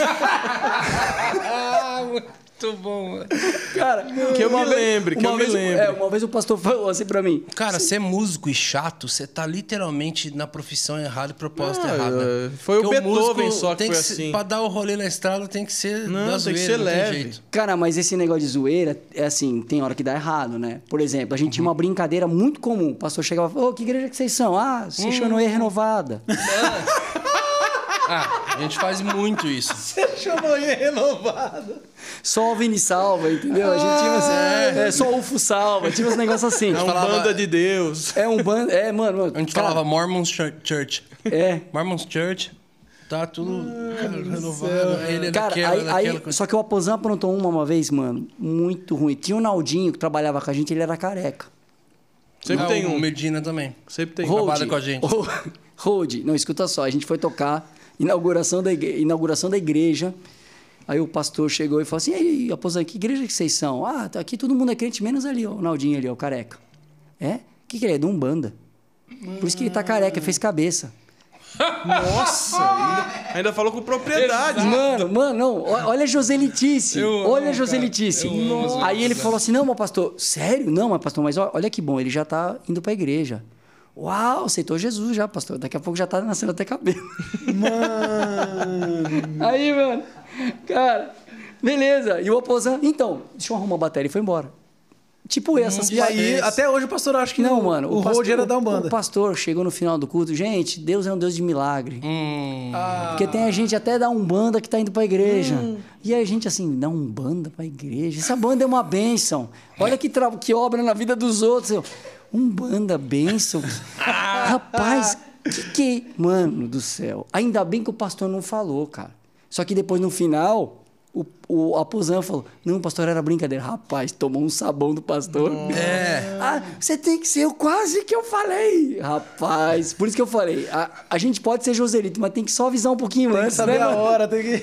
Ah, muito bom, mano. Cara, Que eu me vez- lembre, que eu me vez- lembre. É, uma vez o pastor falou assim pra mim: Cara, ser músico e chato, você tá literalmente na profissão errada e propósito Ah, errado. é, foi o Porque Beethoven músico só que tem foi ser- assim. Pra dar o rolê na estrada tem que ser Não, da tem que ser não leve. jeito. Cara, mas esse negócio de zoeira, é assim, tem hora que dá errado, né? Por exemplo, a gente tinha uma brincadeira muito comum. O pastor chegava e falava, ô, que igreja que vocês são? Ah, se chama renovada. Ah, a gente faz muito isso. Você chamou ele renovado. Só o Vini salva, entendeu? A gente tinha assim, é, só o UFO salva, tinha uns negócios assim. É um falava- banda de Deus. É um bando, é, mano, mano. A gente cara, falava Mormons Chur- Church. É. Mormons Church, tá tudo cara, renovado. Ele é Cara, daquela, aí, daquela aí- coisa. só que o Aposan aprontou uma uma vez, mano, muito ruim. Tinha o Naldinho que trabalhava com a gente, ele era careca. Sempre Ah, tem o um. Medina também. Sempre tem. Ro- trabalha com a gente. Hold, não, escuta só, a gente foi tocar, inauguração da, igre- inauguração da igreja. Aí o pastor chegou e falou assim: e aí, aposento, que igreja que vocês são? Ah, tá aqui todo mundo é crente, menos ali, ó, o Naldinho ali, ó, o careca. É? O que, que ele é? De Umbanda. Por isso que ele tá careca, fez cabeça. Nossa! ainda, ainda falou com propriedade. Mano, mano, não. Olha a Joselitice. Olha a Joselitice. Aí ele falou assim: não, mas pastor, sério? Não, mas pastor, mas olha que bom, ele já tá indo pra igreja. Uau, aceitou Jesus já, pastor. Daqui a pouco já tá nascendo até cabelo. Mano. Aí, mano, cara, beleza. E o Oposan, então, deixa eu arrumar a bateria e foi embora. Tipo essas E aí, até hoje o pastor acha que Não, mano. o, Road era da Umbanda. O pastor chegou no final do culto. Gente, Deus é um Deus de milagre. Hum. Porque tem a gente até da Umbanda que tá indo pra igreja. E a gente assim, da Umbanda pra igreja. Essa banda é uma bênção. Olha que, tra- que obra na vida dos outros. Eu, Umbanda, bênção. Rapaz, que que... Mano do céu. Ainda bem que o pastor não falou, cara. Só que depois, no final... O, o Aposan falou: Não, pastor, era brincadeira. Rapaz, tomou um sabão do pastor. É. Ah, você tem que ser o quase que eu falei. Rapaz, por isso que eu falei. A, a gente pode ser Joselito, mas tem que só avisar um pouquinho Tem que antes, saber né? a mano? hora, tem que.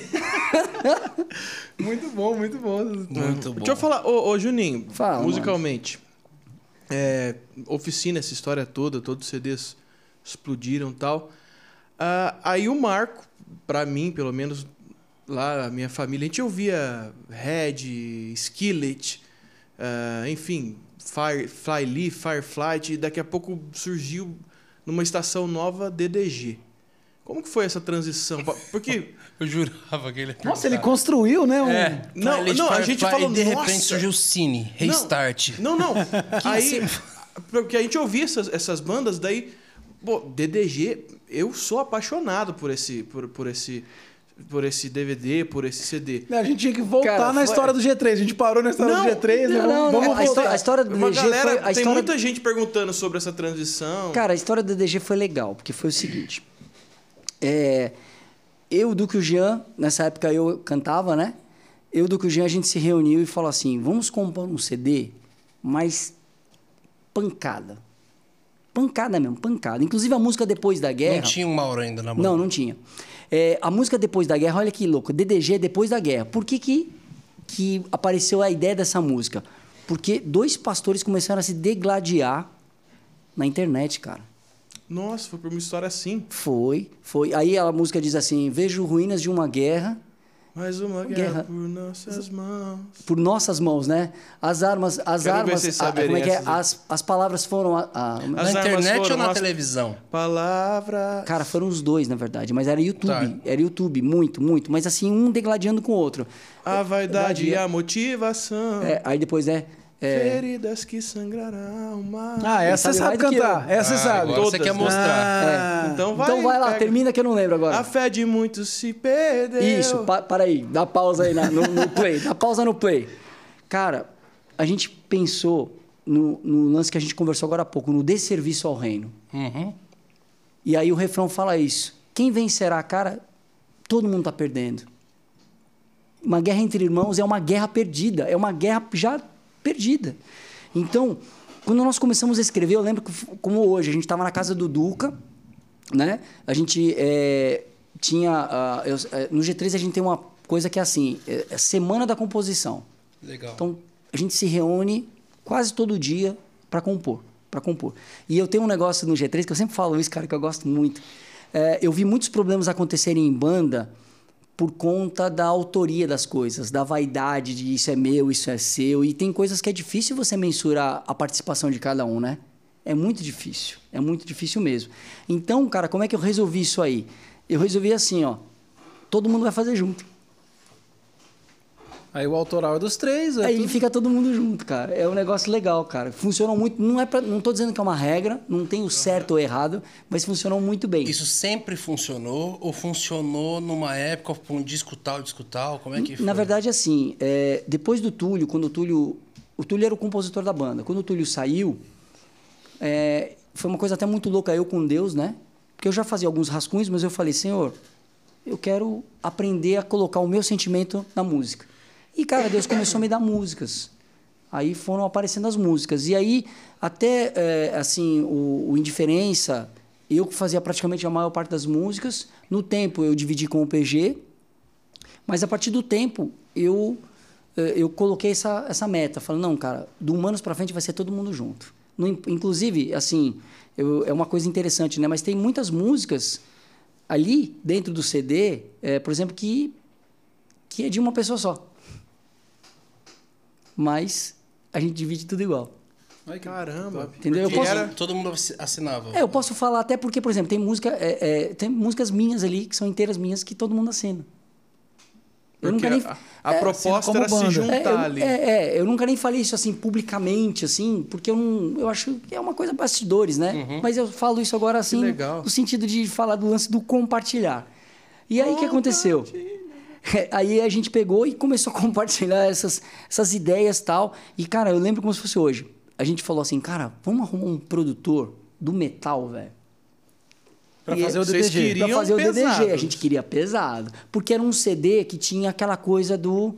muito bom, muito bom. Muito bom. Deixa eu falar, ô, ô Juninho, Fala, musicalmente. É, oficina, essa história toda, todos os CDs explodiram tal. Ah, aí o Marco, pra mim, pelo menos, lá, a minha família, a gente ouvia Red, Skillet, ah, enfim, Fire, Flyleaf, Fireflight, e daqui a pouco surgiu numa estação nova DDG. Como que foi essa transição? Porque Eu jurava que ele ia Nossa, ele construiu, né? Um... É. Não, Twilight não, a Firefly, gente falou, E de repente surgiu o Cine, Restart. Não, não. aí, porque a gente ouvia essas, essas bandas, daí, pô, DDG, eu sou apaixonado por esse, por, por esse, por esse DVD, por esse CD. A gente tinha que voltar Cara, na foi- história do G3. A gente parou na história Não, do G3, né? Não, Vamos, não, vamos a, voltar. história, a história do DDG galera, foi. A tem história, muita gente perguntando sobre essa transição. Cara, a história do DDG foi legal, porque foi o seguinte. É, eu, Duque e o Jean, nessa época eu cantava, né? Eu, Duque e o Jean, a gente se reuniu e falou assim: vamos compor um CD, mas pancada. Pancada mesmo, pancada. Inclusive a música Depois da Guerra. Não tinha um Mauro ainda na banda. Não, não tinha. É, a música Depois da Guerra, olha que louco. DDG Depois da Guerra. Por que, que, que apareceu a ideia dessa música? Porque dois pastores começaram a se degladiar na internet, cara. Nossa, foi por uma história assim. Foi, foi. Aí a música diz assim: Vejo ruínas de uma guerra Mais uma guerra, Guerra. por nossas mãos. por nossas mãos, né? As armas, as Quero ver armas, vocês a- como é que é? As, as palavras foram a- a- Na internet foram ou na as- televisão? Palavra. Cara, foram os dois, na verdade, mas era YouTube, Tá. era YouTube, muito, muito, mas assim, um degladiando com o outro. A vaidade e a motivação. É, aí depois é, é Feridas que sangrarão alma. Ah, essa você sabe sabe mais cantar. Essa você Ah, sabe. Agora você Todas, quer né? mostrar. Ah, Então vai, então vai lá, pega. termina que eu não lembro agora. A fé de muitos se perdeu. Isso, pa, para aí, dá pausa aí na- no, no play, dá pausa no play. Cara, a gente pensou no, no lance que a gente conversou agora há pouco, no desserviço ao reino. Uhum. E aí o refrão fala isso. Quem vencerá, cara? Todo mundo está perdendo. Uma guerra entre irmãos é uma guerra perdida, é uma guerra já perdida. Então, quando nós começamos a escrever, eu lembro que, como hoje, a gente estava na casa do Duca, né? A gente é, tinha. ah, eu- é, no G3 a gente tem uma coisa que é assim: é, é semana da composição. Legal. Então, a gente se reúne quase todo dia para compor, para compor. E eu tenho um negócio no G3 que eu sempre falo isso, cara, que eu gosto muito. É, eu vi muitos problemas acontecerem em banda por conta da autoria das coisas, da vaidade de isso é meu, isso é seu. E tem coisas que é difícil você mensurar a participação de cada um, né? É muito difícil, é muito difícil mesmo. Então, cara, como é que eu resolvi isso aí? Eu resolvi assim, ó, todo mundo vai fazer junto. Aí o autoral é dos três. É Aí tudo- fica todo mundo junto, cara. É um negócio legal, cara. Funcionou muito. Não é pra, não tô dizendo que é uma regra, não tem o certo ou errado, mas funcionou muito bem. Isso sempre funcionou ou funcionou numa época com um disco tal, disco tal? Como é que foi? Na verdade, assim, é, depois do Túlio, quando o Túlio. O Túlio era o compositor da banda. Quando o Túlio saiu, é, foi uma coisa até muito louca, eu com Deus, né? Porque eu já fazia alguns rascunhos, mas eu falei, Senhor, eu quero aprender a colocar o meu sentimento na música. E, cara, Deus começou a me dar músicas. Aí foram aparecendo as músicas. E aí, até, é, assim, o, o Indiferença, eu que fazia praticamente a maior parte das músicas. No tempo, eu dividi com o PG. Mas a partir do tempo, eu, eh, eu coloquei essa, essa meta. Falei, não, cara, do Humanos pra frente vai ser todo mundo junto. No, inclusive, assim, eu, é uma coisa interessante, né? Mas tem muitas músicas ali, dentro do CD, é, por exemplo, que, que é de uma pessoa só. Mas a gente divide tudo igual. Ai, Caramba. Entendeu? Eu posso, era- Todo mundo assinava. é, eu posso falar até porque, por exemplo, tem música, é, é, tem músicas minhas ali que são inteiras minhas que todo mundo assina. Eu Porque nunca nem, a, a é, proposta como era se banda. juntar é, eu, ali. é, é, eu nunca nem falei isso assim publicamente, assim, porque eu não, eu acho que é uma coisa bastidores, né? Mas eu falo isso agora assim, legal. no sentido de falar do lance do compartilhar. E aí o que aconteceu? Aí a gente pegou e começou a compartilhar essas, essas ideias e tal. E, cara, eu lembro como se fosse hoje. A gente falou assim, cara, vamos arrumar um produtor do metal, velho. Pra E fazer o DDG. Pra fazer o DDG, a gente queria pesado. Porque era um CD que tinha aquela coisa do.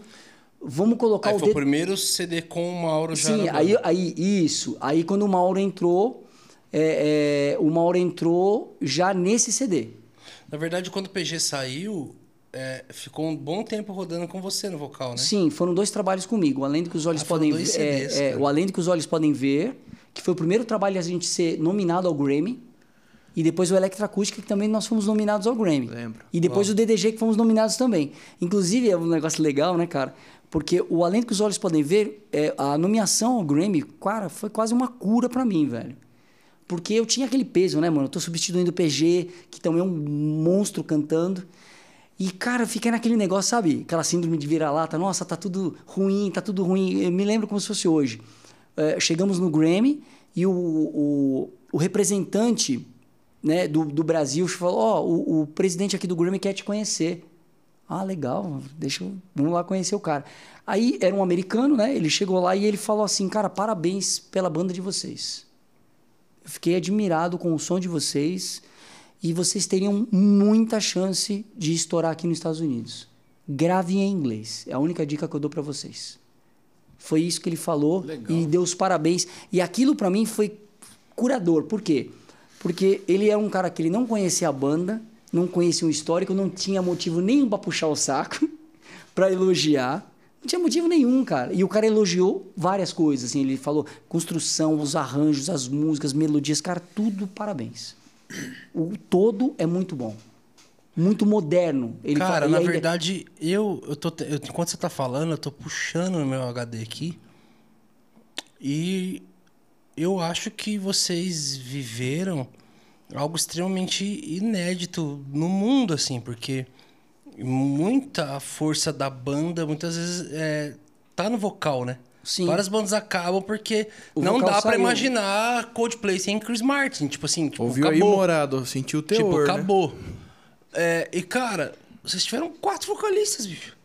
Vamos colocar Aí o foi o primeiro CD com o Mauro já. Sim, aí, aí isso. Aí quando o Mauro entrou, é, é, o Mauro entrou já nesse CD. Na verdade, quando o PG saiu, é, ficou um bom tempo rodando com você no vocal, né? Sim, foram dois trabalhos comigo. Além do que os olhos Ah, podem ver. é, CDs, é, o Além do que os olhos podem ver, que foi o primeiro trabalho a gente ser nominado ao Grammy. E depois o Electroacústica, que também nós fomos nominados ao Grammy. Lembro. E depois o DDG, que fomos nominados também. Inclusive, é um negócio legal, né, cara? Porque o Além do que os olhos podem ver, é, a nomeação ao Grammy, cara, foi quase uma cura pra mim, velho. Porque eu tinha aquele peso, né, mano? Eu tô substituindo o PG, que também é um monstro cantando. E, cara, fiquei naquele negócio, sabe? Aquela síndrome de vira-lata. Nossa, tá tudo ruim, tá tudo ruim. Eu me lembro como se fosse hoje. É, chegamos no Grammy e o, o, o representante né, do, do Brasil falou: Ó, o, o presidente aqui do Grammy quer te conhecer. Ah, legal, deixa eu. Vamos lá conhecer o cara. Aí era um americano, né? Ele chegou lá e ele falou assim: Cara, parabéns pela banda de vocês. Eu fiquei admirado com o som de vocês e vocês teriam muita chance de estourar aqui nos Estados Unidos. Grave em inglês. É a única dica que eu dou para vocês. Foi isso que ele falou e deu os parabéns. E aquilo para mim foi curador. Por quê? Porque ele era um cara que ele não conhecia a banda, não conhecia o histórico, não tinha motivo nenhum para puxar o saco, para elogiar. Não tinha motivo nenhum, cara. E o cara elogiou várias coisas. Assim, ele falou construção, os arranjos, as músicas, melodias, cara, tudo parabéns. O todo é muito bom. Muito moderno. Ele Cara, fala- na verdade, eu, eu tô. eu- enquanto você tá falando, eu tô puxando no meu HD aqui. E eu acho que vocês viveram algo extremamente inédito no mundo, assim, porque muita força da banda muitas vezes é, tá no vocal, né? Sim. Várias bandas acabam porque O não dá pra saiu. imaginar Coldplay sem Chris Martin. Tipo assim, tipo, Ouviu aí, acabou. Morado? Sentiu o teor, Tipo, né? acabou. É, e, cara, vocês tiveram quatro vocalistas, bicho.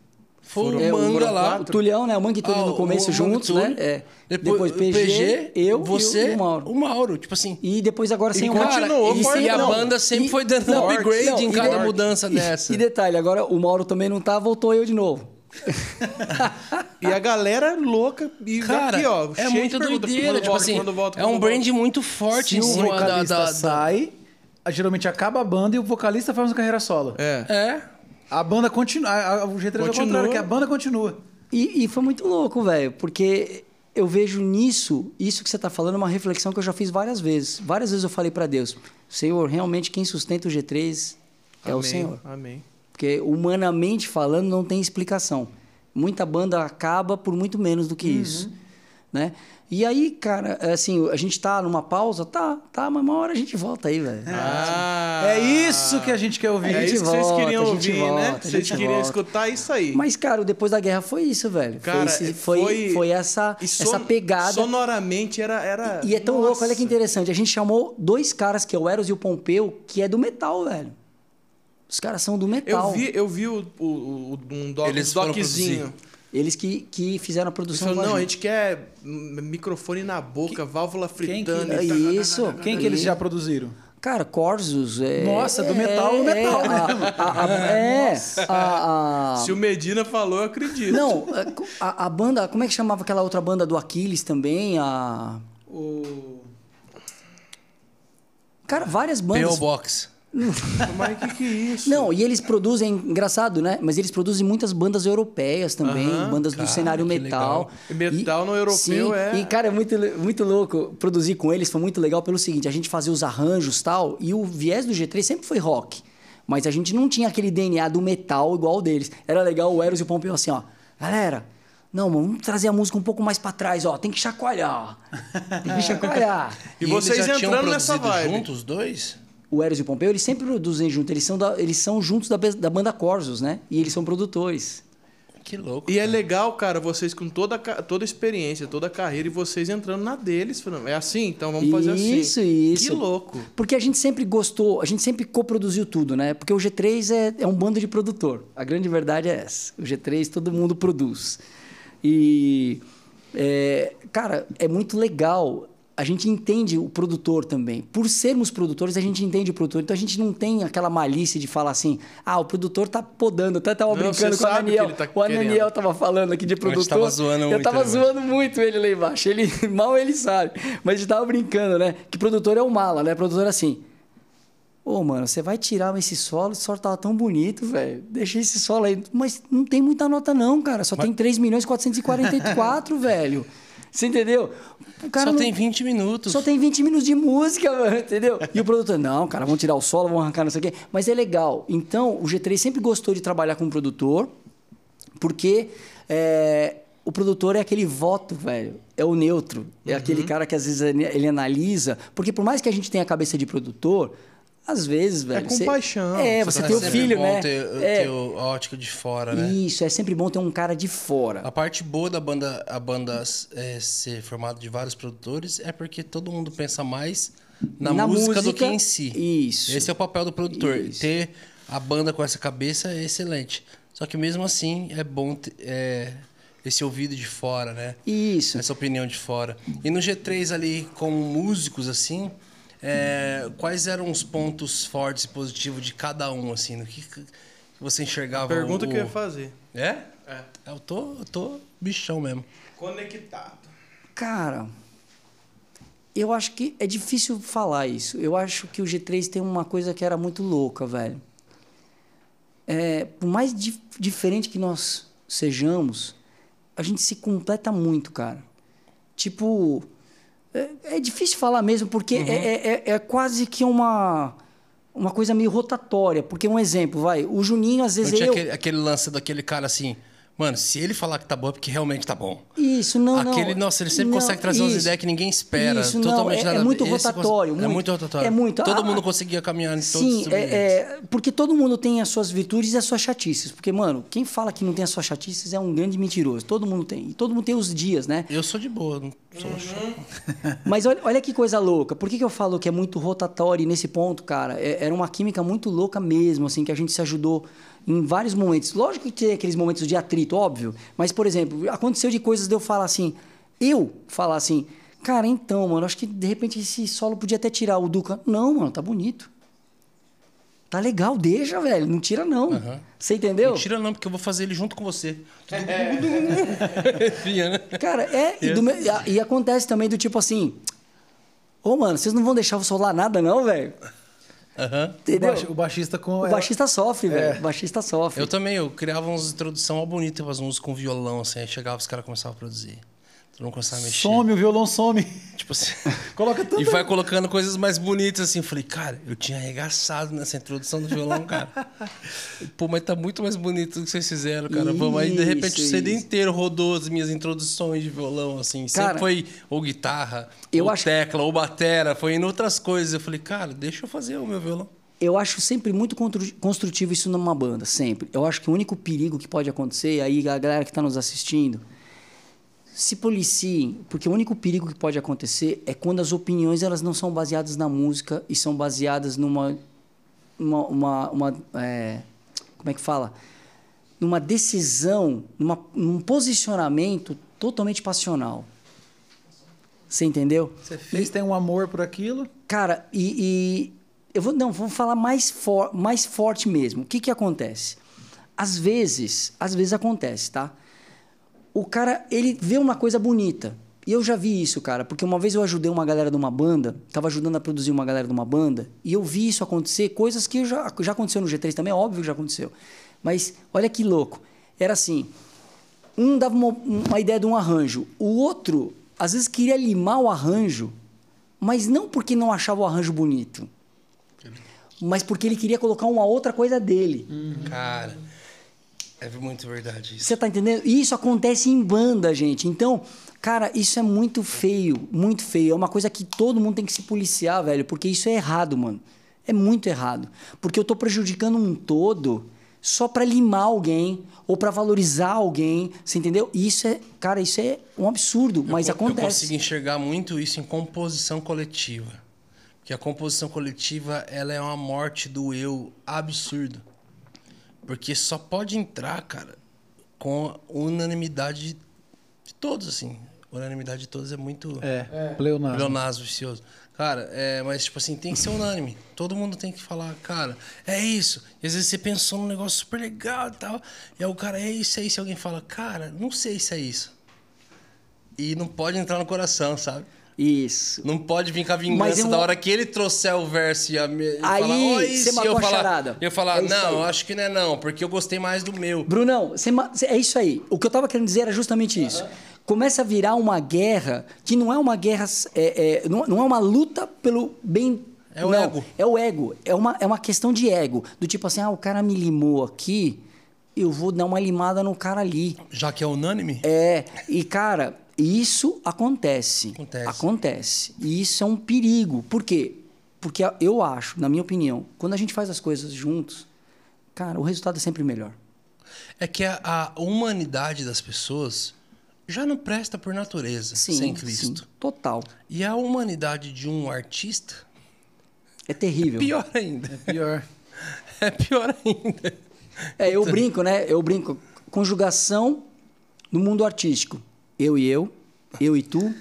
Foi Foram- o É, o Manga foram lá. quatro? O Tulhão, né? O Mangue e Túlio ah, no começo Manga juntos, né? É. Depois, Depois, PG, eu você, e o Mauro. O Mauro, tipo assim. E depois agora sem E o Mauro. e, forte, e a não. banda sempre E- foi dando não, upgrade não, em cada de- mudança e- dessa. E detalhe, agora o Mauro também não tá, voltou eu de novo. E a galera louca e Cara, aqui, ó. é muito doideira. Quando Tipo volta, assim, quando volta, é um volta. brand muito forte Se em o cima da, vocalista da, da- sai, geralmente acaba a banda e o vocalista faz uma carreira solo. É. É. A banda continua. a- a- O G3 é o Continua. contrário, que a banda continua. E, e foi muito louco, velho, porque eu vejo nisso, isso que você tá falando, é uma reflexão que eu já fiz várias vezes. Várias vezes eu falei para Deus, Senhor, realmente quem sustenta o G3 é o Amém, Senhor. Amém. Porque humanamente falando não tem explicação. Muita banda acaba por muito menos do que isso, né? E aí, cara, assim, a gente tá numa pausa, tá, tá, mas uma hora a gente volta aí, velho. Ah, É isso que a gente quer ouvir. É gente isso que vocês volta, queriam ouvir, volta, né? a Vocês gente queriam volta. escutar isso aí. Mas, cara, depois da guerra foi isso, velho. Cara, foi, esse- foi, foi, essa, e son- essa pegada. Sonoramente era. era E é tão Nossa. louco, olha que interessante. A gente chamou dois caras, que é o Eros e o Pompeu, que é do metal, velho. Os caras são do Eu metal. vi, eu vi o, o, o- um doc, Eles doczinho. Eles que, que fizeram a Eles produção falaram, com não, a gente. gente quer microfone na boca, válvula quem que- fritando. É e tá- isso. Quem que eles já produziram? Cara, Corsos é. Nossa, do metal ao metal, é, né? a- a- a- é, a- a- Se o Medina falou, eu acredito. Não, a, a banda. Como é que chamava aquela outra banda do Aquiles também? A. O... Cara, várias P.O. bandas. Box. Mas o que, que é isso? Não, e eles produzem, engraçado, né? Mas eles produzem muitas bandas europeias também, Aham. bandas do Cara, cenário que metal. legal. E metal no europeu sim, é- E, cara, é muito, muito louco. Produzir com eles foi muito legal pelo seguinte: a gente fazia os arranjos e tal, e o viés do G3 sempre foi rock. Mas a gente não tinha aquele DNA do metal igual o deles. Era legal o Eros e o Pompeu assim, ó. Galera, não, mano, vamos trazer a música um pouco mais pra trás, ó. Tem que chacoalhar, ó. Tem que chacoalhar. E eles vocês já tinham entrando nessa vibe. juntos, os dois? O Eros e o Pompeu, eles sempre produzem junto. Eles são, da- eles são juntos da, da banda Corsos, né? E eles são produtores. Que louco. E é legal, cara, vocês com toda, toda a experiência, toda a carreira, e vocês entrando na deles. Falando, é assim? Então vamos fazer assim. Isso, isso. Que louco. Porque a gente sempre gostou, a gente sempre coproduziu tudo, né? Porque o G3 é, é um bando de produtor. A grande verdade é essa. O G3 todo mundo produz. E, é, cara, é muito legal. A gente entende o produtor também. Por sermos produtores, a gente entende o produtor. Então a gente não tem aquela malícia de falar assim: ah, o produtor tá podando. Até tava Não, brincando com o Daniel. tá o querendo. tava falando aqui de produtor. tava zoando Eu muito tava ele, zoando muito ele lá embaixo. Ele, mal ele sabe. Mas a gente tava brincando, né? Que produtor é o mala, né? Produtor é assim. Ô, mano, você vai tirar esse solo, esse solo tava tão bonito, velho. Deixa esse solo aí. Mas não tem muita nota, não, cara. Só tem 3 milhões e 444, velho. Você entendeu? O cara Só não- tem 20 minutos. só tem 20 minutos de música, mano, entendeu? E o produtor, não, cara, vamos tirar o solo, vamos arrancar, não sei o quê. Mas é legal. Então, o G3 sempre gostou de trabalhar com o produtor, porque é, o produtor é aquele voto, velho. É o neutro. É aquele cara que às vezes ele analisa. Porque por mais que a gente tenha a cabeça de produtor, às vezes, velho. com você- paixão. É, Você você tá tem o filho, bom né? Ter, é, ter o- a ótica de fora, né? Isso, é sempre bom ter um cara de fora. A parte boa da banda, a banda é, ser formada de vários produtores é porque todo mundo pensa mais na, Na música, do música, que em si. isso. Esse é o papel do produtor. Isso. Ter a banda com essa cabeça é excelente. Só que mesmo assim é bom ter, é, esse ouvido de fora, né? Isso. Essa opinião de fora. E no G3 ali, como músicos, assim, é, quais eram os pontos fortes e positivos de cada um, assim? No que, que você enxergava? Pergunta o, que eu ia fazer. É? É. Eu tô, eu tô bichão mesmo. Conectado. Cara, eu acho que é difícil falar isso. Eu acho que o G3 tem uma coisa que era muito louca, velho. É, por mais di- diferente que nós sejamos, a gente se completa muito, cara. Tipo, é, é difícil falar mesmo, porque é, é- é- é quase que uma, uma coisa meio rotatória. Porque, um exemplo, vai, o Juninho, às Não vezes tinha eu... aquele, aquele lance daquele cara assim, mano, se ele falar que tá bom é porque realmente tá bom. Isso, não, não. aquele, nossa, ele sempre não, consegue trazer umas isso. ideias que ninguém espera. Isso, não, totalmente é- nada é a muito rotatório, cons- É muito. muito rotatório. É muito. Todo Ah, mundo ah, conseguia caminhar em todos Sim, os é, é, porque todo mundo tem as suas virtudes e as suas chatices. Porque, mano, quem fala que não tem as suas chatices é um grande mentiroso. Todo mundo tem. E todo mundo tem os dias, né? Eu sou de boa, não sou Mas olha, olha que coisa louca. Por que, que eu falo que é muito rotatório nesse ponto, cara? É- era uma química muito louca mesmo, assim, que a gente se ajudou em vários momentos. Lógico que tem aqueles momentos de atrito, óbvio. Mas, por exemplo, aconteceu de coisas de eu falar assim... Eu falar assim... Cara, então, mano, acho que de repente esse solo podia até tirar o Duca. Não, mano, tá bonito. Tá legal, deixa, velho. Não tira, não. Você entendeu? Não tira não, porque eu vou fazer ele junto com você. Fia, né? Cara, é. E, do e- e acontece também do tipo assim. Ô, mano, vocês não vão deixar eu solar nada, não, velho? Aham. O, Entendeu? o baixista com. O baixista sofre, velho. O baixista sofre. Eu também, eu criava umas introdução bonita, umas músicas com violão, assim, aí chegava os caras começavam a produzir. Começava a mexer. Some, o violão some. Tipo assim. Coloca tudo. E vai colocando coisas mais bonitas assim. Falei, cara, eu tinha arregaçado nessa introdução do violão, cara. Pô, mas tá muito mais bonito do que vocês fizeram, cara. Vamos aí, de repente, o Isso, CD isso. inteiro rodou as minhas introduções de violão, assim. Cara, Sempre foi ou guitarra, eu ou acho- tecla, ou batera. Foi em outras coisas. Eu falei, cara, deixa eu fazer o meu violão. Eu acho sempre muito construtivo isso numa banda, sempre. Eu acho que o único perigo que pode acontecer, aí a galera que está nos assistindo, se policiem, porque o único perigo que pode acontecer é quando as opiniões elas não são baseadas na música e são baseadas numa. uma, uma, uma, é, como é que fala? Numa decisão, numa, num posicionamento totalmente passional. Você entendeu? Você fez, tem um amor por aquilo. Cara, e, Eu vou, não, vou falar mais, for, mais forte mesmo. O que que acontece? Às vezes, às vezes acontece, tá? O cara, ele vê uma coisa bonita. E eu já vi isso, cara, porque uma vez eu ajudei uma galera de uma banda, tava ajudando a produzir uma galera de uma banda, e eu vi isso acontecer, coisas que já, já aconteceu no G3 também, é óbvio que já aconteceu. Mas olha que louco. Era assim, um dava uma, uma ideia de um arranjo, o outro às vezes queria limar o arranjo, mas não porque não achava o arranjo bonito, mas porque ele queria colocar uma outra coisa dele. Cara, é muito verdade isso. Você tá entendendo? E isso acontece em banda, gente. Então, cara, isso é muito feio, muito feio. É uma coisa que todo mundo tem que se policiar, velho, porque isso é errado, mano. É muito errado. Porque eu tô prejudicando um todo só pra limar alguém ou pra valorizar alguém, você entendeu? Isso é, cara, isso é um absurdo, mas eu, Eu acontece. consigo enxergar muito isso em composição coletiva. Porque a composição coletiva, ela é uma morte do eu absurdo. Porque só pode entrar, cara, com unanimidade de todos, assim. Unanimidade de todos é muito... É, pleonasmo. Leonasmo vicioso. Cara, é, mas tipo assim, tem que ser unânime. Todo mundo tem que falar, cara, é isso. E às vezes você pensou num negócio super legal e tal. E aí o cara, é isso, é isso. E alguém fala, cara, não sei se é isso. E não pode entrar no coração, sabe? Isso. Não pode vir com a vingança eu- da hora que ele trouxer o verso e a me... e Aí, falar, "Ó, você isso", matou eu a falar, charada. Eu falar, É não, eu acho que não é não, porque eu gostei mais do meu. Brunão, ma- é isso aí. O que eu tava querendo dizer era justamente isso. Começa a virar uma guerra que não é uma guerra, é, é, não, não é uma luta pelo bem. É o não, ego. É o ego. É uma, é uma questão de ego. Do tipo assim, ah, o cara me limou aqui, eu vou dar uma limada no cara ali. Já que é unânime, É, e cara, isso acontece. Acontece. Acontece. E isso é um perigo. Por quê? Porque eu acho, na minha opinião, quando a gente faz as coisas juntos, cara, o resultado é sempre melhor. é que a, a humanidade das pessoas já não presta por natureza Sim, sem Cristo. sim, total. E a humanidade de um artista, É terrível. pior ainda. Pior. É pior ainda. É, eu brinco, né? Eu brinco. Conjugação no mundo artístico. Eu e eu, eu e tu,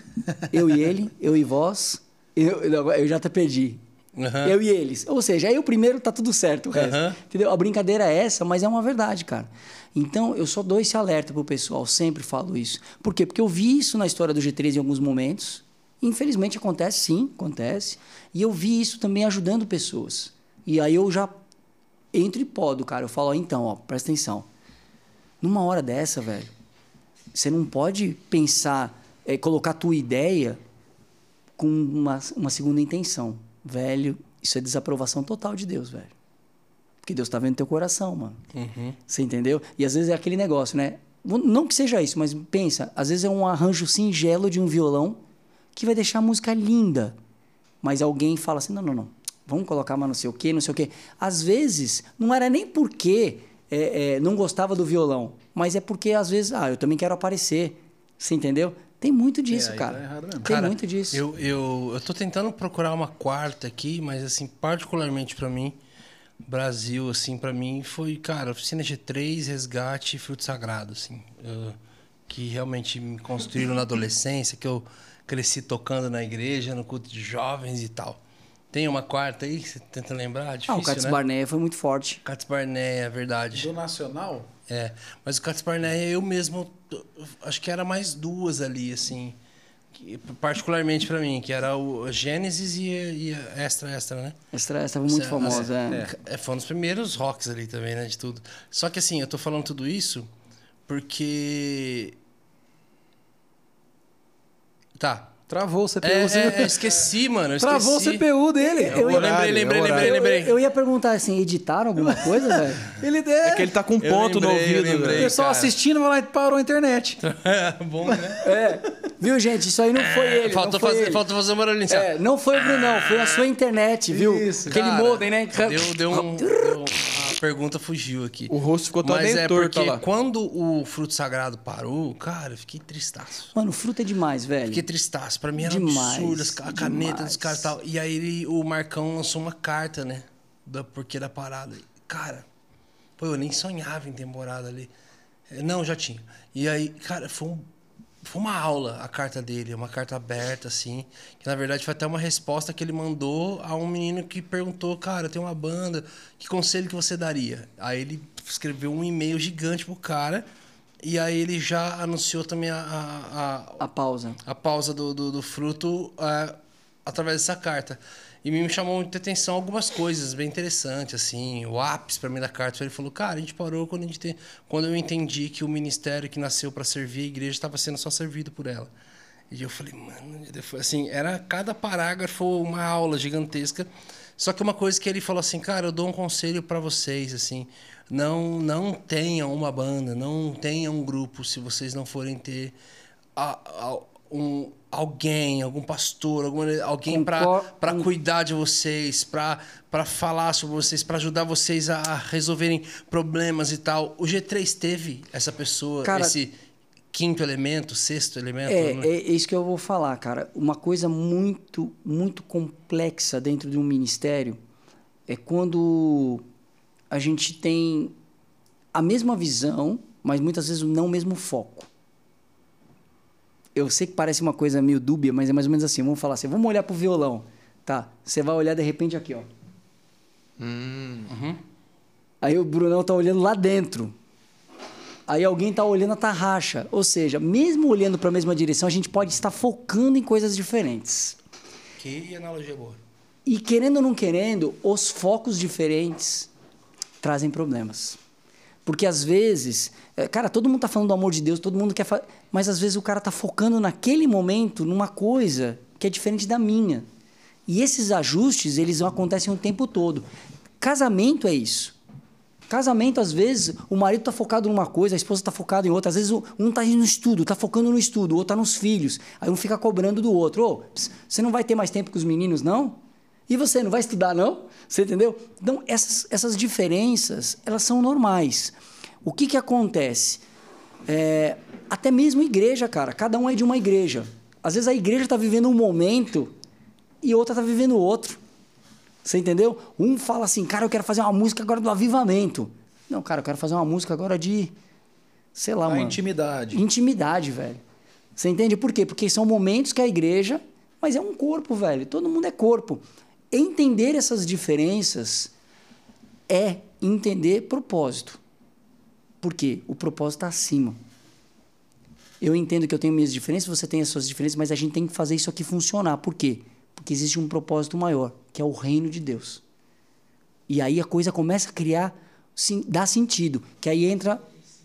eu e ele, eu e vós. Eu, não, eu já até perdi. Aham. Eu e eles. Ou seja, aí o primeiro tá tudo certo, o resto. Aham. Entendeu? A brincadeira é essa, mas é uma verdade, cara. Então, eu só dou esse alerta pro pessoal, sempre falo isso. Por quê? Porque eu vi isso na história do G3 em alguns momentos. Infelizmente acontece, sim, acontece. E eu vi isso também ajudando pessoas. E aí eu já entro e podo, cara. Eu falo, ó, então, ó, presta atenção. Numa hora dessa, velho, você não pode pensar, é, colocar a tua ideia com uma, uma segunda intenção. Velho, isso é desaprovação total de Deus, velho. Porque Deus tá vendo teu coração, mano. Você entendeu? E às vezes é aquele negócio, né? Não que seja isso, mas pensa, às vezes é um arranjo singelo de um violão que vai deixar a música linda. Mas alguém fala assim: não, não, não. Vamos colocar mais não sei o quê, não sei o quê. Às vezes, não era nem porque é, é, não gostava do violão, mas é porque às vezes, ah, eu também quero aparecer. Você entendeu? Tem muito disso, É, cara. tá. Tem Cara, muito disso. Eu, eu, eu tô tentando procurar uma quarta aqui, mas assim, particularmente pra mim, Brasil, assim, pra mim foi, cara, Oficina G3, Resgate e Fruto Sagrado, assim. eu- que realmente me construíram na adolescência, que eu cresci tocando na igreja, no culto de jovens e tal. Tem uma quarta aí que você tenta lembrar? Difícil, ah, o Cats né? Barneia foi muito forte. Cats Barneia, é verdade. Do Nacional? É, mas o Cats Barneia eu mesmo acho que era mais duas ali, assim, que- particularmente pra mim, que era o Gênesis e, e a Extra Extra, né? Essa, essa foi muito famosa. é. É, foi um dos primeiros rocks ali também, né, de tudo. Só que assim, eu tô falando tudo isso porque tá. Travou o CPU. É, você- é, é, esqueci, mano. eu Travou o. CPU dele. Eu, lembrei, horário, lembrei, é o lembrei, horário. lembrei. Eu, eu ia perguntar assim, editaram alguma coisa, velho? Ele é. É que ele tá com um Eu ponto no lembrei, eu ouvido. lembrei. O pessoal cara. assistindo vai lá e parou a internet. É, bom, né? É. Viu, gente? Isso aí não foi ele. faltou, não foi fazer, ele. faltou fazer um barulhinho. É, não foi o Brunão, foi a sua internet, viu? Isso, Aquele Cara, modem, né? Deu, deu um, deu- a pergunta fugiu aqui. O rosto ficou todo Mas é torto porque lá. quando o fruto sagrado parou, cara, eu fiquei tristaço. Mano, fruta é demais, velho. Fiquei tristaço. Pra mim era Demais, um absurdo a caneta demais. dos caras e tal. E aí ele- o Marcão lançou uma carta, né? Da porquê da parada. Cara, pô, eu nem sonhava em temporada ali. É, Não, já tinha. E aí, cara, foi um foi uma aula a carta dele, uma carta aberta, assim. Que na verdade foi até uma resposta que ele mandou a um menino que perguntou: Cara, tem uma banda, que conselho que você daria? Aí ele escreveu um e-mail gigante pro cara. E aí ele já anunciou também a, a, a, A pausa. a pausa do, do, do fruto é, através dessa carta. E me chamou muita atenção algumas coisas bem interessantes, assim. O ápice para mim da carta, ele falou, cara, a gente parou quando, a gente tem, quando eu entendi que o ministério que nasceu para servir a igreja estava sendo só servido por ela. E eu falei, mano, assim, era cada parágrafo uma aula gigantesca. Só que uma coisa que ele falou assim, cara, eu dou um conselho para vocês, assim, não não tenham uma banda, não tenham um grupo se vocês não forem ter a- a- um, alguém, algum pastor, alguma, alguém para cuidar de vocês, para falar sobre vocês, para ajudar vocês a resolverem problemas e tal. O G3 teve essa pessoa, Cara- esse quinto elemento, sexto elemento, É, né? é isso que eu vou falar, cara. Uma coisa muito, muito complexa dentro de um ministério é quando a gente tem a mesma visão, mas muitas vezes não o mesmo foco. Eu sei que parece uma coisa meio dúbia, mas é mais ou menos assim. Vamos falar assim, vamos olhar pro violão. Tá, você vai olhar de repente aqui, ó. Aí o Brunão tá olhando lá dentro. Aí alguém tá olhando a tarraxa. Ou seja, mesmo olhando para a mesma direção, a gente pode estar focando em coisas diferentes. Que analogia boa. E querendo ou não querendo, os focos diferentes trazem problemas. Porque às vezes, é, cara, todo mundo tá falando do amor de Deus, todo mundo quer fazer, mas às vezes o cara tá focando naquele momento numa coisa que é diferente da minha. E esses ajustes, eles acontecem o tempo todo. Casamento é isso. Casamento, às vezes, o marido está focado numa coisa, a esposa está focada em outra. Às vezes, um está no estudo, está focando no estudo, o outro está nos filhos. Aí um fica cobrando do outro. Ô, ps, você não vai ter mais tempo com os meninos, não? E você não vai estudar, não? Você entendeu? Então, essas, essas diferenças, elas são normais. O que, que acontece? É, até mesmo igreja, cara. Cada um é de uma igreja. Às vezes a igreja está vivendo um momento e outra está vivendo outro. Você entendeu? Um fala assim, cara, eu quero fazer uma música agora do avivamento. Não, cara, eu quero fazer uma música agora de. Sei lá, A mano. intimidade. Intimidade, velho. Você entende por quê? Porque são momentos que a igreja. Mas é um corpo, velho. Todo mundo é corpo. Entender essas diferenças é entender propósito. Por quê? O propósito está acima. Eu entendo que eu tenho minhas diferenças, você tem as suas diferenças, mas a gente tem que fazer isso aqui funcionar. Por quê? Porque existe um propósito maior, que é o reino de Deus. E aí a coisa começa a criar, sim, dá sentido. Que aí entra,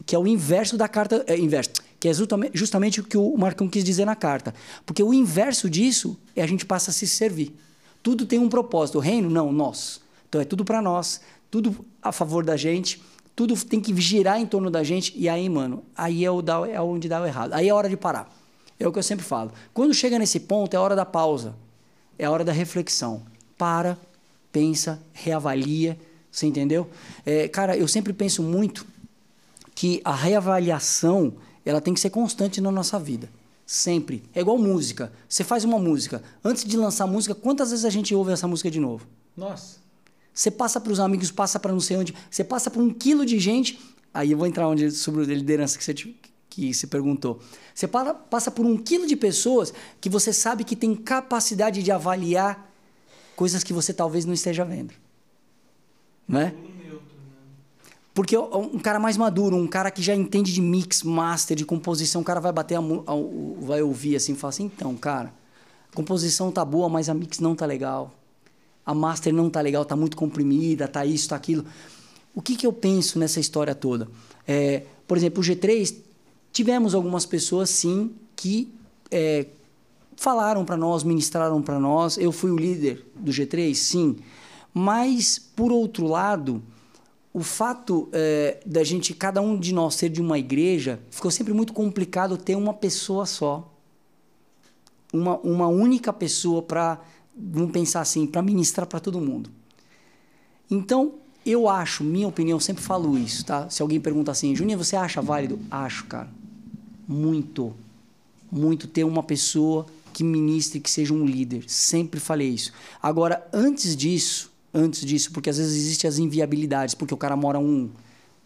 que é o inverso da carta, é, inverso, que é justamente o que o Marcão quis dizer na carta. Porque o inverso disso é a gente passa a se servir. Tudo tem um propósito. O reino, não, nós. Então é tudo para nós, tudo a favor da gente, tudo tem que girar em torno da gente. E aí, mano, aí é, o é onde dá o errado. Aí é hora de parar. É o que eu sempre falo. Quando chega nesse ponto, é hora da pausa. É hora da reflexão. Para, pensa, reavalia. Você entendeu? É, cara, eu sempre penso muito que a reavaliação ela tem que ser constante na nossa vida. Sempre. É igual música. Você faz uma música. Antes de lançar a música, quantas vezes a gente ouve essa música de novo? Nossa. Você passa para os amigos, passa para não sei onde, você passa para um quilo de gente. Aí eu vou entrar onde sobre a liderança que você que se perguntou. Você para- passa por um quilo de pessoas que você sabe que tem capacidade de avaliar coisas que você talvez não esteja vendo, né? Porque um cara mais maduro, um cara que já entende de mix, master, de composição, o cara vai bater a, a- vai ouvir assim, e falar assim, então, cara, a composição tá boa, mas a mix não tá legal. A master não tá legal, tá muito comprimida, tá isso, tá aquilo. O que que eu penso nessa história toda? É, por exemplo, o G3, tivemos algumas pessoas, sim, que é, falaram para nós, ministraram para nós. Eu fui o líder do G3, sim. Mas, por outro lado, o fato é, da gente, cada um de nós ser de uma igreja, ficou sempre muito complicado ter uma pessoa só. Uma, uma única pessoa para, vamos pensar assim, para ministrar para todo mundo. Então, eu acho, minha opinião, sempre falo isso, tá? Se alguém pergunta assim, Juninho, você acha válido? Acho, cara. Muito. Muito ter uma pessoa que ministre, que seja um líder. Sempre falei isso. Agora, antes disso, antes disso, porque às vezes existem as inviabilidades, porque o cara mora um,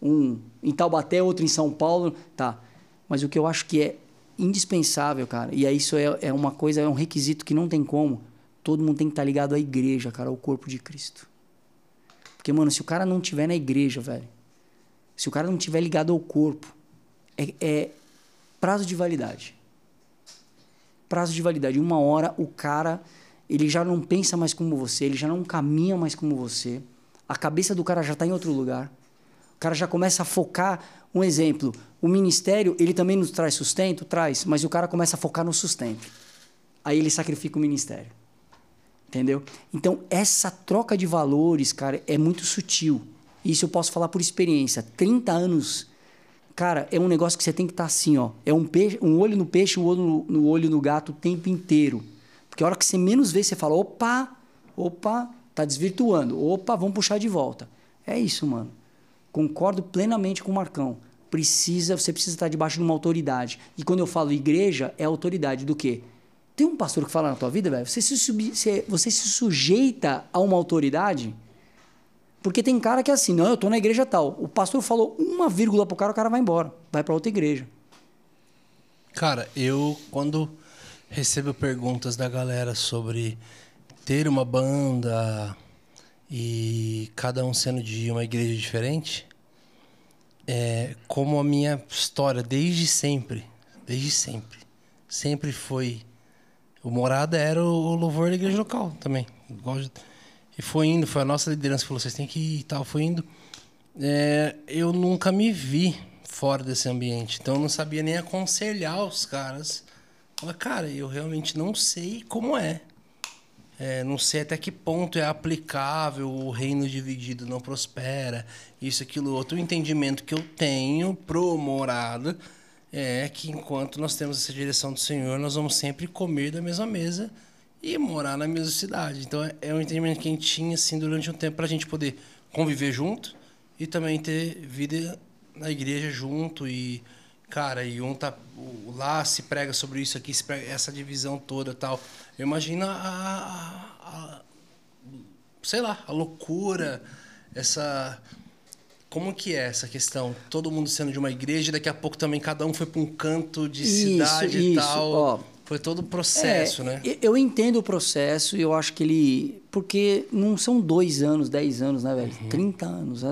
um em Taubaté, outro em São Paulo, tá. Mas o que eu acho que é indispensável, cara. E isso é, é uma coisa, é um requisito que não tem como. Todo mundo tem que estar ligado à igreja, cara, ao corpo de Cristo. Porque, mano, se o cara não tiver na igreja, velho, se o cara não tiver ligado ao corpo, é, é prazo de validade. Prazo de validade. Uma hora o cara, ele já não pensa mais como você, ele já não caminha mais como você. A cabeça do cara já está em outro lugar. O cara já começa a focar. Um exemplo, o ministério, ele também nos traz sustento? Traz, mas o cara começa a focar no sustento. Aí ele sacrifica o ministério. Entendeu? Então, essa troca de valores, cara, é muito sutil. Isso eu posso falar por experiência. 30 anos, cara, é um negócio que você tem que estar tá assim, ó. É um, peixe, um olho no peixe, um olho no, no olho no gato o tempo inteiro. Porque a hora que você menos vê, você fala, opa, opa, tá desvirtuando. Opa, vamos puxar de volta. É isso, mano. Concordo plenamente com o Marcão. Precisa, você precisa estar debaixo de uma autoridade. E quando eu falo igreja, é autoridade do quê? Tem um pastor que fala na tua vida, velho, você se, você se sujeita a uma autoridade? Porque tem cara que é assim, não, eu tô na igreja tal. O pastor falou uma vírgula pro cara, o cara vai embora. Vai para outra igreja. Cara, eu quando recebo perguntas da galera sobre ter uma banda, e cada um sendo de uma igreja diferente, é, como a minha história desde sempre, desde sempre, sempre foi o morada era o louvor da igreja local também, e foi indo, foi a nossa liderança que falou vocês têm que ir e tal, foi indo. É, eu nunca me vi fora desse ambiente, então eu não sabia nem aconselhar os caras. Falei, cara, eu realmente não sei como é. É, não sei até que ponto é aplicável o reino dividido não prospera, isso, aquilo, outro. O entendimento que eu tenho pro morada é que enquanto nós temos essa direção do Senhor, nós vamos sempre comer da mesma mesa e morar na mesma cidade. Então é, é um entendimento que a gente tinha assim, durante um tempo para a gente poder conviver junto e também ter vida na igreja junto e cara, e um tá lá se prega sobre isso aqui, prega, essa divisão toda tal. Eu imagino a, a, a, sei lá, a loucura, essa como que é essa questão? Todo mundo sendo de uma igreja, daqui a pouco também cada um foi para um canto de isso, cidade isso, e tal. Ó, foi todo o processo, é, né? Eu entendo o processo e eu acho que ele. Porque não são dois anos, dez anos, né, velho? Uhum. 30 anos.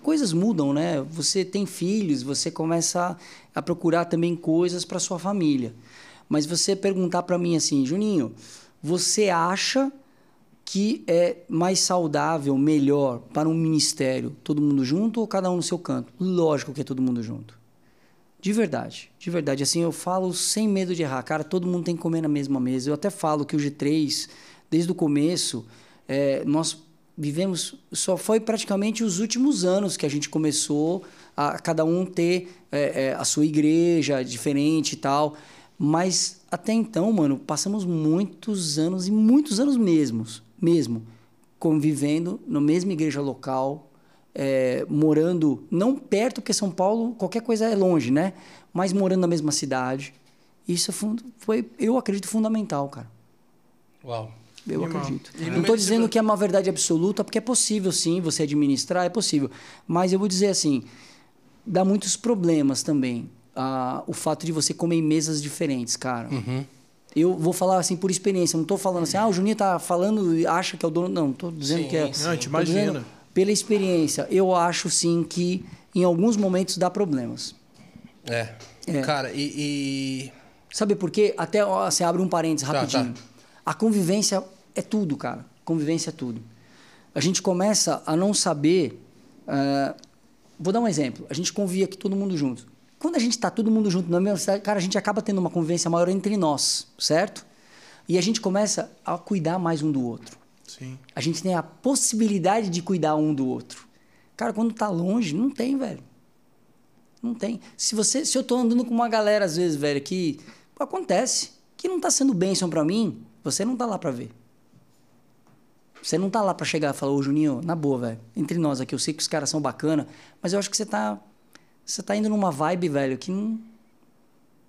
As, as, as, coisas mudam, né? Você tem filhos, você começa a, a procurar também coisas para sua família. Mas você perguntar para mim assim, Juninho, você acha que é mais saudável, melhor para um ministério, todo mundo junto ou cada um no seu canto? Lógico que é todo mundo junto. De verdade, de verdade. Assim, eu falo sem medo de errar. Cara, todo mundo tem que comer na mesma mesa. Eu até falo que o G3, desde o começo, é, nós vivemos. Só foi praticamente os últimos anos que a gente começou a cada um ter é, é, a sua igreja diferente e tal. Mas até então, mano, passamos muitos anos e muitos anos mesmos, mesmo, convivendo na mesma igreja local, é, morando não perto, porque São Paulo qualquer coisa é longe, né? Mas morando na mesma cidade. Isso foi, eu acredito, fundamental, cara. Uau. Eu acredito. Não estou dizendo que é uma verdade absoluta, porque é possível sim você administrar, é possível. Mas eu vou dizer assim, dá muitos problemas também uh, o fato de você comer em mesas diferentes, cara. Uhum. Eu vou falar assim por experiência, não estou falando assim, ah, o Juninho tá falando e acha que é o dono. Não, estou dizendo sim, que é. Não, a gente imagina. Pela experiência, eu acho sim que em alguns momentos dá problemas. É. é. Cara, e, e, Sabe por quê? Até você abre um parênteses tá, rapidinho. Tá, tá. A convivência é tudo, cara. Convivência é tudo. A gente começa a não saber. Uh, vou dar um exemplo. A gente convia aqui todo mundo junto. Quando a gente está todo mundo junto na mesma cidade, cara, a gente acaba tendo uma convivência maior entre nós, certo? E a gente começa a cuidar mais um do outro. Sim. A gente tem a possibilidade de cuidar um do outro. Cara, quando tá longe, não tem, velho. Não tem. Se você, se eu tô andando com uma galera às vezes, velho, que acontece, que não tá sendo bênção para mim, você não tá lá para ver. Você não tá lá para chegar e falar, ô Juninho, na boa, velho. Entre nós aqui, eu sei que os caras são bacana, mas eu acho que você tá você tá indo numa vibe, velho, que não,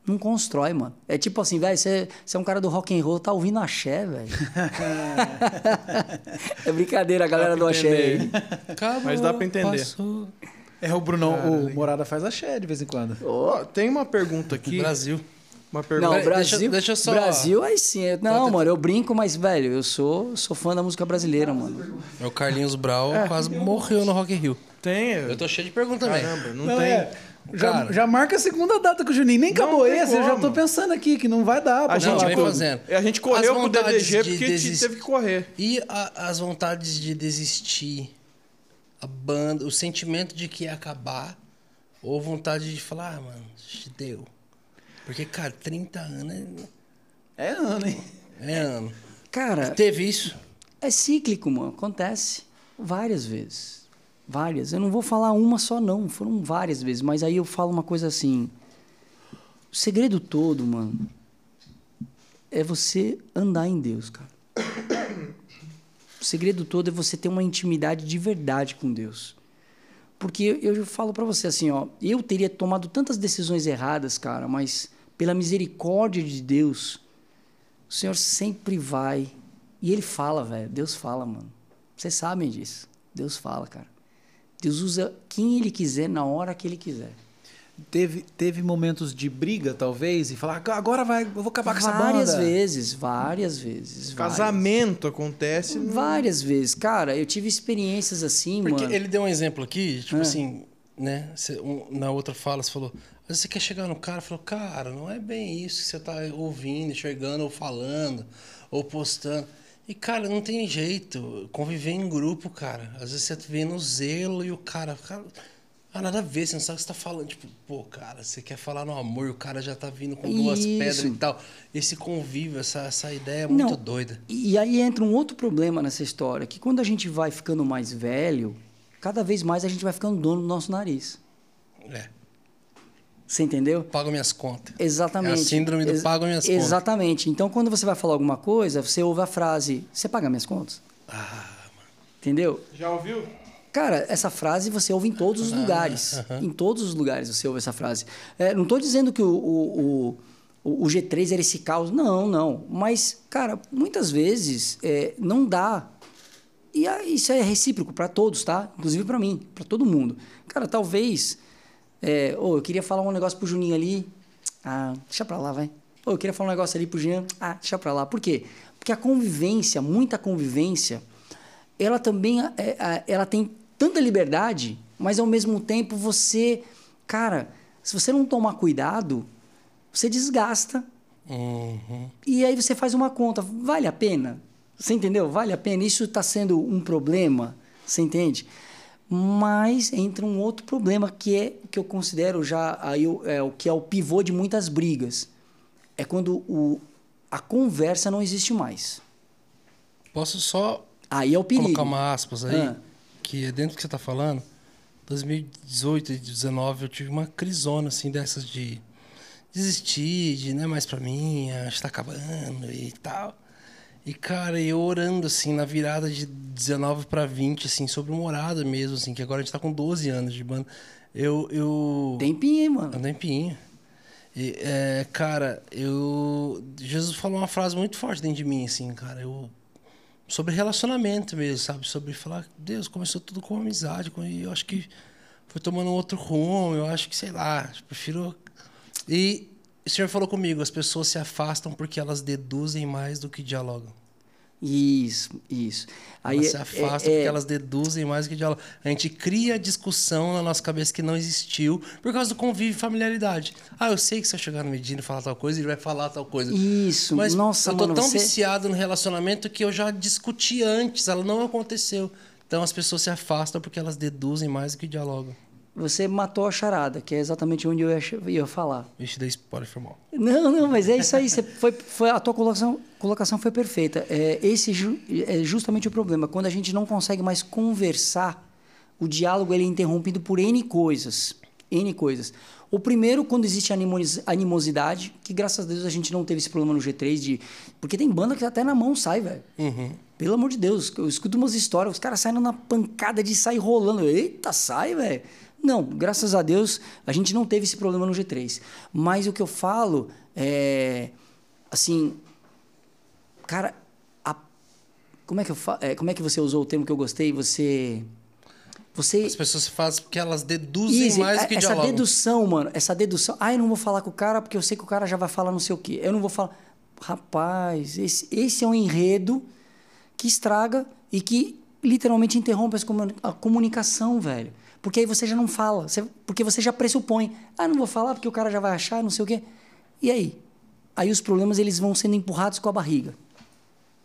não constrói, mano. É tipo assim, velho, você, você é um cara do rock and roll, tá ouvindo axé, velho. é brincadeira, a galera do axé aí. Mas dá pra entender. Passou. É, o Brunão, Cara, o. Morada faz axé de vez em quando. Ó, tem uma pergunta aqui. Brasil. Uma Não, pergunta. Peraí, Brasil, deixa- deixa eu só- Brasil, aí sim. é- Não, mano, eu brinco, mas, velho, eu sou, sou fã da música brasileira, mano. O Carlinhos Brau quase morreu no Rock in Rio. Tem. Eu tô cheio de perguntas também. Caramba, não, Não, tem. é. Já, já marca a segunda data com o Juninho. Nem Não acabou esse, eu já tô pensando aqui que não vai dar pra A gente, vem fazendo. tudo. a gente correu com o DDG de porque desist- teve que correr. E a- as vontades de desistir, a banda, o sentimento de que ia acabar, ou vontade de falar, ah, mano, deu. Porque, cara, 30 anos é, É ano, hein? é ano. Cara, Teve isso? é cíclico, mano. Acontece várias vezes. Várias. Eu não vou falar uma só, não. Foram várias vezes. Mas aí eu falo uma coisa assim. O segredo todo, mano, é você andar em Deus, cara. O segredo todo é você ter uma intimidade de verdade com Deus. Porque eu, eu falo pra você assim, ó, eu teria tomado tantas decisões erradas, cara, mas pela misericórdia de Deus, o Senhor sempre vai. E Ele fala, velho. Deus fala, mano. Vocês sabem disso. Deus fala, cara. Deus usa quem Ele quiser na hora que Ele quiser. Teve, teve momentos de briga, talvez, e falar, "Ah, agora vai, eu vou acabar com essa várias banda. vezes, várias vezes. várias. Casamento acontece. no- Várias vezes. Cara, eu tive experiências assim, Porque mano. ele deu um exemplo aqui, tipo É. assim, né? cê- um- na outra fala, você falou, às vezes você quer chegar no cara e falou, cara, não é bem isso que você tá ouvindo, enxergando, ou falando, ou postando. E, cara, não tem jeito. Conviver em grupo, cara. Às vezes você vê no zelo e o cara. cara ah, nada a ver, você não sabe o que você tá falando. Tipo, pô, cara, você quer falar no amor e o cara já tá vindo com duas Isso. pedras e tal. Esse convívio, essa, essa ideia é muito Não, doida. E aí entra um outro problema nessa história, que quando a gente vai ficando mais velho, cada vez mais a gente vai ficando dono do nosso nariz. É. Você entendeu? Pago minhas contas. Exatamente. É a síndrome do Ex- pago minhas contas. Exatamente. Então, quando você vai falar alguma coisa, você ouve a frase: Você paga minhas contas? Ah, Entendeu? Já ouviu? Cara, essa frase você ouve em todos os lugares. Em todos os lugares você ouve essa frase. É, não estou dizendo que o, o, o, o G3 era esse caos. Não, não. Mas, cara, muitas vezes é, não dá. E isso é recíproco para todos, tá? Inclusive para mim, para todo mundo. Cara, talvez. É, ô, eu queria falar um negócio pro Juninho ali. Ah, deixa pra lá, vai. Ô, eu queria falar um negócio ali pro Jean. Ah, deixa pra lá. Por quê? Porque a convivência, muita convivência, ela também é, é, ela tem tanta liberdade, mas ao mesmo tempo você, cara, se você não tomar cuidado, você desgasta. Uhum. E aí você faz uma conta, vale a pena? Você entendeu? Vale a pena? Isso está sendo um problema, você entende? Mas entra um outro problema que é que eu considero já aí o- é, o que é o pivô de muitas brigas. É quando o, a conversa não existe mais. Posso só Aí é o perigo. colocar uma aspas aí, Ah. Que é dentro do que você tá falando. 2018 e 2019 eu tive uma crisona assim dessas de desistir, de não é mais pra mim, acho que tá acabando e tal. E cara, eu orando assim na virada de 19 pra 20 assim sobre morada mesmo assim, que agora a gente tá com 12 anos de banda. Eu eu Tempinho, hein, mano? é um tempinho. E, é, cara, eu. Jesus falou uma frase muito forte dentro de mim, assim, cara. Eu, sobre relacionamento mesmo, sabe? Sobre falar, Deus, começou tudo com amizade. E eu acho que foi tomando um outro rumo. Eu acho que, sei lá, prefiro. E o Senhor falou comigo: as pessoas se afastam porque elas deduzem mais do que dialogam. Isso, isso. Aí Elas se é- afastam é- porque é- elas deduzem mais do que dialogam. A gente cria discussão na nossa cabeça que não existiu por causa do convívio e familiaridade. Ah, eu sei que se eu chegar no Medina e falar tal coisa, ele vai falar tal coisa. Isso, Mas nossa, eu tô mano, tão você- viciado no relacionamento que eu já discuti antes, ela não aconteceu. Então as pessoas se afastam porque elas deduzem mais do que dialogam. Você matou a charada, que é exatamente onde eu ia, ia falar. Vixe, daí spoiler foi mal. Não, não, mas é isso aí. Você foi, foi, a tua colocação, colocação foi perfeita. É, esse ju- é justamente o problema. Quando a gente não consegue mais conversar, o diálogo ele é interrompido por N coisas. N coisas. O primeiro, quando existe animos- animosidade, que graças a Deus a gente não teve esse problema no G3 de. Porque tem banda que até na mão sai, velho. Pelo amor de Deus, eu escuto umas histórias, os caras saindo na pancada de sair rolando. Eita, sai, velho. Não, graças a Deus a gente não teve esse problema no G3. Mas o que eu falo é. Assim. Cara, a- como, é que eu fa- é, como é que você usou o termo que eu gostei? Você. Você As pessoas fazem porque elas deduzem Easy, mais do que essa dialogam. dedução, mano, essa dedução. Ah, eu não vou falar com o cara porque eu sei que o cara já vai falar não sei o quê. Eu não vou falar. Rapaz, esse, esse é um enredo que estraga e que literalmente interrompe a comunicação, velho. Porque aí você já não fala, você- porque você já pressupõe. Ah, não vou falar porque o cara já vai achar, não sei o quê. E aí? Aí os problemas eles vão sendo empurrados com a barriga.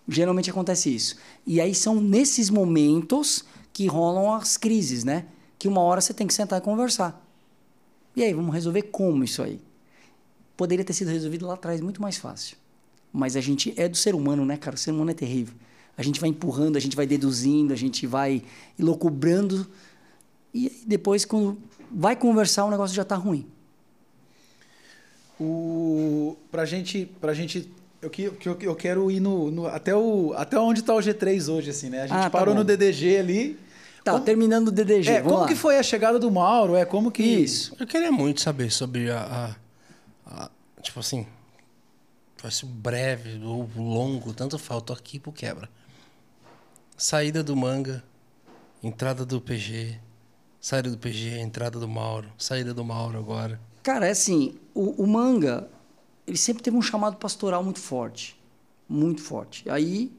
Geralmente acontece isso. E aí são nesses momentos que rolam as crises, né? Que uma hora você tem que sentar e conversar. E aí, vamos resolver como isso aí? Poderia ter sido resolvido lá atrás muito mais fácil. Mas a gente é do ser humano, né, cara? O ser humano é terrível. A gente vai empurrando, a gente vai deduzindo, a gente vai elocubrando. E depois, quando vai conversar, o negócio já tá ruim. O, pra gente. Pra gente eu, que- que eu, eu quero ir no, no- até, o, até onde tá o G3 hoje, assim, né? A gente Ah, tá parou bom. no DDG ali. Tá, Como- terminando o DDG. É, vamos como lá. que foi a chegada do Mauro? É como que. Isso. Eu queria muito saber sobre a, a- a- Tipo assim. Fosse breve ou longo, tanto falta aqui pro quebra. Saída do manga, entrada do PG, saída do PG, entrada do Mauro, saída do Mauro agora. Cara, é assim, o, o manga, ele sempre teve um chamado pastoral muito forte. Muito forte. Aí,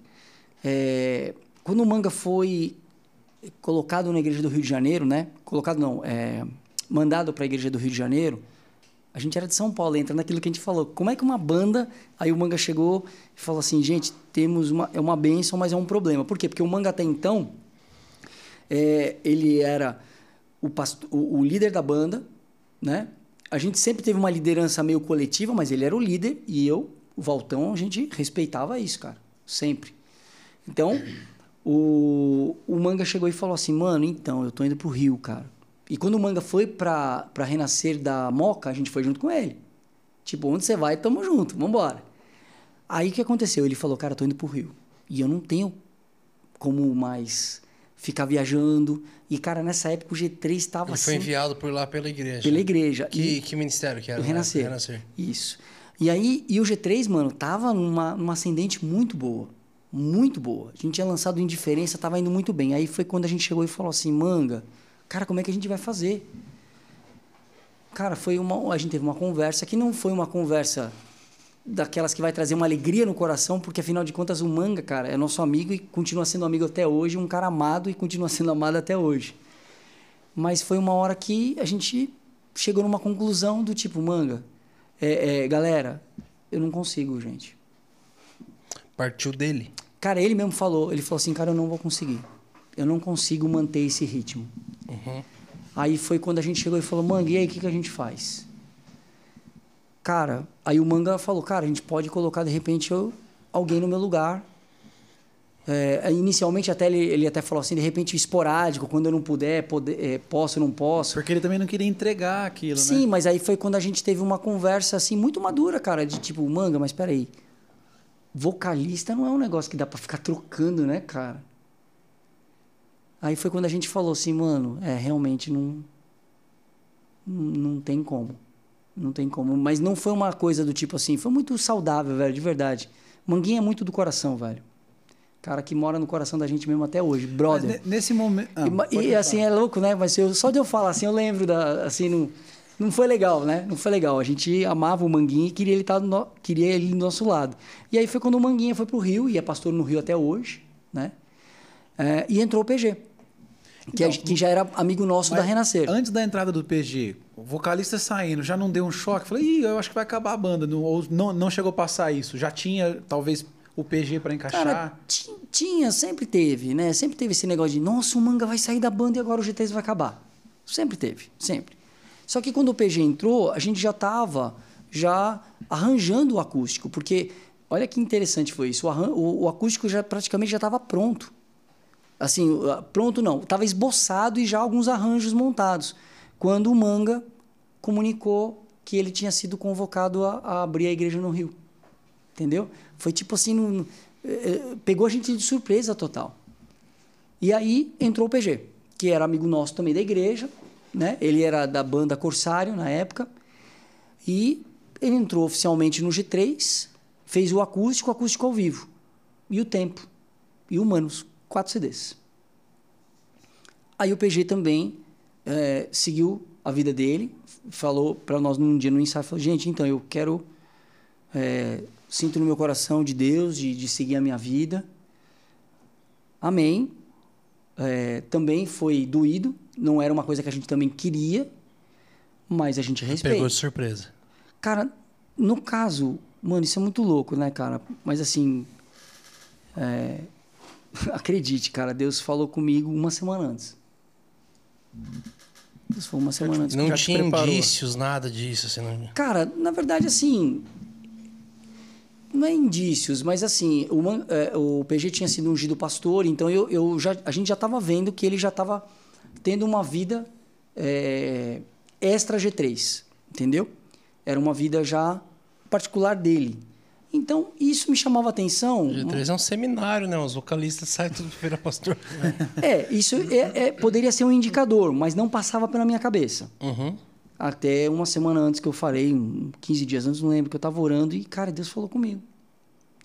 é, quando o manga foi colocado na igreja do Rio de Janeiro, né? Colocado não, é, mandado para a igreja do Rio de Janeiro, a gente era de São Paulo, entra naquilo que a gente falou. Como é que uma banda. Aí o manga chegou e falou assim: gente, temos uma. É uma bênção, mas é um problema. Por quê? Porque o manga até então, é, ele era o, o, o líder da banda, né? A gente sempre teve uma liderança meio coletiva, mas ele era o líder e eu, o Valtão, a gente respeitava isso, cara. Sempre. Então, o, o Manga chegou e falou assim, mano, então, eu tô indo pro Rio, cara. E quando o Manga foi pra, pra renascer da Moca, a gente foi junto com ele. Tipo, onde você vai, tamo junto, vambora. Aí o que aconteceu? Ele falou, cara, tô indo pro Rio. E eu não tenho como mais ficar viajando. E, cara, nessa época o G3 estava Ele foi assim, enviado por lá pela igreja. pela igreja. Que, E- que ministério que era? né? Renascer. Renascer. Isso. E aí, e o G3, mano, tava numa, numa ascendente muito boa. Muito boa. A gente tinha lançado Indiferença, tava indo muito bem. Aí foi quando a gente chegou e falou assim, manga, cara, como é que a gente vai fazer? Cara, foi uma. A gente teve uma conversa que não foi uma conversa daquelas que vai trazer uma alegria no coração, porque afinal de contas o manga, cara, é nosso amigo e continua sendo amigo até hoje, um cara amado e continua sendo amado até hoje. Mas foi uma hora que a gente chegou numa conclusão do tipo, manga, é, é, galera, eu não consigo, gente. Partiu dele. Cara, ele mesmo falou, ele falou assim, cara, eu não vou conseguir. Eu não consigo manter esse ritmo. Aí foi quando a gente chegou e falou, manga, e aí, o que, que a gente faz? Cara, aí o manga falou, cara, a gente pode colocar, de repente, eu, alguém no meu lugar. É, inicialmente até ele, ele até falou assim, de repente esporádico, quando eu não puder, poder, é, posso, não posso. Porque ele também não queria entregar aquilo, Sim, né? mas aí foi quando a gente teve uma conversa assim muito madura, cara, de tipo, manga, mas peraí. Vocalista não é um negócio que dá pra ficar trocando, né, cara? Aí foi quando a gente falou assim, mano, é, realmente não não tem como. Não tem como, mas não foi uma coisa do tipo assim, foi muito saudável, velho, de verdade. Manguinha é muito do coração, velho. Cara que mora no coração da gente mesmo até hoje, Mas brother. ne- nesse momento. Ah, E, e, assim, é louco, né? Mas eu, só de eu falar assim, eu lembro da. Assim, não, não foi legal, né? Não foi legal. A gente amava o Manguinha e queria ele, estar do no- queria ele do nosso lado. E aí foi quando o Manguinha foi pro Rio, e é pastor no Rio até hoje, né? É, e entrou o PG. Que, Então, que já era amigo nosso da Mas Renascer. Antes da entrada do PG, o vocalista saindo, já não deu um choque? Falei, Ih, eu acho que vai acabar a banda. Não, ou não, não chegou a passar isso. Já tinha, talvez, o PG para encaixar. Cara, ti- tinha, sempre teve, né? Sempre teve esse negócio de, nossa, o Manga vai sair da banda e agora o G3 vai acabar. Sempre teve, sempre. Só que quando o PG entrou, a gente já estava já arranjando o acústico, porque olha que interessante foi isso. O, o- o acústico já praticamente já estava pronto. Assim, pronto não, estava esboçado e já alguns arranjos montados. Quando o Manga comunicou que ele tinha sido convocado a, a abrir a igreja no Rio. Entendeu? Foi tipo assim, num- eh, eh, pegou a gente de surpresa total. E aí entrou o PG, que era amigo nosso também da igreja, né? Ele era da banda Corsário na época. E ele entrou oficialmente no G3, fez o acústico, o acústico ao vivo. E o tempo. E o quatro CDs. Aí o PG também é, seguiu a vida dele, falou para nós num dia no ensaio, falou, gente, então eu quero, é, sinto no meu coração de Deus, de, de seguir a minha vida. Amém. É, também foi doído, não era uma coisa que a gente também queria, mas a gente respeita. Pegou de surpresa. Cara, no caso, mano, isso é muito louco, né, cara? Mas assim. é, Acredite, cara, Deus falou comigo uma semana antes. Deus falou uma semana antes. Não tinha indícios, nada disso. Assim, não... Cara, na verdade, assim. Não é indícios, mas assim, o, Man- é, o PG tinha sido ungido pastor, então eu, eu já, a gente já estava vendo que ele já estava tendo uma vida é, extra G3, entendeu? Era uma vida já particular dele. Então, isso me chamava atenção. G3 é um seminário, né? Os vocalistas saem tudo pra virar pastor. É, isso é, é- poderia ser um indicador, mas não passava pela minha cabeça. Uhum. Até uma semana antes que eu falei, um 15 dias antes, não lembro, que eu tava orando e, cara, Deus falou comigo.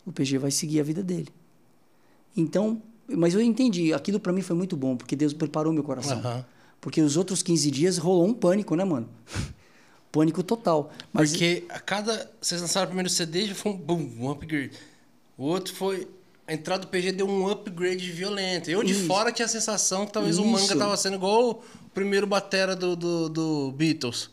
O PG vai seguir a vida dele. Então, mas eu entendi, aquilo para mim foi muito bom, porque Deus preparou meu coração. Aham. Porque os outros 15 dias rolou um pânico, né, mano? Pânico total. Mas Porque a cada. Vocês lançaram o primeiro CD já foi um boom, um upgrade. O outro foi. A entrada do PG deu um upgrade violento. Eu de Isso. fora tinha a sensação que talvez o Isso. manga tava sendo igual o primeiro batera do, do, do Beatles.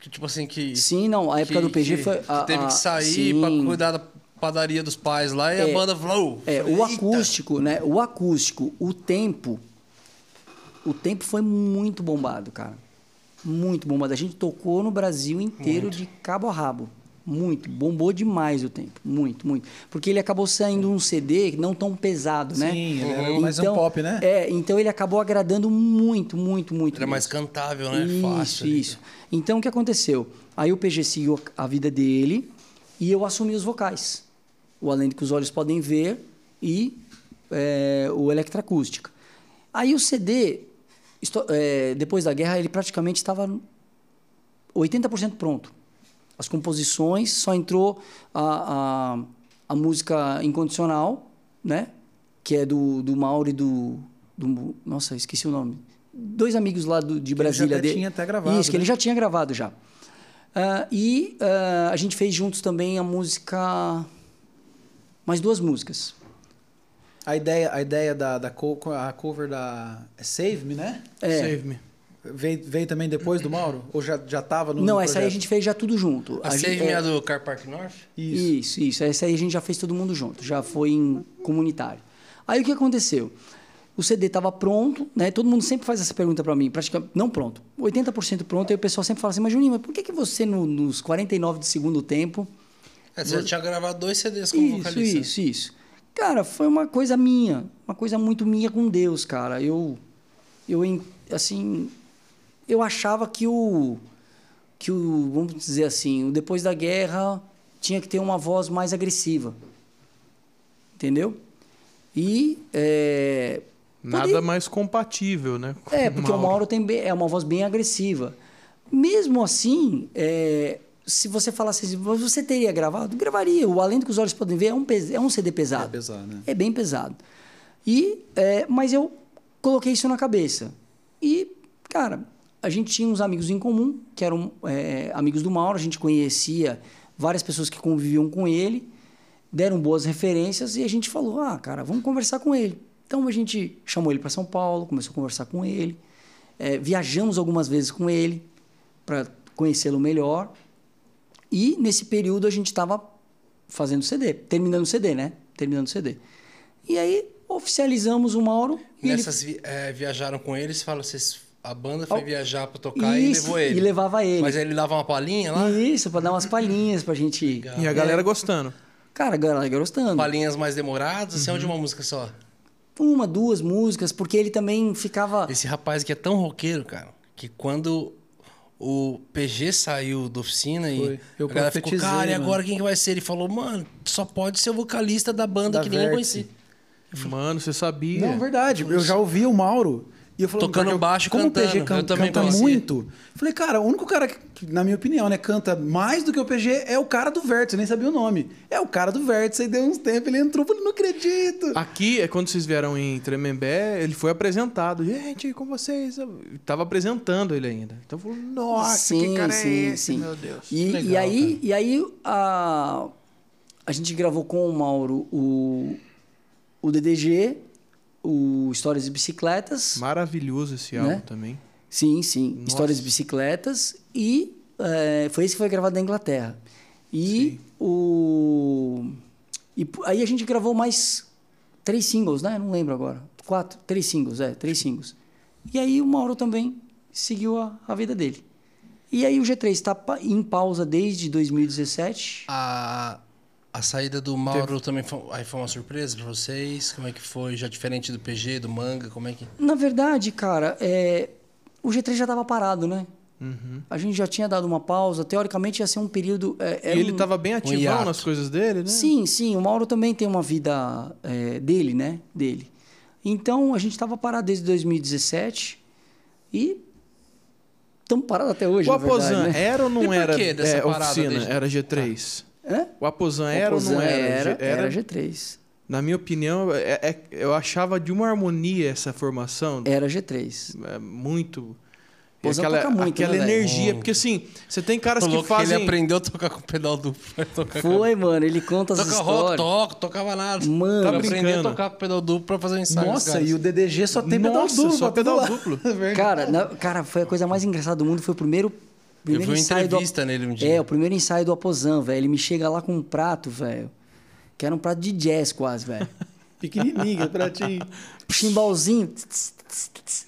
Que tipo assim, que. sim, não, a época que- do PG que- foi. que a- teve a- que sair pra cuidar da padaria dos pais lá e a É, banda falou. É, o acústico, né? O acústico, o tempo. O tempo foi muito bombado, cara. Muito bombado. A gente tocou no Brasil inteiro de cabo a rabo. Muito. Bombou demais o tempo. Muito, muito. Porque ele acabou saindo um CD não tão pesado, né? Sim, ele era mais um pop, né? É, então ele acabou agradando muito, muito, muito. Era mais cantável, né? Isso, Fácil. ali. isso. Então o que aconteceu? Aí o PG seguiu a vida dele e eu assumi os vocais. O Além do que os olhos podem ver e é, o Electracústica. Aí o CD, é, depois da guerra, ele praticamente estava 80% pronto. As composições, só entrou a, a, a música incondicional, né? Que é do, do Mauro e do, do. Nossa, esqueci o nome. Dois amigos lá do, de ele já Brasília até dele. tinha até gravado, Isso, que ele né? já tinha gravado já. Ah, e ah, a gente fez juntos também a música. Mais duas músicas. A ideia, a ideia da, da co- a cover da é Save Me, né? É. Save me. Veio, veio também depois do Mauro? Ou já, já tava no Não, essa aí a gente fez já tudo junto. A gente- Save Me é- é do Car Park North? Isso. Isso, isso. Essa aí a gente já fez todo mundo junto, já foi em comunitário. Aí o que aconteceu? O CD estava pronto, né? Todo mundo sempre faz essa pergunta para mim, praticamente não pronto, 80% pronto, aí o pessoal sempre fala assim: "Mas Juninho, mas por que que você no- nos 49 do segundo tempo É, você já tinha gravado dois CDs como isso, vocalista. isso, isso. Cara, foi uma coisa minha, uma coisa muito minha com Deus, cara. Eu, eu assim, eu achava que o, que o, vamos dizer assim, o depois da guerra tinha que ter uma voz mais agressiva, entendeu? E é, Nada poder- mais compatível, né? é, porque o Mauro tem bem- é uma voz bem agressiva. Mesmo assim, é, se você falasse assim, você teria gravado? Gravaria. O Além do que os olhos podem ver é um, é um CD pesado. É pesado, né? É bem pesado. E, é, mas eu coloquei isso na cabeça. E, cara, a gente tinha uns amigos em comum, que eram é, amigos do Mauro, a gente conhecia várias pessoas que conviviam com ele, deram boas referências e a gente falou: ah, cara, vamos conversar com ele. Então a gente chamou ele para São Paulo, começou a conversar com ele, é, viajamos algumas vezes com ele para conhecê-lo melhor. E nesse período a gente estava fazendo CD, terminando o CD, né? Terminando o CD. E aí oficializamos o Mauro. E ele- Nessas vi- é, viajaram com eles, fala, vocês, a banda foi Oh, viajar pra tocar Isso, e levou ele. e levava ele. Mas ele dava uma palhinha lá? Isso, para dar umas palhinhas pra gente. E a galera gostando. Cara, a galera gostando. Palhinhas mais demoradas, assim, ou Uhum. de uma música só? Uma, duas músicas, porque ele também ficava. Esse rapaz aqui é tão roqueiro, cara, que quando o PG saiu da oficina Foi. e Eu a galera ficou, cara, e agora quem que vai ser? Ele falou, mano, só pode ser o vocalista da banda Da que ninguém Vértice. conhecia. Mano, você sabia? Não, verdade. Eu já ouvi o Mauro. E eu falei, Tocando baixo e como cantando. o PG can- Eu também canta conhecia. muito. Falei, cara, o único cara que, na minha opinião, né, canta mais do que o PG é o cara do Vértice, eu nem sabia o nome. É o cara do Vértice, aí deu uns tempos, ele entrou, eu falei, não acredito. Aqui, é quando vocês vieram em Tremembé, ele foi apresentado. Gente, com vocês. Eu tava apresentando ele ainda. Então falou, nossa, que cara é esse, meu Deus. E, legal, e aí, e aí a, a gente gravou com o Mauro o, o DDG, o Histórias de Bicicletas. Maravilhoso esse álbum Né? também. Sim, sim. Nossa. Histórias de Bicicletas. E é, foi esse que foi gravado na Inglaterra. E o. E aí a gente gravou mais três singles, né? Não lembro agora. Quatro, três singles, é, três singles. E aí o Mauro também seguiu a, a vida dele. E aí o G3 está em pausa desde 2017. A, a saída do Mauro também foi, aí foi uma surpresa pra vocês? Como é que foi? Já diferente do PG, do Manga? Como é que... Na verdade, cara, é, o G3 já estava parado, né? A gente já tinha dado uma pausa. Teoricamente ia ser um período. é, E era ele um- tava bem ativão hiato. nas coisas dele, né? Sim, sim. O Mauro também tem uma vida é, dele, né? Dele. Então a gente estava parado desde 2017 e estamos parados até hoje. O Aposan né? era ou E não por era que dessa é, parada oficina? desde- Era G3. Hã? O Aposan O era ou não era? Era, Era- era G3. Na minha opinião, é- é- eu achava de uma harmonia essa formação. Era G3. É muito. Aposan aquela toca muito, aquela né, velho? energia. Porque assim, você tem caras O que fazem. ele aprendeu a tocar com pedal duplo. tocar com- Foi, mano. Ele conta as Toca rock, histórias. toca, tocava nada. Mano. Ele Tá aprendeu a tocar com pedal duplo pra fazer um ensaio. Nossa, e o DDG só tem pedal Nossa, duplo. só pedal duplo. Cara, na- cara, foi a coisa mais engraçada do mundo. Foi o primeiro. Eu primeiro vi uma ensaio do entrevista nele um dia. É, o primeiro ensaio do Aposan, velho. Ele me chega lá com um prato, velho. Que era um prato de jazz quase, velho. Pequenininho, pratinho. Chimbalzinho. tss, tss, tss, tss.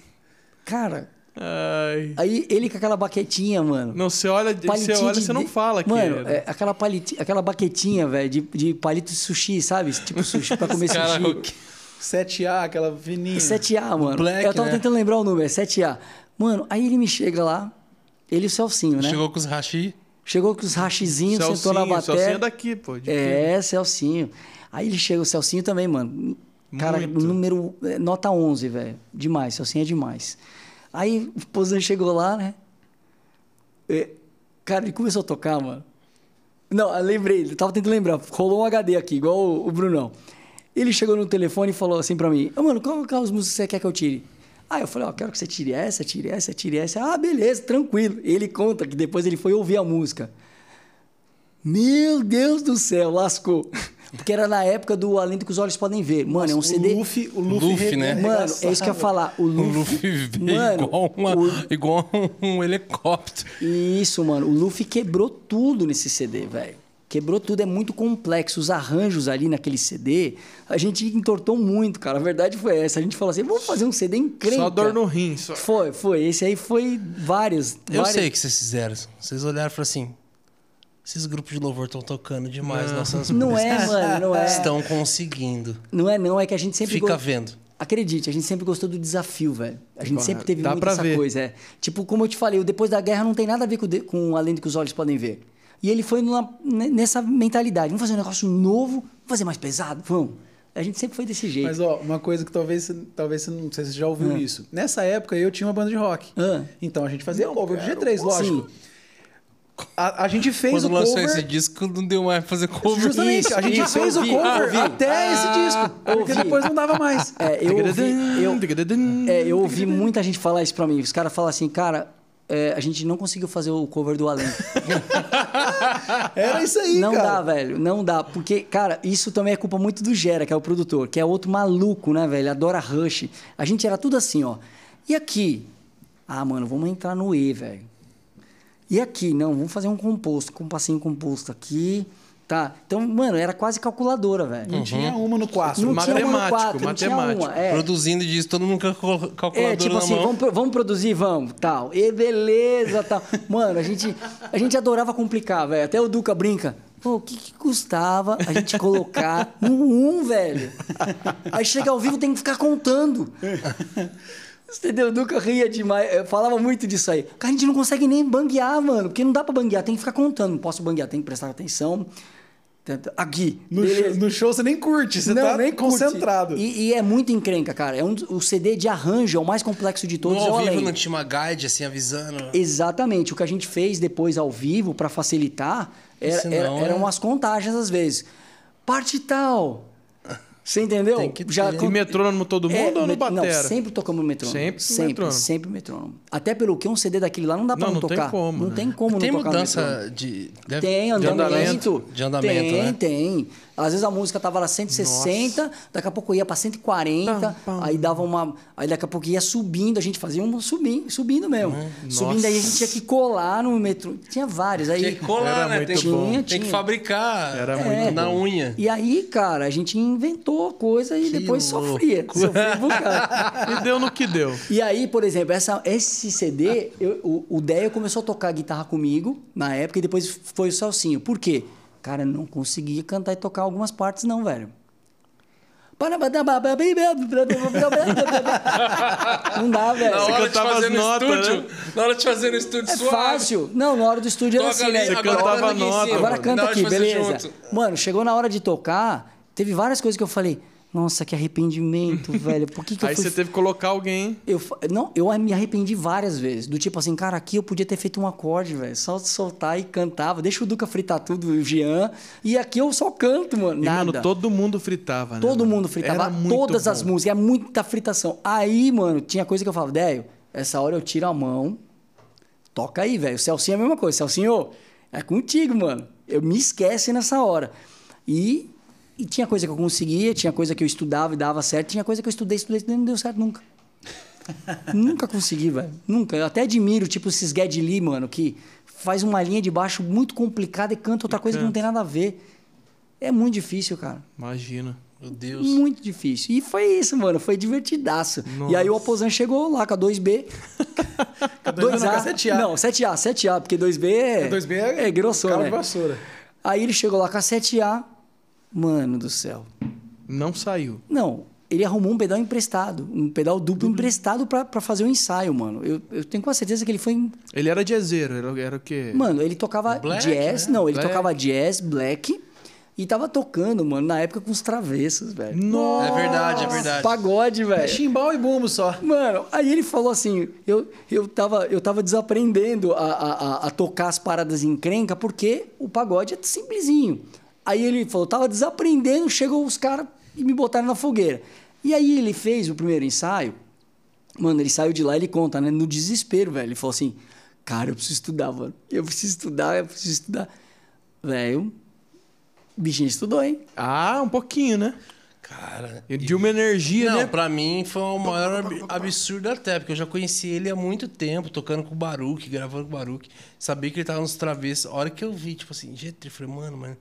Cara, Ai. aí ele com aquela baquetinha, mano. Não, você olha, você olha, de você não fala que Mano, é, aquela, paliti, aquela baquetinha, velho, de, de palito de sushi, sabe? Tipo sushi pra comer Cara, sushi. que- 7A, aquela fininha. 7A, mano. Black, Eu tava né? tentando lembrar o número, é 7A. Mano, aí ele me chega lá, ele e o Celcinho, né? Chegou com os hashi. Chegou com os rachizinhos, sentou na Celcinho, Celcinho é bateria. daqui, pô. de É, Celcinho. Aí ele chega, o Celcinho também, mano. Cara, Muito. número. é, Nota 11, velho. Demais, Celcinho é demais. Aí o Pozan chegou lá, né? É, cara, ele começou a tocar, mano. Não, eu lembrei, eu tava tentando lembrar. Rolou um HD aqui, igual o, o Brunão. Ele chegou no telefone e falou assim pra mim: Ô, mano, qual, qual as músicas você quer que eu tire? Aí eu falei: Ó, quero que você tire essa, tire essa, tire essa. Ah, beleza, tranquilo. Ele conta que depois ele foi ouvir a música. Meu Deus do céu, lascou. Porque era na época do Além do que os Olhos Podem Ver. Mano, é um CD. O Luffy, o Luffy, Luffy, né? Mano, é isso que eu ia falar. O O Luffy. Luffy veio Mano, igual, uma- o- igual um helicóptero. Isso, mano. O Luffy quebrou tudo nesse CD, velho. Quebrou tudo, é muito complexo. Os arranjos ali naquele CD, a gente entortou muito, cara. A verdade foi essa. A gente falou assim: vamos fazer um CD incrível. Só dor no rim. Só... Foi, foi. Esse aí foi vários. Eu vários- sei o que vocês fizeram. Vocês olharam e falaram assim: esses grupos de louvor estão tocando demais nossas Não músicas. é, mano, não é. Estão conseguindo. Não é, não. É que a gente sempre. Fica go- vendo. Acredite, a gente sempre gostou do desafio, velho. A gente sempre teve dá muito essa ver. coisa. É. Tipo, como eu te falei, o depois da guerra não tem nada a ver com, de- com além do que os olhos podem ver. E ele foi numa- ne- nessa mentalidade. Vamos fazer um negócio novo, vamos fazer mais pesado? Vamos. A gente sempre foi desse jeito. Mas, ó, uma coisa que talvez, talvez você não sei se você já ouviu isso. Nessa época eu tinha uma banda de rock. Ah. Então a gente fazia cover do G3, lógico. Sim. A, a gente fez Quando o lançou cover. esse disco, não deu mais pra fazer cover. Justamente, Isso, a gente isso, fez o cover ouvi. até esse disco. Porque ouvi. depois não dava mais. É, eu ouvi, eu, é, eu ouvi muita gente falar isso pra mim. Os caras falam assim, cara, é, a gente não conseguiu fazer o cover do Além. Era isso aí, não cara. dá, velho. Não dá. Porque, cara, isso também é culpa muito do Gera, que é o produtor, que é outro maluco, né, velho? Adora Rush. A gente era tudo assim, ó. E aqui? Ah, mano, vamos entrar no E, velho. E aqui? Não, vamos fazer um composto, compassinho composto aqui. Tá. Então, mano, era quase calculadora, velho. Não tinha uma no quatro. Não tinha uma no Matemático, quatro, não tinha matemático. uma. É. Produzindo disso, todo mundo com a cal- calculadora É, tipo na assim, mão. vamos, vamos produzir, vamos, tal. E beleza, tal. Mano, a gente, a gente adorava complicar, velho. Até o Duca brinca. Pô, o que, que custava a gente colocar no 1, velho? Aí chega ao vivo, tem que ficar contando. Entendeu? O Duca ria demais. Eu falava muito disso aí. Cara, a gente não consegue nem banguear, mano. Porque não dá pra banguear, tem que ficar contando. Não posso banguear, tem que prestar atenção. Aqui. No beleza. no show você nem curte, você tá nem curte. concentrado. E, e é muito encrenca, cara. É um, o CD de arranjo é o mais complexo de No todos. é o ao vivo além. não tinha uma guide assim avisando. Exatamente. O que a gente fez depois ao vivo pra facilitar era, Senão, era- eram é- umas contagens às vezes. Parte tal. Você entendeu? Tem que Já ter. E metrônomo todo É, mundo ou no batera? Não, sempre tocamos no metrônomo. Sempre sempre, metrônomo. sempre metrônomo. Até pelo que um CD daquele lá não dá pra Não, não, não tem tocar. como, não né? tem como Tem não tocar metrônomo. mudança de. deve- Tem de andamento. De andamento, tem, né? tem. Às vezes a música tava lá 160, daqui a pouco ia pra 140, Pam, pam. aí dava uma. Aí daqui a pouco ia subindo, a gente fazia um subindo, subindo mesmo. Subindo, Nossa. aí a gente tinha que colar no metrô. Tinha vários. Aí, Tinha que colar, Era né? muito Tem, que- bom. Tinha, tem que tinha. fabricar Era é, muito na bom. unha. E aí, cara, a gente inventou coisa e Que depois louco. sofria. Sofria causa. E deu no que deu. E aí, por exemplo, essa, esse CD, eu- o, o Deio começou a tocar guitarra comigo na época e depois foi o Salsinho. Por quê? Cara, não conseguia cantar e tocar algumas partes, não, velho. Não dá, velho. Na hora de cantava fazer as no notas, estúdio. né? Na hora de fazer no estúdio É suave. fácil. Não, na hora do estúdio era Toca assim, ali, né? Você agora cantava canta aqui em nota, cima. Agora Na canta hora de aqui, fazer beleza. junto. Mano, chegou na hora de tocar, teve várias coisas que eu falei, nossa, que arrependimento, velho. Por que, que Aí eu fui você teve que colocar alguém. Eu, não, eu me arrependi várias vezes. Do tipo assim, cara, aqui eu podia ter feito um acorde, velho. Só soltar e cantava. Deixa o Duca fritar tudo, o Jean. E aqui eu só canto, mano. E, Nada. mano, todo mundo fritava, né? Todo mano? mundo fritava. Todas bom. as músicas. É muita fritação. Aí, mano, tinha coisa que eu falava, Déio, essa hora eu tiro a mão. Toca aí, velho. O Celcinho é a mesma coisa. Celcinho, é contigo, mano. Eu me esquece nessa hora. E, e tinha coisa que eu conseguia, tinha coisa que eu estudava e dava certo, tinha coisa que eu estudei, estudei, estudei e não deu certo nunca. nunca consegui, velho. Nunca. Eu até admiro, tipo, esses Geddy Lee, mano, que faz uma linha de baixo muito complicada e canta outra coisa que não tem nada a ver. É muito difícil, cara. Imagina. Meu Deus. Muito difícil. E foi isso, mano. Foi divertidaço. E aí o Aposan chegou lá com a 2B. Com a 2B não, com a 7A. Não, 7A, 7A, porque 2B é. A 2B é é né? de vassoura. Aí ele chegou lá com a 7A. Mano do céu. Não saiu. Não, ele arrumou um pedal emprestado. Um pedal duplo, emprestado pra, pra fazer o ensaio, mano. Eu, eu tenho quase certeza que ele foi. em- Ele era jazzeiro, era, era o quê? Mano, ele tocava Black, jazz. né? Não, ele Black. tocava jazz, black. E tava tocando, mano, na época com os travessos, velho. Nossa! É verdade, é verdade. Pagode, É velho. chimbal e bumbo só. Mano, aí ele falou assim: eu, eu, tava, eu tava desaprendendo a, a, a- a tocar as paradas em crenca porque o pagode é simplesinho. Aí ele falou: tava desaprendendo, chegou os caras e me botaram na fogueira. E aí ele fez o primeiro ensaio. Mano, ele saiu de lá ele conta, né? No desespero, velho. Ele falou assim: Cara, eu preciso estudar, mano. Eu preciso estudar, eu preciso estudar. Velho, o bichinho estudou, hein? Ah, um pouquinho, né? Cara. Ele de uma energia, Não, né? pra mim foi o maior ab- absurdo até, porque eu já conheci ele há muito tempo, tocando com o Baruque, gravando com o Baruque. Sabia que ele tava nos travessos. A hora que eu vi, tipo assim, gente, eu falei, mano, mano,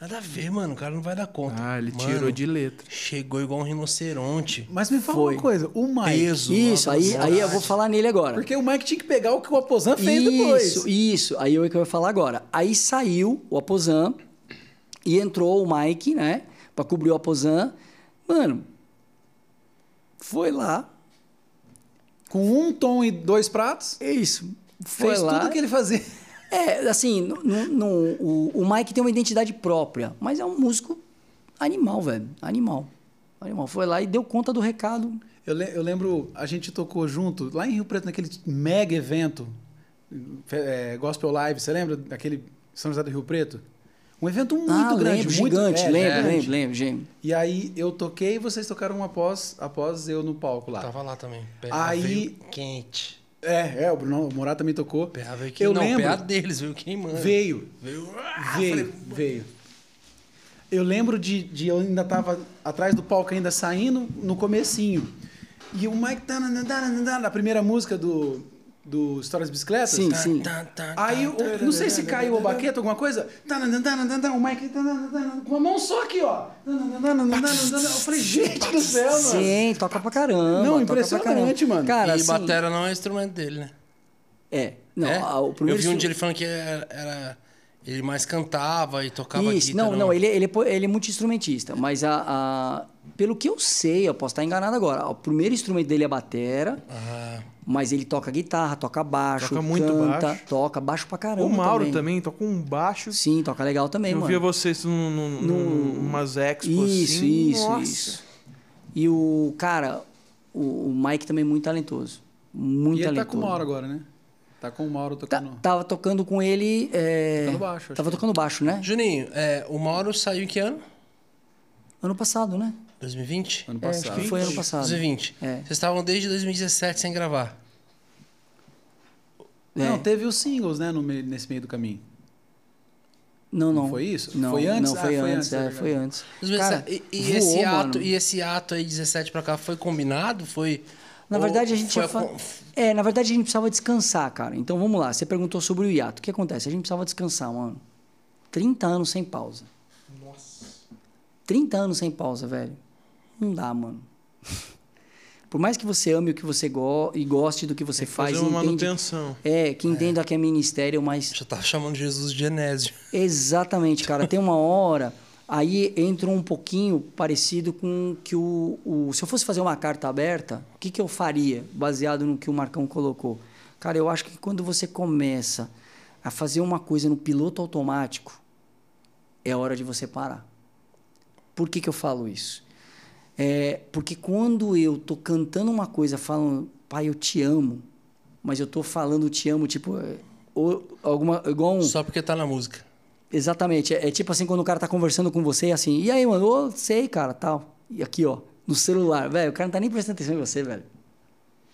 nada a ver, mano, o cara não vai dar conta. Ah, ele Mano, tirou de letra. Chegou igual um rinoceronte. Mas me fala Foi. uma coisa, o Mike. Peso. Isso, aí, aí eu vou falar nele agora. Porque o Mike tinha que pegar o que o Aposan fez isso, depois. Isso, aí é o que eu ia falar agora. Aí saiu o Aposan e entrou o Mike, né? Pra cobrir o Aposan. Mano, foi lá. Com um tom e dois pratos, É isso. Foi fez lá. tudo que ele fazia. É, assim, no, no- no- o, o Mike tem uma identidade própria, mas é um músico animal, velho. Animal. Animal. Foi lá e deu conta do recado. Eu, le- eu lembro, a gente tocou junto, lá em Rio Preto, naquele mega evento, é, Gospel Live, você lembra daquele São José do Rio Preto? Um evento muito ah, grande, lembro, muito gigante, é, lembro, gigante. lembro, lembro, gente. E aí eu toquei e vocês tocaram após, após eu no palco lá. Tava lá também. Aí- quente. É, é, o Bruno Morato também tocou. PA veio Eu queimando. Não, lembro. PA deles, veio queimando. Veio, Veio. ah, veio, falei, veio. Eu lembro de, de eu ainda tava atrás do palco ainda saindo no comecinho. E o Mike tananana, na primeira música do, do Histórias de Bicicletas. Sim, sim. Tá, tá, Aí, tá, eu, não sei se caiu a baqueta, alguma coisa. O Mike com a mão só aqui, ó. Eu falei, gente do céu, mano. Sim, toca pra caramba. Não, impressionante, mano. Cara, e assim, batera não é instrumento dele, né? É. Não, É? a- o primeiro eu vi um dia ele falando que era, era ele mais cantava e tocava Isso, guitarra. não, não, ele, ele, é ele é muito instrumentista, mas a, a- pelo que eu sei, eu posso estar enganado agora, o primeiro instrumento dele é a batera, Ah, mas ele toca guitarra, toca baixo, Toca muito canta, baixo. toca baixo pra caramba O Mauro também. também, toca um baixo. Sim, toca legal também, eu mano. via vocês num, num, num, umas expos Isso, assim. isso, Nossa. isso. E o, cara, o, o Mike também é muito talentoso. Muito E ele tá talentoso. com o Mauro agora, né? Tá com o Mauro Tá- tocando. tava tocando com ele. é, Tocando baixo, acho Tava que. tocando baixo, né? Juninho, é, o Mauro saiu em que ano? Ano passado, né? 2020? Ano É, acho passado. que foi ano passado. 2020. É. Vocês estavam desde 2017 sem gravar. Não, É. teve os singles, né, no meio- nesse meio do caminho. Não, não. Foi isso? Não, Foi antes? Não, Ah, foi, foi antes, é é, foi antes. 2017. Cara, e, e voou, esse ato, mano. e esse ato aí, 17 pra cá, foi combinado? Foi. Na verdade, a gente ia fa- É, na verdade, a gente precisava descansar, cara. Então vamos lá. Você perguntou sobre o hiato. O que acontece? A gente precisava descansar, mano. 30 anos sem pausa. Nossa. 30 anos sem pausa, velho. Não dá, mano. Por mais que você ame o que você go e goste do que você que faz, fazer uma entende, manutenção. é, que entenda que é ministério, mas Já tava chamando Jesus de Genésio. Exatamente, cara. Tem uma hora, aí entra um pouquinho parecido com que o, o- Se eu fosse fazer uma carta aberta, o que, que eu faria, baseado no que o Marcão colocou? Cara, eu acho que quando você começa a fazer uma coisa no piloto automático, é hora de você parar. Por que, que eu falo isso? É porque quando eu tô cantando uma coisa, falando, pai, eu te amo, mas eu tô falando te amo, tipo, é, ou alguma, igual um. Só porque tá na música. Exatamente. É, é tipo assim, quando o cara tá conversando com você, assim, e aí, mano, ô, sei, cara, tal. E aqui, ó, no celular, velho, o cara não tá nem prestando atenção em você, velho.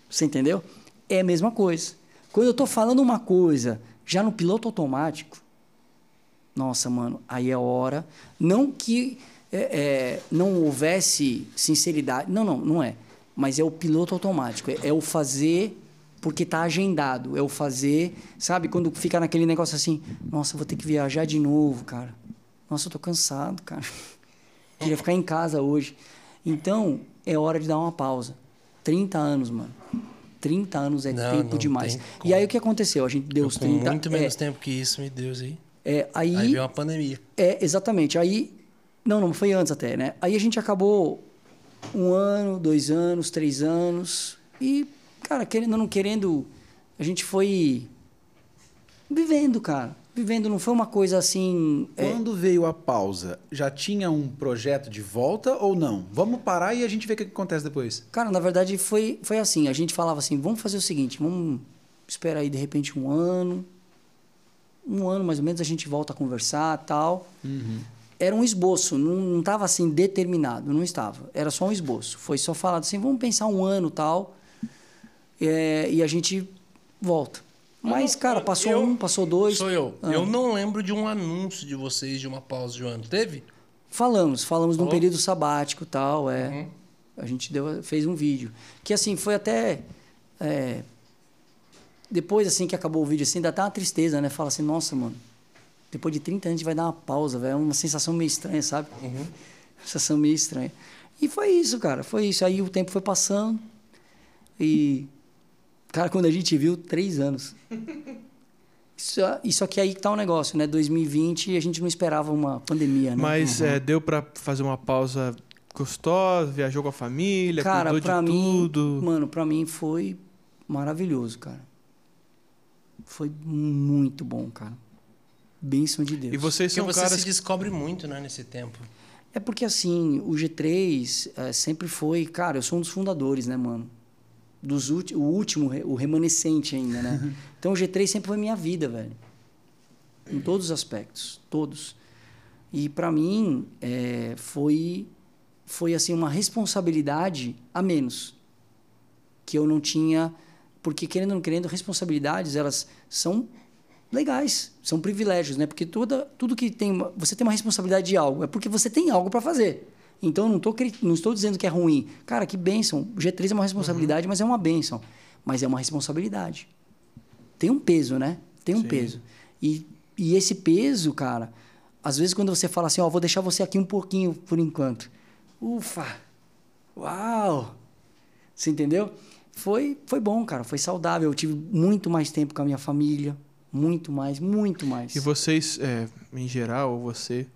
Você entendeu? É a mesma coisa. Quando eu tô falando uma coisa já no piloto automático, nossa, mano, aí é hora. Não que é, é, não houvesse sinceridade. Não, não, não é. Mas é o piloto automático. É, é o fazer porque tá agendado. É o fazer, sabe? Quando fica naquele negócio assim, nossa, eu vou ter que viajar de novo, cara. Nossa, eu tô cansado, cara. Queria ficar em casa hoje. Então, é hora de dar uma pausa. 30 anos, mano. 30 anos é Não, tempo não demais. E aí o que aconteceu? A gente deu Eu os com 30. muito é, menos tempo que isso, meu Deus, aí. é, Aí aí veio uma pandemia. é, exatamente. Aí. Não, não, foi antes até, né? Aí a gente acabou um ano, dois anos, três anos. E, cara, querendo ou não querendo, a gente foi vivendo, cara. Vivendo, não foi uma coisa assim. é, Quando veio a pausa, já tinha um projeto de volta ou não? Vamos parar e a gente vê o que acontece depois. Cara, na verdade foi, foi assim. A gente falava assim: vamos fazer o seguinte, vamos esperar aí de repente um ano. Um ano mais ou menos a gente volta a conversar tal. Era um esboço, não estava assim determinado, não estava. Era só um esboço. Foi só falado assim: vamos pensar um ano tal. É, e a gente volta. Mas, cara, passou Eu- um, passou dois. Sou eu. Ah. Eu não lembro de um anúncio de vocês de uma pausa de um ano. Teve? Falamos, falamos num Falou? período sabático e tal, é. Uhum. A gente deu, fez um vídeo. Que assim, foi até. é, depois assim que acabou o vídeo, assim, dá até uma tristeza, né? Fala assim, nossa, mano, depois de 30 anos a gente vai dar uma pausa, velho. É uma sensação meio estranha, sabe? Sensação meio estranha. E foi isso, cara, foi isso. Aí o tempo foi passando. E. Cara, quando a gente viu, três anos. Isso, isso aqui aí que tá o negócio, né? 2020 e a gente não esperava uma pandemia, né? Mas é, deu pra fazer uma pausa gostosa, viajou com a família, Cara, cuidou pra de mim, tudo. mano, pra mim foi maravilhoso, cara. Foi muito bom, cara. Bênção de Deus. E vocês Porque são você caras se descobre muito, né, nesse tempo. É porque assim, o G3 é, sempre foi, cara, eu sou um dos fundadores, né, mano? Dos ulti- o último, o remanescente ainda, né? então o G3 sempre foi minha vida, velho. Em todos os aspectos, todos. E pra mim é, foi foi assim uma responsabilidade a menos que eu não tinha, porque querendo ou não querendo, responsabilidades elas são legais, são privilégios, né? Porque toda, tudo que tem, você tem uma responsabilidade de algo, é porque você tem algo para fazer. Então eu não tô não estou dizendo que é ruim. Cara, que bênção. O G3 é uma responsabilidade, mas é uma bênção. Mas é uma responsabilidade. Tem um peso, né? Tem um Sim. peso. E, e esse peso, cara, às vezes quando você fala assim, ó, vou deixar você aqui um pouquinho por enquanto. Ufa! Uau! Você entendeu? Foi, foi bom, cara. Foi saudável. Eu tive muito mais tempo com a minha família. Muito mais, muito mais. E vocês, é, em geral, você,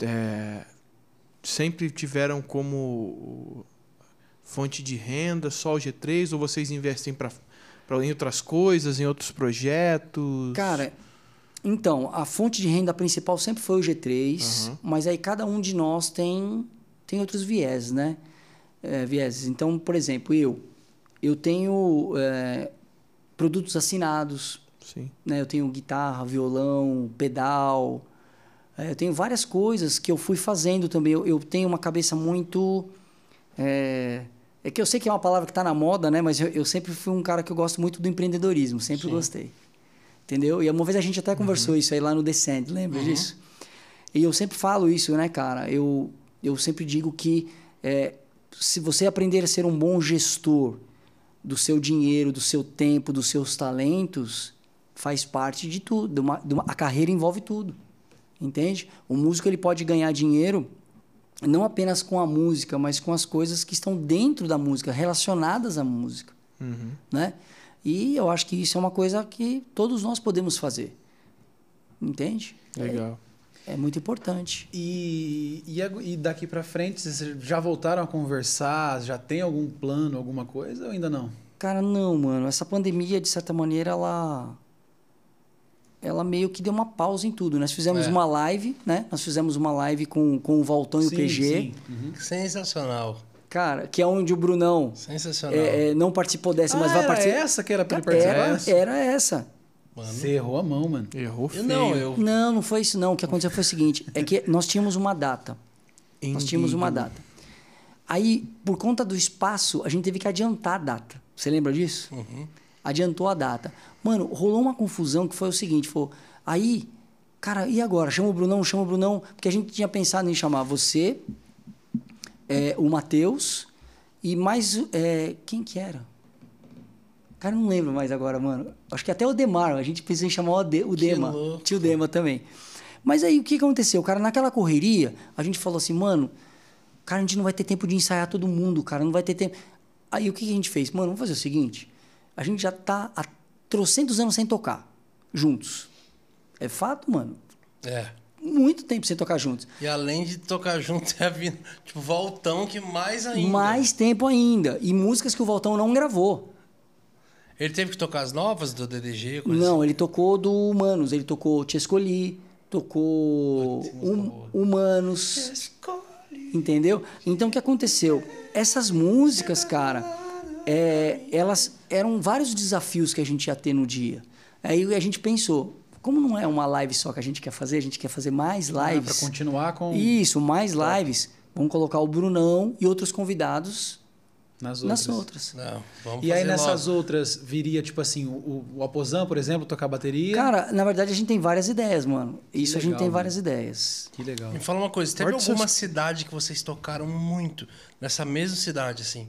é, sempre tiveram como fonte de renda só o G3 ou vocês investem para em outras coisas, em outros projetos? Cara, então, a fonte de renda principal sempre foi o G3, Uhum. mas aí cada um de nós tem, tem outros viés, né? É, vieses. Então, por exemplo, eu, eu tenho é, produtos assinados, Sim. né? Eu tenho guitarra, violão, pedal. É, eu tenho várias coisas que eu fui fazendo também. Eu, eu tenho uma cabeça muito. É, é que eu sei que é uma palavra que está na moda, né? Mas eu, eu sempre fui um cara que eu gosto muito do empreendedorismo. Sempre gostei. Entendeu? E uma vez a gente até conversou isso aí lá no Descend, lembra disso? E eu sempre falo isso, né, cara? Eu, eu sempre digo que é, se você aprender a ser um bom gestor do seu dinheiro, do seu tempo, dos seus talentos, faz parte de tudo. De uma- de uma- a carreira envolve tudo. Entende? O músico ele pode ganhar dinheiro não apenas com a música, mas com as coisas que estão dentro da música, relacionadas à música, Uhum. né? E eu acho que isso é uma coisa que todos nós podemos fazer. Entende? Legal. É muito importante. E, e, e daqui pra frente, vocês já voltaram a conversar? Já tem algum plano, alguma coisa ou ainda não? Cara, não, mano. Essa pandemia, de certa maneira, ela. Ela meio que deu uma pausa em tudo. Nós fizemos É. uma live, né? Nós fizemos uma live com, com o Valtão e o Sim, PG. sim. Uhum. Sensacional. Cara, que é onde o Brunão Sensacional. é, é, não participou dessa, mas Ah, vai era participar. essa que era pra ele participar? Era, era essa. Mano. Você errou a mão, mano. Errou Eu feio. não, eu. Não, não foi isso não. O que aconteceu foi o seguinte, é que nós tínhamos uma data. Nós tínhamos uma data. Aí, por conta do espaço, a gente teve que adiantar a data. Você lembra disso? Adiantou a data. Mano, rolou uma confusão que foi o seguinte, foi, aí, cara, e agora? Chama o Brunão, chama o Brunão, porque a gente tinha pensado em chamar você, é, o Matheus e mais é, quem que era? Cara, não lembro mais agora, mano. Acho que até o Demar, a gente pensou em chamar o, De, o Dema, louco. tio Dema também. Mas aí o que aconteceu? Cara, naquela correria, a gente falou assim, mano, cara, a gente não vai ter tempo de ensaiar todo mundo, cara, não vai ter tempo. Aí o que a gente fez? Mano, vamos fazer o seguinte, a gente já tá há trocentos anos sem tocar, juntos. É fato, mano. É. Muito tempo sem tocar juntos. E além de tocar junto, é a vida. Tipo, Voltão que mais ainda. Mais tempo ainda. E músicas que o Voltão não gravou. Ele teve que tocar as novas do DDG? Coisa Não, ele tocou do Humanos, ele tocou Te Escolhi, tocou hum, Humanos, entendeu? Então o que aconteceu? Essas músicas, cara, é, elas eram vários desafios que a gente ia ter no dia. Aí a gente pensou, como não é uma live só que a gente quer fazer, a gente quer fazer mais Ah, lives. pra continuar com Isso, mais lives. Vamos colocar o Brunão e outros convidados nas outras. nas outras. Não, vamos E aí nessas logo. outras viria, tipo assim, o, o Aposan, por exemplo, tocar bateria? Cara, na verdade a gente tem várias ideias, mano. Isso a gente legal, tem mano. várias ideias. Que legal. Me fala uma coisa, teve alguma seus- cidade que vocês tocaram muito nessa mesma cidade, assim?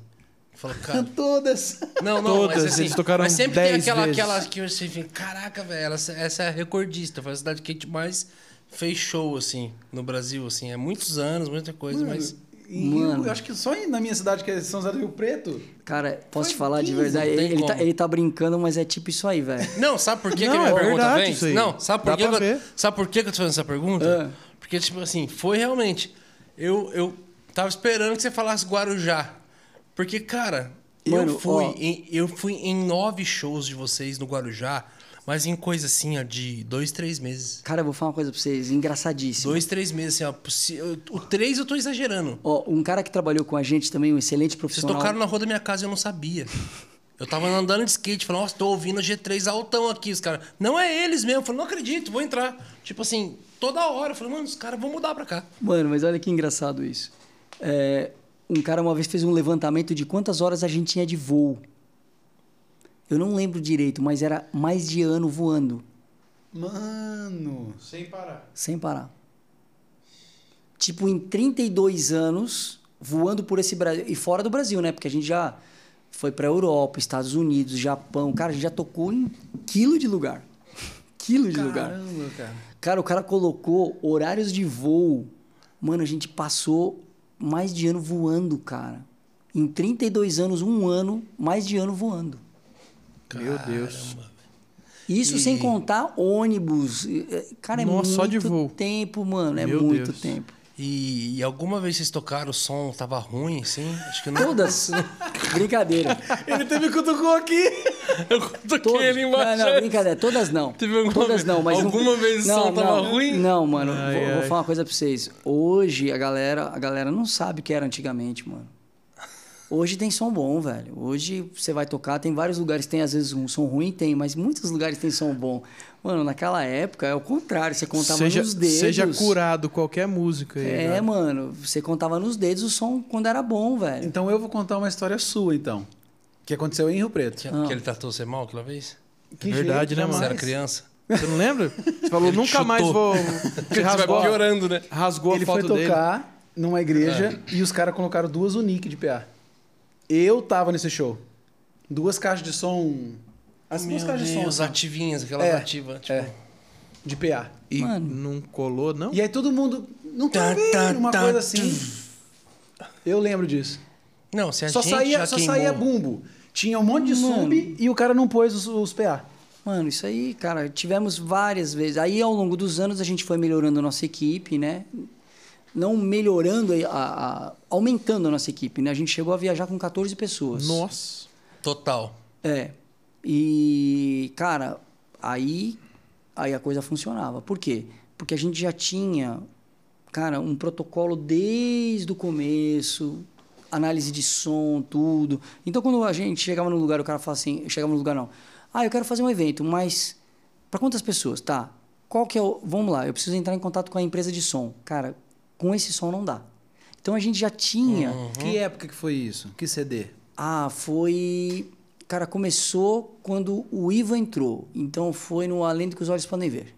Falou, cara. Todas. Não, não, Todas, mas assim, eles tocaram mas sempre tem 10 aquela, vezes. aquela que você fica, caraca, velho, ela- essa é a recordista, foi a cidade que a gente mais fez show, assim, no Brasil, assim, é muitos anos, muita coisa, mas... E Mano. eu acho que só na minha cidade, que é São José do Rio Preto. Cara, posso te falar de 15, verdade? não tem Ele, ele tá, ele tá brincando, mas é tipo isso aí, velho. Não, sabe por que, Não, que a minha é pergunta verdade vem? isso aí. Não, sabe por Dá que, eu, ver. sabe por que, que eu tô fazendo essa pergunta? Ah. Porque, tipo assim, foi realmente. Eu, eu tava esperando que você falasse Guarujá. Porque, cara, Mano, eu, fui ó. em, eu fui em nove shows de vocês no Guarujá, mas em coisa assim, ó, de dois, três meses. Cara, eu vou falar uma coisa pra vocês, engraçadíssimo. Dois, três meses, assim, ó. O três eu tô exagerando. Ó, um cara que trabalhou com a gente também, um excelente Vocês profissional. tocaram na rua da minha casa e eu não sabia. Eu tava andando de skate, falando, nossa, tô ouvindo G3 altão aqui. Os caras, não é eles mesmo. Eu falei, não acredito, vou entrar. Tipo assim, toda hora. Eu falei, mano, os caras vão mudar pra cá. Mano, mas olha que engraçado isso. É, um cara uma vez fez um levantamento de quantas horas a gente tinha de voo. Eu não lembro direito, mas era mais de ano voando, Mano. Sem parar. sem parar. Tipo, em 32 anos, voando por esse Brasil. E fora do Brasil, né? Porque a gente já foi pra Europa, Estados Unidos, Japão. Cara, a gente já tocou em quilo de lugar. Quilo de lugar. Caramba, cara. Cara, o cara colocou horários de voo. Mano, a gente passou mais de ano voando, cara. Em 32 anos, um ano, mais de ano voando. Meu Deus. Isso E- sem contar ônibus. É, Cara, é Nossa, muito só de voo. tempo, mano. É Meu muito Deus. tempo. E, e alguma vez vocês tocaram o som, tava ruim, sim? Acho que não. Todas. Brincadeira. Ele teve cutucou aqui. Eu Todas. ele embaixo. Não, não, brincadeira. Todas não. Teve alguma Todas vez- não, mas. alguma vez o som tava não, ruim? Não, mano. Ai, vou, vou ai. falar uma coisa pra vocês. Hoje a galera, a galera não sabe o que era antigamente, mano. Hoje tem som bom, velho. Hoje você vai tocar, tem vários lugares tem às vezes um som ruim, tem, mas muitos lugares tem som bom. Mano, naquela época é o contrário, você contava Seja, nos dedos. seja curado qualquer música aí. É, velho. mano, você contava nos dedos o som quando era bom, velho. Então eu vou contar uma história sua, então. Que aconteceu em Rio Preto. Que, Ah. que ele tratou você mal aquela vez? Que verdade, né, jeito, mano? Você era criança? Você não lembra? Você falou, Ele nunca chutou. mais vou. Você Você vai rasgou, piorando, né? rasgou Ele a foto foi dele. tocar numa igreja e os caras colocaram duas Unique de PA. Eu tava nesse show. Duas caixas de som. As duas caixas de som. Deus, assim, ativinhas, aquela É, ativa. Tipo, É. De PA. E Mano. não colou, não? E aí todo mundo. Não tá Tá, vendo? tá, Uma tá, coisa assim. Eu lembro disso. Não, se a Só gente saía, já só queimou... saía bumbo. Tinha um monte de Mano. sub e o cara não pôs os, os PA. Mano, isso aí, cara, tivemos várias vezes. Aí, ao longo dos anos, a gente foi melhorando a nossa equipe, né? Não melhorando, a, a- aumentando a nossa equipe, né? A gente chegou a viajar com 14 pessoas. Nossa. Total. É. E, cara, aí, aí a coisa funcionava. Por quê? Porque a gente já tinha, cara, um protocolo desde o começo, análise de som, tudo. Então, quando a gente chegava no lugar, o cara falava assim, chegava no lugar não. Ah, eu quero fazer um evento, mas para quantas pessoas? Tá. Qual que é o, vamos lá, eu preciso entrar em contato com a empresa de som. Cara, com esse som não dá. Então a gente já tinha Que época que foi isso? Que CD? ah, foi. Cara, começou quando o Ivo entrou. Então foi no Além do que os Olhos Podem Ver.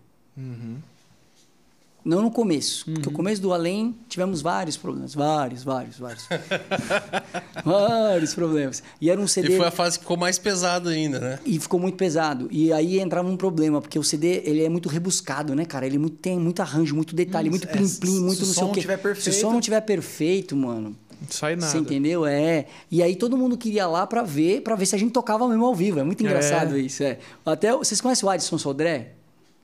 Não no começo. Porque o começo do Além tivemos vários problemas. Vários, vários, vários. vários problemas. E era um CD. E foi a fase que ficou mais pesada ainda, né? E ficou muito pesado. E aí entrava um problema, porque o CD ele é muito rebuscado, né, cara? Ele é tem muito arranjo, muito detalhe, Hum, muito é, plim-plim, se muito não sei o quê. Se o som não tiver perfeito, mano, Não sai nada. você entendeu? É. E aí todo mundo queria lá pra ver, para ver se a gente tocava mesmo ao vivo. É muito engraçado É. isso, é. Até vocês conhecem o Adson Sodré?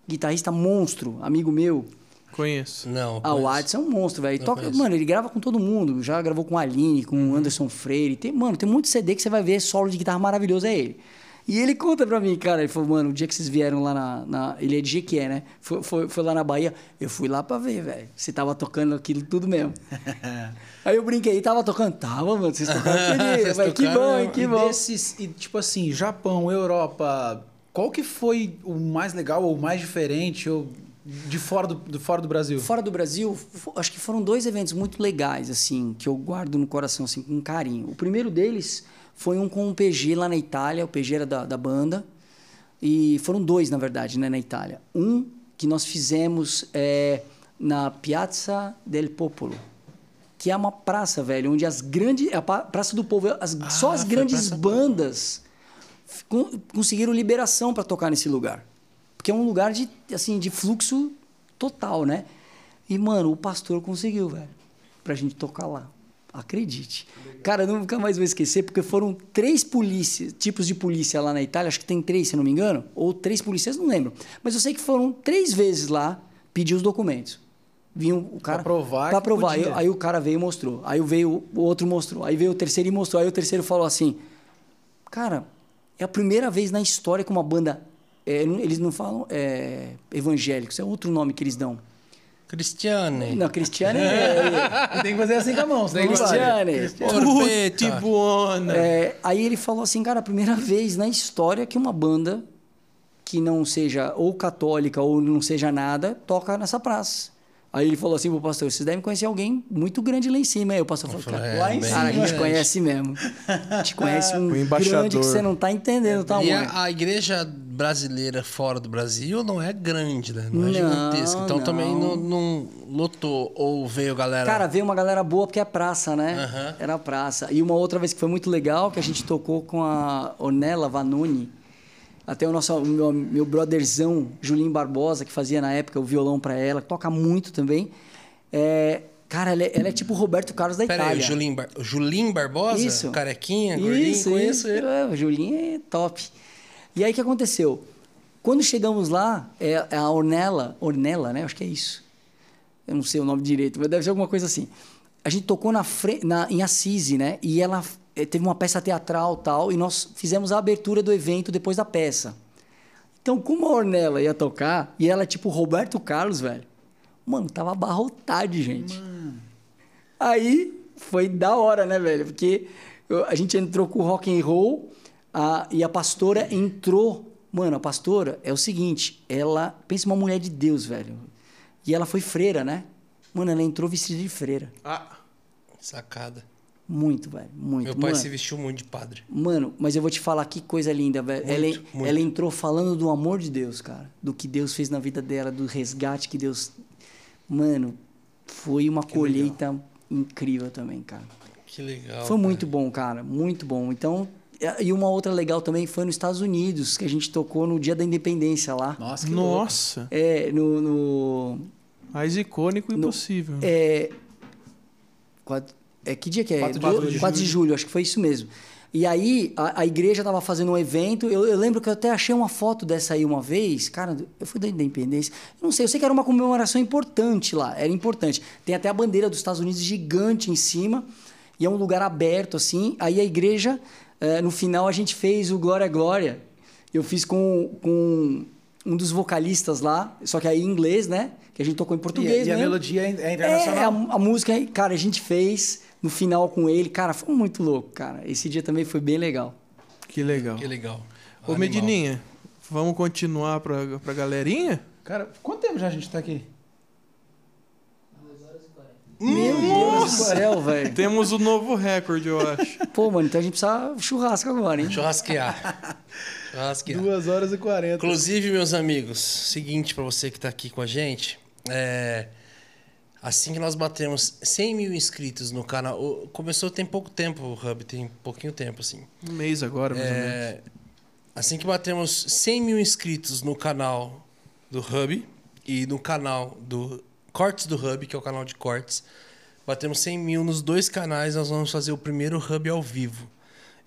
Guitarrista monstro, amigo meu. Conheço. Não. Ah, o Adson é um monstro, velho. Toca, conheço. mano, ele grava com todo mundo. Já gravou com a Aline, com o Anderson Freire. Tem, mano, tem muito CD que você vai ver solo de guitarra maravilhoso, é ele. E ele conta pra mim, cara, ele falou, mano, o dia que vocês vieram lá na. na- ele é de Jequié, né? Foi, foi, foi lá na Bahia, eu fui lá pra ver, velho. Você tava tocando aquilo tudo mesmo. Aí eu brinquei, tava tocando? Tava, mano, vocês tocaram aquele. Vai, que bom, hein, que e bom. desses, e tipo assim, Japão, Europa, qual que foi o mais legal ou o mais diferente ou de fora do, do fora do Brasil? Fora do Brasil, acho que foram dois eventos muito legais, assim, que eu guardo no coração, assim, com carinho. O primeiro deles foi um com o PG lá na Itália, o PG era da, da banda, e foram dois, na verdade, né, na Itália. Um que nós fizemos é, na Piazza del Popolo, que é uma praça, velho, onde as grandes... é A Praça do Povo, as- só as grandes bandas con- conseguiram liberação para tocar nesse lugar. Porque é um lugar de, assim, de fluxo total, né? E, mano, o pastor conseguiu, velho, pra gente tocar lá. Acredite. Cara, eu nunca mais vou esquecer, porque foram três polícias, tipos de polícia lá na Itália, acho que tem três, se não me engano, ou três polícias, não lembro. Mas eu sei que foram três vezes lá pedir os documentos. Vinha o cara. Pra provar Pra provar. Aí, aí o cara veio e mostrou. Aí veio o outro mostrou. Aí veio o terceiro e mostrou. Aí o terceiro falou assim: Cara, é a primeira vez na história que uma banda. É, eles não falam é, evangélicos, é outro nome que eles dão. Cristiane. Não, Cristiane é. Tem que fazer assim com a mão, vai. Cristiane. Tutti buona. É, aí ele falou assim, cara, a primeira vez na história que uma banda que não seja ou católica ou não seja nada toca nessa praça. Aí ele falou assim pro pastor, vocês devem conhecer alguém muito grande lá em cima. Aí o pastor falou, falei, cara, é, lá em bem cara, a gente conhece mesmo. A gente conhece um grande que você não tá entendendo o E a, a igreja brasileira fora do Brasil não é grande, né? Não é Não, gigantesca. Então não. também não, não lotou ou veio galera. Cara, veio uma galera boa porque é praça, né? Aham. Era praça. E uma outra vez que foi muito legal, que a gente tocou com a Ornella Vanoni. Até o nosso meu, meu brotherzão, Julinho Barbosa, que fazia na época o violão pra ela, toca muito também. É, cara, ela é, ela é tipo o Roberto Carlos da Pera Itália. o Julinho, Bar... Julinho Barbosa? Isso. Carequinha, gordinho, Isso, conheço isso. ele. É, o Julinho é top. E aí o que aconteceu? Quando chegamos lá, é, é a Ornella, Ornella, né? Acho que é isso. Eu não sei o nome direito, mas deve ser alguma coisa assim. A gente tocou na, na em Assisi, né? E ela teve uma peça teatral tal, e nós fizemos a abertura do evento depois da peça. Então, como a Ornella ia tocar, e ela é tipo Roberto Carlos, velho, mano, tava abarrotado de gente. Aí foi da hora, né, velho? Porque a gente entrou com o rock and roll a- e a pastora entrou. Mano, a pastora é o seguinte, ela pensa uma mulher de Deus, velho. E ela foi freira, né? Mano, ela entrou vestida de freira. Ah, Sacada. Muito, velho. Muito. Meu pai Mano, se vestiu muito de padre. Mano, mas eu vou te falar que coisa linda, velho. Ela, muito. ela entrou falando do amor de Deus, cara. Do que Deus fez na vida dela, do resgate que Deus. Mano, foi uma colheita incrível também, cara. Que legal. Foi cara. muito bom, cara. Muito bom. Então. E uma outra legal também foi nos Estados Unidos, que a gente tocou no dia da independência lá. Nossa, que louco. nossa. É, no. no Mais icônico impossível. é, quatro- é, que dia que é? 4 de 4 julho. de, 4 de julho, acho que foi isso mesmo. E aí, a, a igreja estava fazendo um evento. Eu, eu lembro que eu até achei uma foto dessa aí uma vez. Cara, eu fui da Independência. Eu não sei, eu sei que era uma comemoração importante lá. Era importante. Tem até a bandeira dos Estados Unidos gigante em cima. E é um lugar aberto, assim. Aí a igreja, eh, no final, a gente fez o Glória Glória. Eu fiz com, com um dos vocalistas lá, só que aí em inglês, né? Que a gente tocou em E, português, e a né? melodia é é É, a, internacional. a música, cara, a gente fez no final com ele. Cara, foi muito louco, cara. Esse dia também foi bem legal. Que legal. Que legal. Ô, Animal. Medininha, vamos continuar pra, pra galerinha? Cara, quanto tempo já a gente tá aqui? Meu Deus do céu, velho. Temos o novo recorde, eu acho. Pô, mano, então a gente precisa churrasco agora, hein? Churrasquear. Churrasquear. 2 horas e 40. Inclusive, meus amigos, seguinte pra você que tá aqui com a gente. É, assim que nós batemos 100 mil inscritos no canal. Começou tem pouco tempo o Hub, tem pouquinho tempo, assim. Um mês agora, mais ou menos. É, assim que batemos 100 mil inscritos no canal do Hub e no canal do Cortes do Hub, que é o canal de cortes, batemos 100 mil nos dois canais, nós vamos fazer o primeiro Hub ao vivo.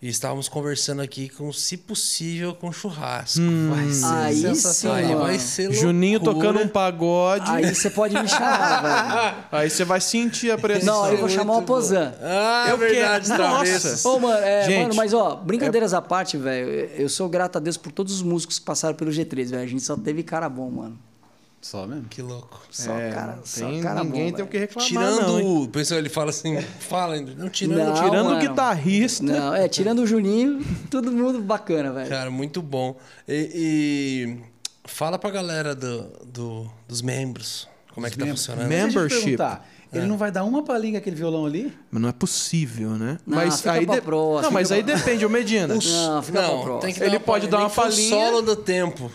E estávamos conversando aqui com, se possível, com churrasco. vai ser Aí sim, sensacional. Aí mano. vai ser Juninho tocando um pagode. Aí, Aí você pode me chamar, velho. você vai sentir a pressão. Não, eu vou chamar o. Pozan. Ah, é Eu verdade, quero-. Nossa. Ô, mano, é, Gente, mano, mas ó, brincadeiras à parte, velho. Eu sou grato a Deus por todos os músicos que passaram pelo G3, velho. A gente só teve cara bom, mano. Só mesmo. Que louco. Só É, cara, só tem, cara ninguém bom. tem o que reclamar, Tirando não. o. Pessoal, ele fala assim, fala ainda. Não, tirando Não, o Tirando o guitarrista. Não, é, tirando o Juninho, todo mundo bacana, velho. Cara, muito bom. E, e fala pra galera do, do- dos membros. Como é que tá funcionando? Membership. Ele não vai dar uma palhinha com aquele violão ali? Mas não é possível, né? Não, mas fica aí pra de- próxima, Não, mas aí pra- depende, ô Medina. Não, fica pra Não, próxima. tem que Ele pode dar uma palhinha. solo do tempo.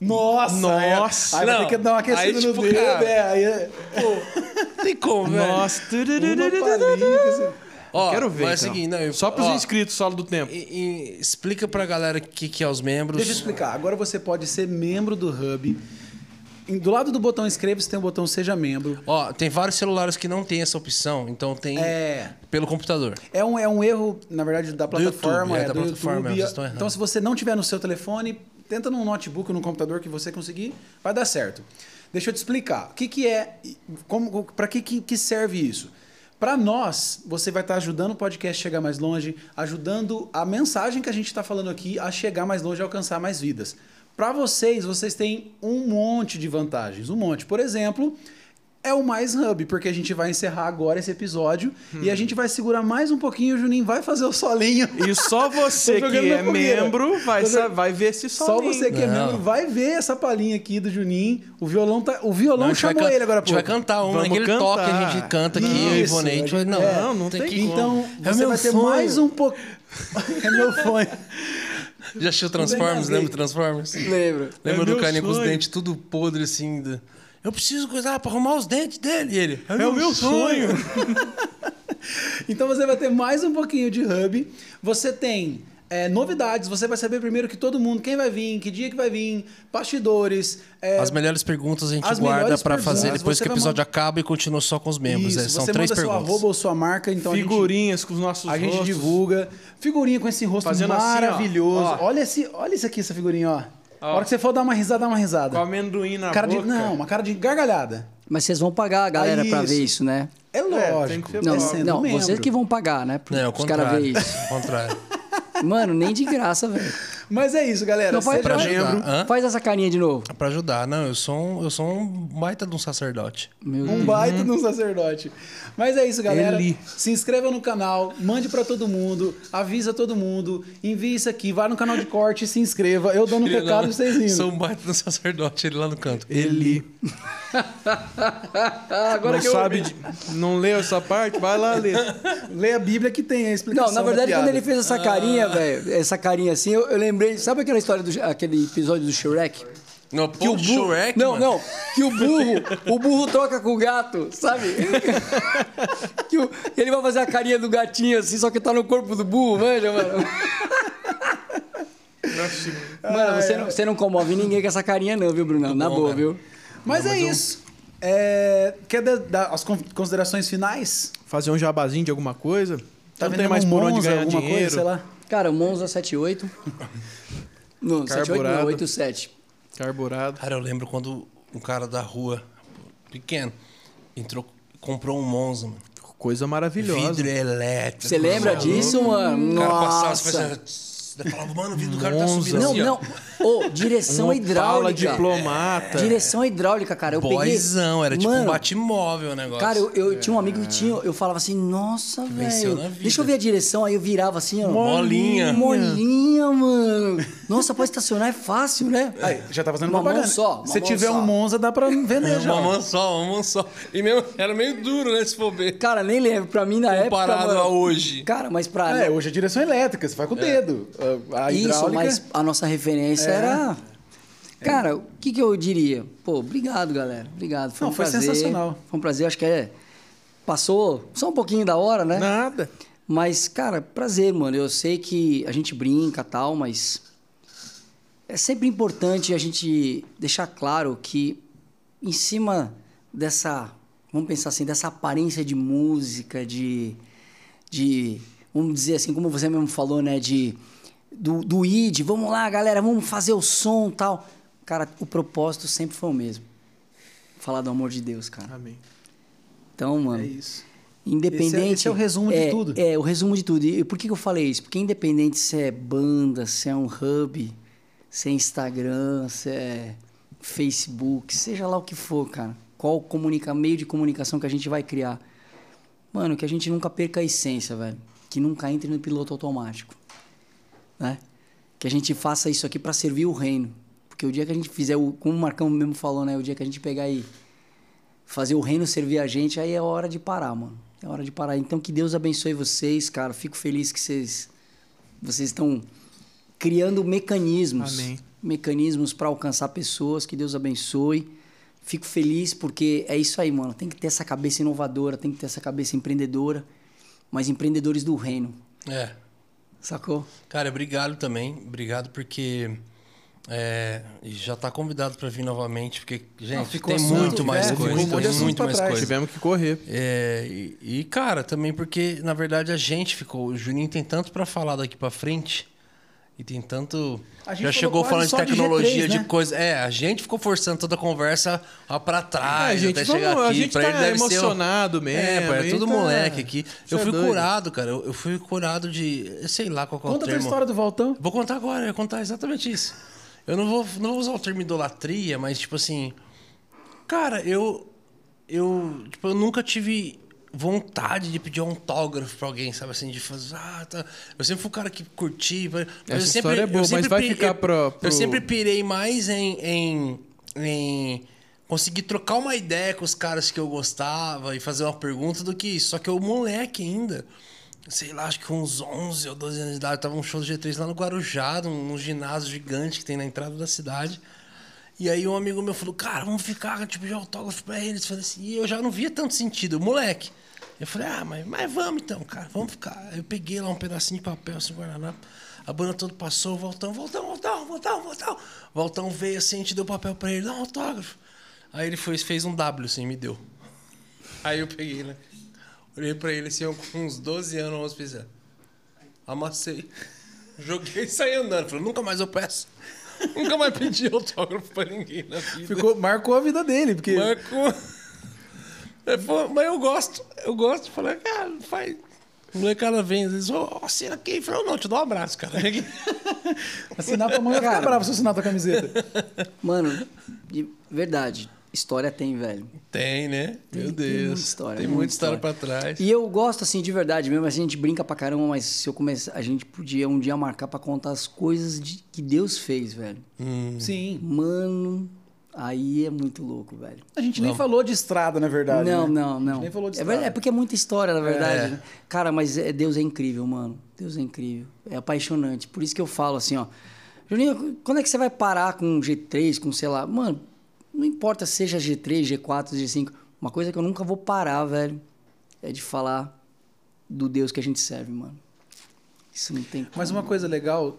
Nossa! aí- Nossa. Aí, vai Não, ter que dar uma aquecida aí, no tipo, dedo, cara- é. Aí, é- Não tem como, velho. Nossa. assim. Ó, Quero ver. Mas é o então. seguinte, não, eu- Só pros ó, inscritos, solo do tempo. e- e explica pra galera o que, que é os membros. Deixa eu explicar. Agora você pode ser membro do Hub. Do lado do botão inscreva-se tem o botão seja membro. Ó, tem vários celulares que não tem essa opção, então tem É. pelo computador. É um, é um erro, na verdade, da plataforma. YouTube, é, é, da do plataforma, YouTube. vocês estão errando. Então, se você não tiver no seu telefone, tenta num notebook ou num computador que você conseguir, vai dar certo. Deixa eu te explicar. O que, que é. Como, para que, que, serve isso? Para nós, você vai estar ajudando o podcast a chegar mais longe, ajudando a mensagem que a gente está falando aqui a chegar mais longe e alcançar mais vidas. Para vocês, vocês têm um monte de vantagens. Um monte. Por exemplo, é o mais hub, porque a gente vai encerrar agora esse episódio e a gente vai segurar mais um pouquinho. O Juninho vai fazer o solinho. E só você Tô jogando que é membro vai, jogando- vai ver esse Só solinho. você que é Não. membro vai ver essa palhinha aqui do Juninho. O violão tá, o violão Não, chamou ele agora A gente vai cantar uma, Vamos que ele toca, a cantar. gente canta aqui, eu Isso, Ivone. A gente vai, não, é. Não, não tem que como. Então, É você vai ter sonho. mais um pouco. é meu sonho. Já assistiu Transformers? Lembra Transformers? Lembro. Lembra É do carinha com os dentes tudo podre assim? do- Eu preciso coisar pra arrumar os dentes dele. E ele. É o meu sonho. Então você vai ter mais um pouquinho de hub. Você tem é, novidades, você vai saber primeiro que todo mundo, quem vai vir, que dia que vai vir, bastidores. é, As melhores perguntas a gente guarda pra fazer depois que o episódio mandar- acaba e continua só com os membros. isso, é, são você três manda perguntas. seu arroba ou sua marca, então a gente- Figurinhas com os nossos A gente rostos. divulga. Figurinha com esse rosto Fazendo assim, maravilhoso. Ó. olha, esse, olha isso aqui, essa figurinha, ó. A hora que você for dar uma risada, dá uma risada. Com amendoim na cara de, boca. não, uma cara de gargalhada. Mas vocês vão pagar a galera Ah, pra ver isso. né? É tem lógico. que ser Não, não membro. vocês que vão pagar, né? Não, é o Os caras verem isso. Contrário. Mano, nem de graça, velho. Mas é isso, galera. Não Seja pra membro. Faz essa carinha de novo. Pra ajudar. Não, eu sou um, eu sou um baita de um sacerdote. Meu Um Deus. baita de um sacerdote. Mas é isso, galera. Eli. Se inscreva no canal, mande pra todo mundo, avisa todo mundo, envie isso aqui, vai no canal de corte, se inscreva. Eu dando um Ele recado e vocês indo. Sou um baita de um sacerdote, ele lá no canto. Ele Agora não que eu sabe, de- não leu essa parte? Vai lá ler. Lê a Bíblia que tem a explicação. Não, na da verdade, piada. quando ele fez essa carinha, velho, essa carinha assim, eu, eu lembrei. Sabe aquela história do aquele episódio do Shrek? Não, Que o burro. Shrek, não, mano. não. Que o burro, o burro troca com o gato, sabe? que o- ele vai fazer a carinha do gatinho assim, só que tá no corpo do burro, manja, mano. Mano, você não, você não comove ninguém com essa carinha, não, viu, Brunão? Na boa, cara. viu? Mas é isso. É, quer dar, dar as con- considerações finais? Fazer um jabazinho de alguma coisa. Tá não vendendo tem mais um por onde Monza, ganhar alguma dinheiro. coisa, sei lá. Cara, o Monza 78. Não, 78 não, Carburado. 87. Carburado. Cara, eu lembro quando um cara da rua, pequeno, entrou, comprou um Monza, mano. Coisa maravilhosa. Vidro elétrico. Você lembra disso, mano? O cara passava, Nossa. Você. Daí falava, mano, o vidro do cara tá subindo Não, assim, não. Ô, direção hidráulica. Opala diplomata. Direção hidráulica, cara. Eu Boyzão, peguei... era tipo Mano, um batimóvel o negócio. Cara, eu, eu tinha um amigo que tinha, eu falava assim, nossa, velho. Deixa eu ver a direção, aí eu virava assim, ó. Molinha. Molinha, mano. Nossa, pra estacionar é fácil, né? Aí, já tá fazendo Uma mão propaganda. só, uma Se mão tiver só. um Monza, dá pra vender já. Uma mão só, uma mão só. E mesmo, era meio duro, né, se for ver. Cara, nem lembro. Pra mim, na época. Comparado a hoje. Cara, mas pra. É, hoje é direção elétrica, você faz com o dedo. A a Isso, hidráulica... mas a nossa referência É. era. Cara, o que, que eu diria? Pô, obrigado, galera. Obrigado. Foi Não, um foi prazer. sensacional. Foi um prazer, acho que é. Passou só um pouquinho da hora, né? Nada. Mas, cara, prazer, mano. Eu sei que a gente brinca e tal, mas. É sempre importante a gente deixar claro que, em cima dessa. Vamos pensar assim, dessa aparência de música, de. de vamos dizer assim, como você mesmo falou, né? De. Do, do id, vamos lá, galera, vamos fazer o som e tal. Cara, o propósito sempre foi o mesmo. Falar do amor de Deus, cara. Amém. Então, mano. É isso. Independente. Esse é- esse é o resumo de é, tudo. É, o resumo de tudo. E por que, que eu falei isso? Porque independente se é banda, se é um hub, se é Instagram, se é Facebook, seja lá o que for, cara. Qual comunica, meio de comunicação que a gente vai criar. Mano, que a gente nunca perca a essência, velho. Que nunca entre no piloto automático. Né? Que a gente faça isso aqui para servir o reino. Porque o dia que a gente fizer, como o Marcão mesmo falou, né? O dia que a gente pegar e fazer o reino servir a gente, aí é hora de parar, mano. É hora de parar. Então que Deus abençoe vocês, cara. Fico feliz que vocês vocês estão criando mecanismos, Amém. mecanismos para alcançar pessoas. Que Deus abençoe. Fico feliz porque é isso aí, mano. Tem que ter essa cabeça inovadora, tem que ter essa cabeça empreendedora, mas empreendedores do reino, É. sacou? Cara, obrigado também. Obrigado porque é, já tá convidado para vir novamente, porque, gente, Não, ficou tem muito mais é, coisa. ficou Tem muito mais trás. coisa. Tivemos que correr. É, e, e, cara, também porque, na verdade, a gente ficou. O Juninho tem tanto para falar daqui para frente. E tem tanto. A Já chegou falando de só de tecnologia, G3, de, né? coisa. É, a gente ficou forçando toda a conversa lá pra É, trás, a gente, até vamos- chegar aqui. a gente pra tá ele deve ser emocionado mesmo. É, pô, é a tudo tá- moleque aqui. Eu é fui doido. curado, cara. Eu, eu fui curado de. Sei lá qual que é o Conta a termo. história do Valtão. Vou contar agora, eu ia contar exatamente isso. Eu não vou, não vou usar o termo idolatria, mas tipo assim. Cara, eu. Eu, tipo, eu nunca tive vontade de pedir um autógrafo pra alguém, sabe assim, de fazer. Ah, tá. Eu sempre fui o cara que curti. Mas Essa eu sempre, história é boa, eu sempre mas vai pi- ficar eu, pro- pro- Eu sempre pirei mais em, em, em conseguir trocar uma ideia com os caras que eu gostava e fazer uma pergunta do que isso. Só que eu, moleque ainda sei lá, acho que com uns 11 ou 12 anos de idade, tava um show do G3 lá no Guarujá, num, num ginásio gigante que tem na entrada da cidade. E aí um amigo meu falou, cara, vamos ficar, tipo, de autógrafo pra eles. Eu Falei assim, e eu já não via tanto sentido, moleque. Eu falei, ah, mas, mas vamos então, cara, vamos ficar. Aí Eu peguei lá um pedacinho de papel, assim, guardanapo. A banda toda passou, o Voltão, Voltão, Voltão, Voltão, Voltão. Voltão veio assim, a gente deu papel pra ele, dá um autógrafo. Aí ele foi, fez um W, assim, me deu. Aí eu peguei, né? Olhei pra ele assim, eu com uns 12 anos, 11 fizer. Amassei. Joguei e saí andando. Falei, nunca mais eu peço. Nunca mais pedi autógrafo pra ninguém na vida. Ficou, marcou a vida dele, porque. Marcou. Mas eu gosto. Eu gosto falar, cara, faz. O molecada vem, às vezes, ó, assina aqui. Eu falo, não, te dou um abraço, cara. Assinar pra mãe vai ficar bravo se eu assinar tua camiseta. Mano, de verdade, história tem, velho. Tem, né? Tem- Meu tem Deus. muita história, Tem muita muita história história. pra trás. E eu gosto, assim, de verdade mesmo. A gente brinca pra caramba, mas se eu começar. A gente podia um dia marcar pra contar as coisas de- que Deus fez, velho. Hum. Sim. Mano, aí é muito louco, velho. A gente nem falou de estrada, na verdade. não, né? não, A gente não. nem falou de é, estrada. verdade, é porque é muita história, na verdade. É. né? Cara, mas é- Deus é incrível, mano. Deus é incrível. É apaixonante. Por isso que eu falo assim, ó. Juninho, quando é que você vai parar com um G3, com sei lá. Mano, não importa se seja G3, G4, G5. Uma coisa que eu nunca vou parar, velho, é de falar do Deus que a gente serve, mano. Isso não tem Mas como. uma coisa legal,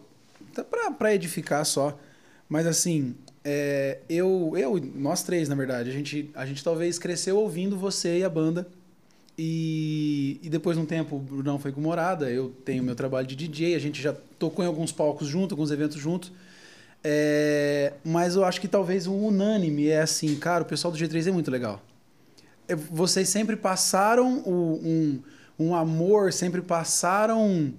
tá pra, pra edificar só, mas assim, é, eu, eu, nós três, na verdade, a gente, a gente talvez cresceu ouvindo você e a banda. E, e depois de um tempo o Brunão foi com Morada, eu tenho meu trabalho de DJ, a gente já tocou em alguns palcos junto, alguns eventos juntos. É, mas eu acho que talvez o unânime é assim, cara, o pessoal do G3 é muito legal. É, Vocês sempre passaram o- um, um amor, sempre passaram.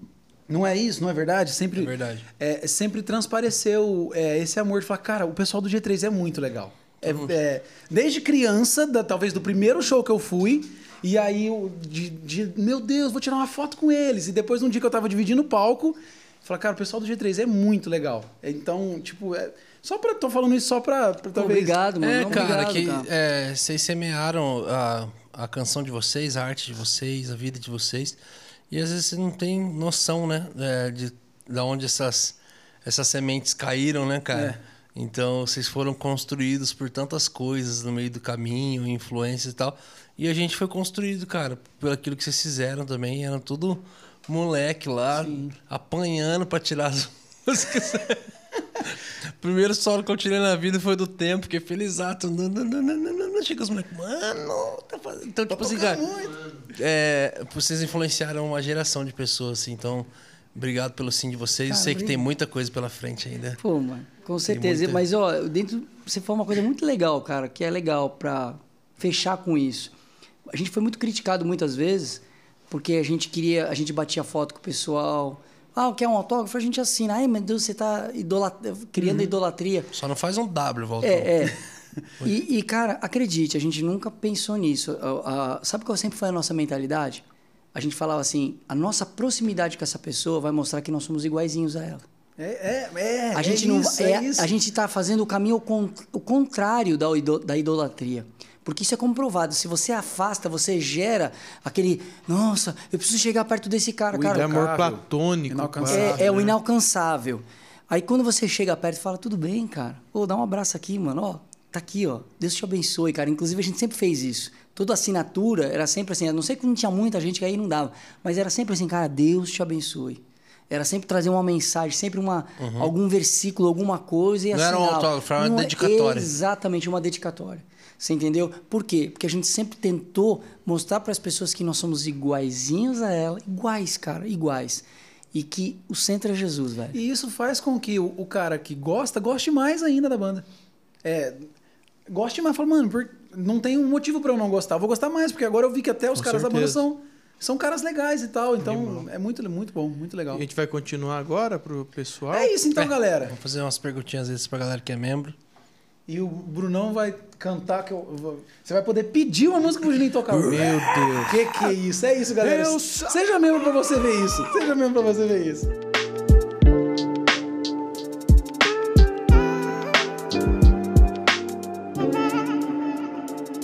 Não é isso, não é verdade? Sempre, É verdade. é, sempre transpareceu é, esse amor de falar, cara, o pessoal do G3 é muito legal. É, é, desde criança, da- talvez do primeiro show que eu fui, e aí eu, de, de, meu Deus, vou tirar uma foto com eles. E depois, num dia que eu tava dividindo o palco, falar, cara, o pessoal do G3 é muito legal. Então, tipo, é, só pra. tô falando isso só pra, pra talvez. Obrigado, mano. É, Não, cara, obrigado, que cara. é, vocês semearam a, a canção de vocês, a arte de vocês, a vida de vocês. E às vezes você não tem noção, né? é, de, de onde essas, essas sementes caíram, né, cara? Então, vocês foram construídos por tantas coisas no meio do caminho, influências e tal. E a gente foi construído, cara, por aquilo que vocês fizeram também. Era tudo moleque lá, apanhando pra tirar as músicas. Primeiro solo que eu tirei na vida foi do tempo, fiquei feliz. Chega os moleques, mano, tá fazendo. Então, tipo assim, cara. É, vocês influenciaram uma geração de pessoas, assim, então. Obrigado pelo sim de vocês. Eu sei que tem muita coisa pela frente ainda. Pô, mano, com certeza. muita- Mas, ó, dentro. Você falou uma coisa muito legal, cara, que é legal pra fechar com isso. A gente foi muito criticado muitas vezes, porque a gente queria. A gente batia foto com o pessoal. Ah, quer um autógrafo? A gente assina. Ai, meu Deus, você tá idolat... criando idolatria. Só não faz um W, Walter. É, é. E, e, cara, acredite, a gente nunca pensou nisso. A- a- sabe qual sempre foi a nossa mentalidade? A gente falava assim: a nossa proximidade com essa pessoa vai mostrar que nós somos iguaizinhos a ela. É, é, é. A é gente não isso, é, é isso. a gente está fazendo o caminho o contrário da, da idolatria. Porque isso é comprovado. Se você afasta, você gera aquele. Nossa, eu preciso chegar perto desse cara. O cara, É amor platônico. É, é o né? inalcançável. Aí quando você chega perto e fala, tudo bem, cara. Ô, dá um abraço aqui, mano. Ó, tá aqui, ó. Deus te abençoe, cara. Inclusive, a gente sempre fez isso. Toda assinatura era sempre assim. A não ser que não tinha muita gente que aí não dava. Mas era sempre assim, cara, Deus te abençoe. Era sempre trazer uma mensagem, sempre uma, algum versículo, alguma coisa e Uhum. Não era um autógrafo, era uma é- dedicatória. Exatamente, uma dedicatória. Você entendeu? Por quê? Porque a gente sempre tentou mostrar para as pessoas que nós somos iguaizinhos a ela, iguais, cara, iguais. E que o centro é Jesus, velho. E isso faz com que o, o cara que gosta, goste mais ainda da banda. É. Goste mais, fala, mano, por- não tem um motivo pra eu não gostar. Vou gostar mais, porque agora eu vi que até os Com caras da banda certeza. são, são caras legais e tal. Então é muito, muito bom, muito legal. A gente vai continuar agora pro pessoal. É isso então, galera. Vou fazer umas perguntinhas vezes pra galera que é membro. E o Brunão vai cantar que eu, eu você vai poder pedir uma música pro Juninho tocar. Meu Deus. Que que é isso? É isso, galera. Deus. Seja membro pra você ver isso. Seja membro pra você ver isso.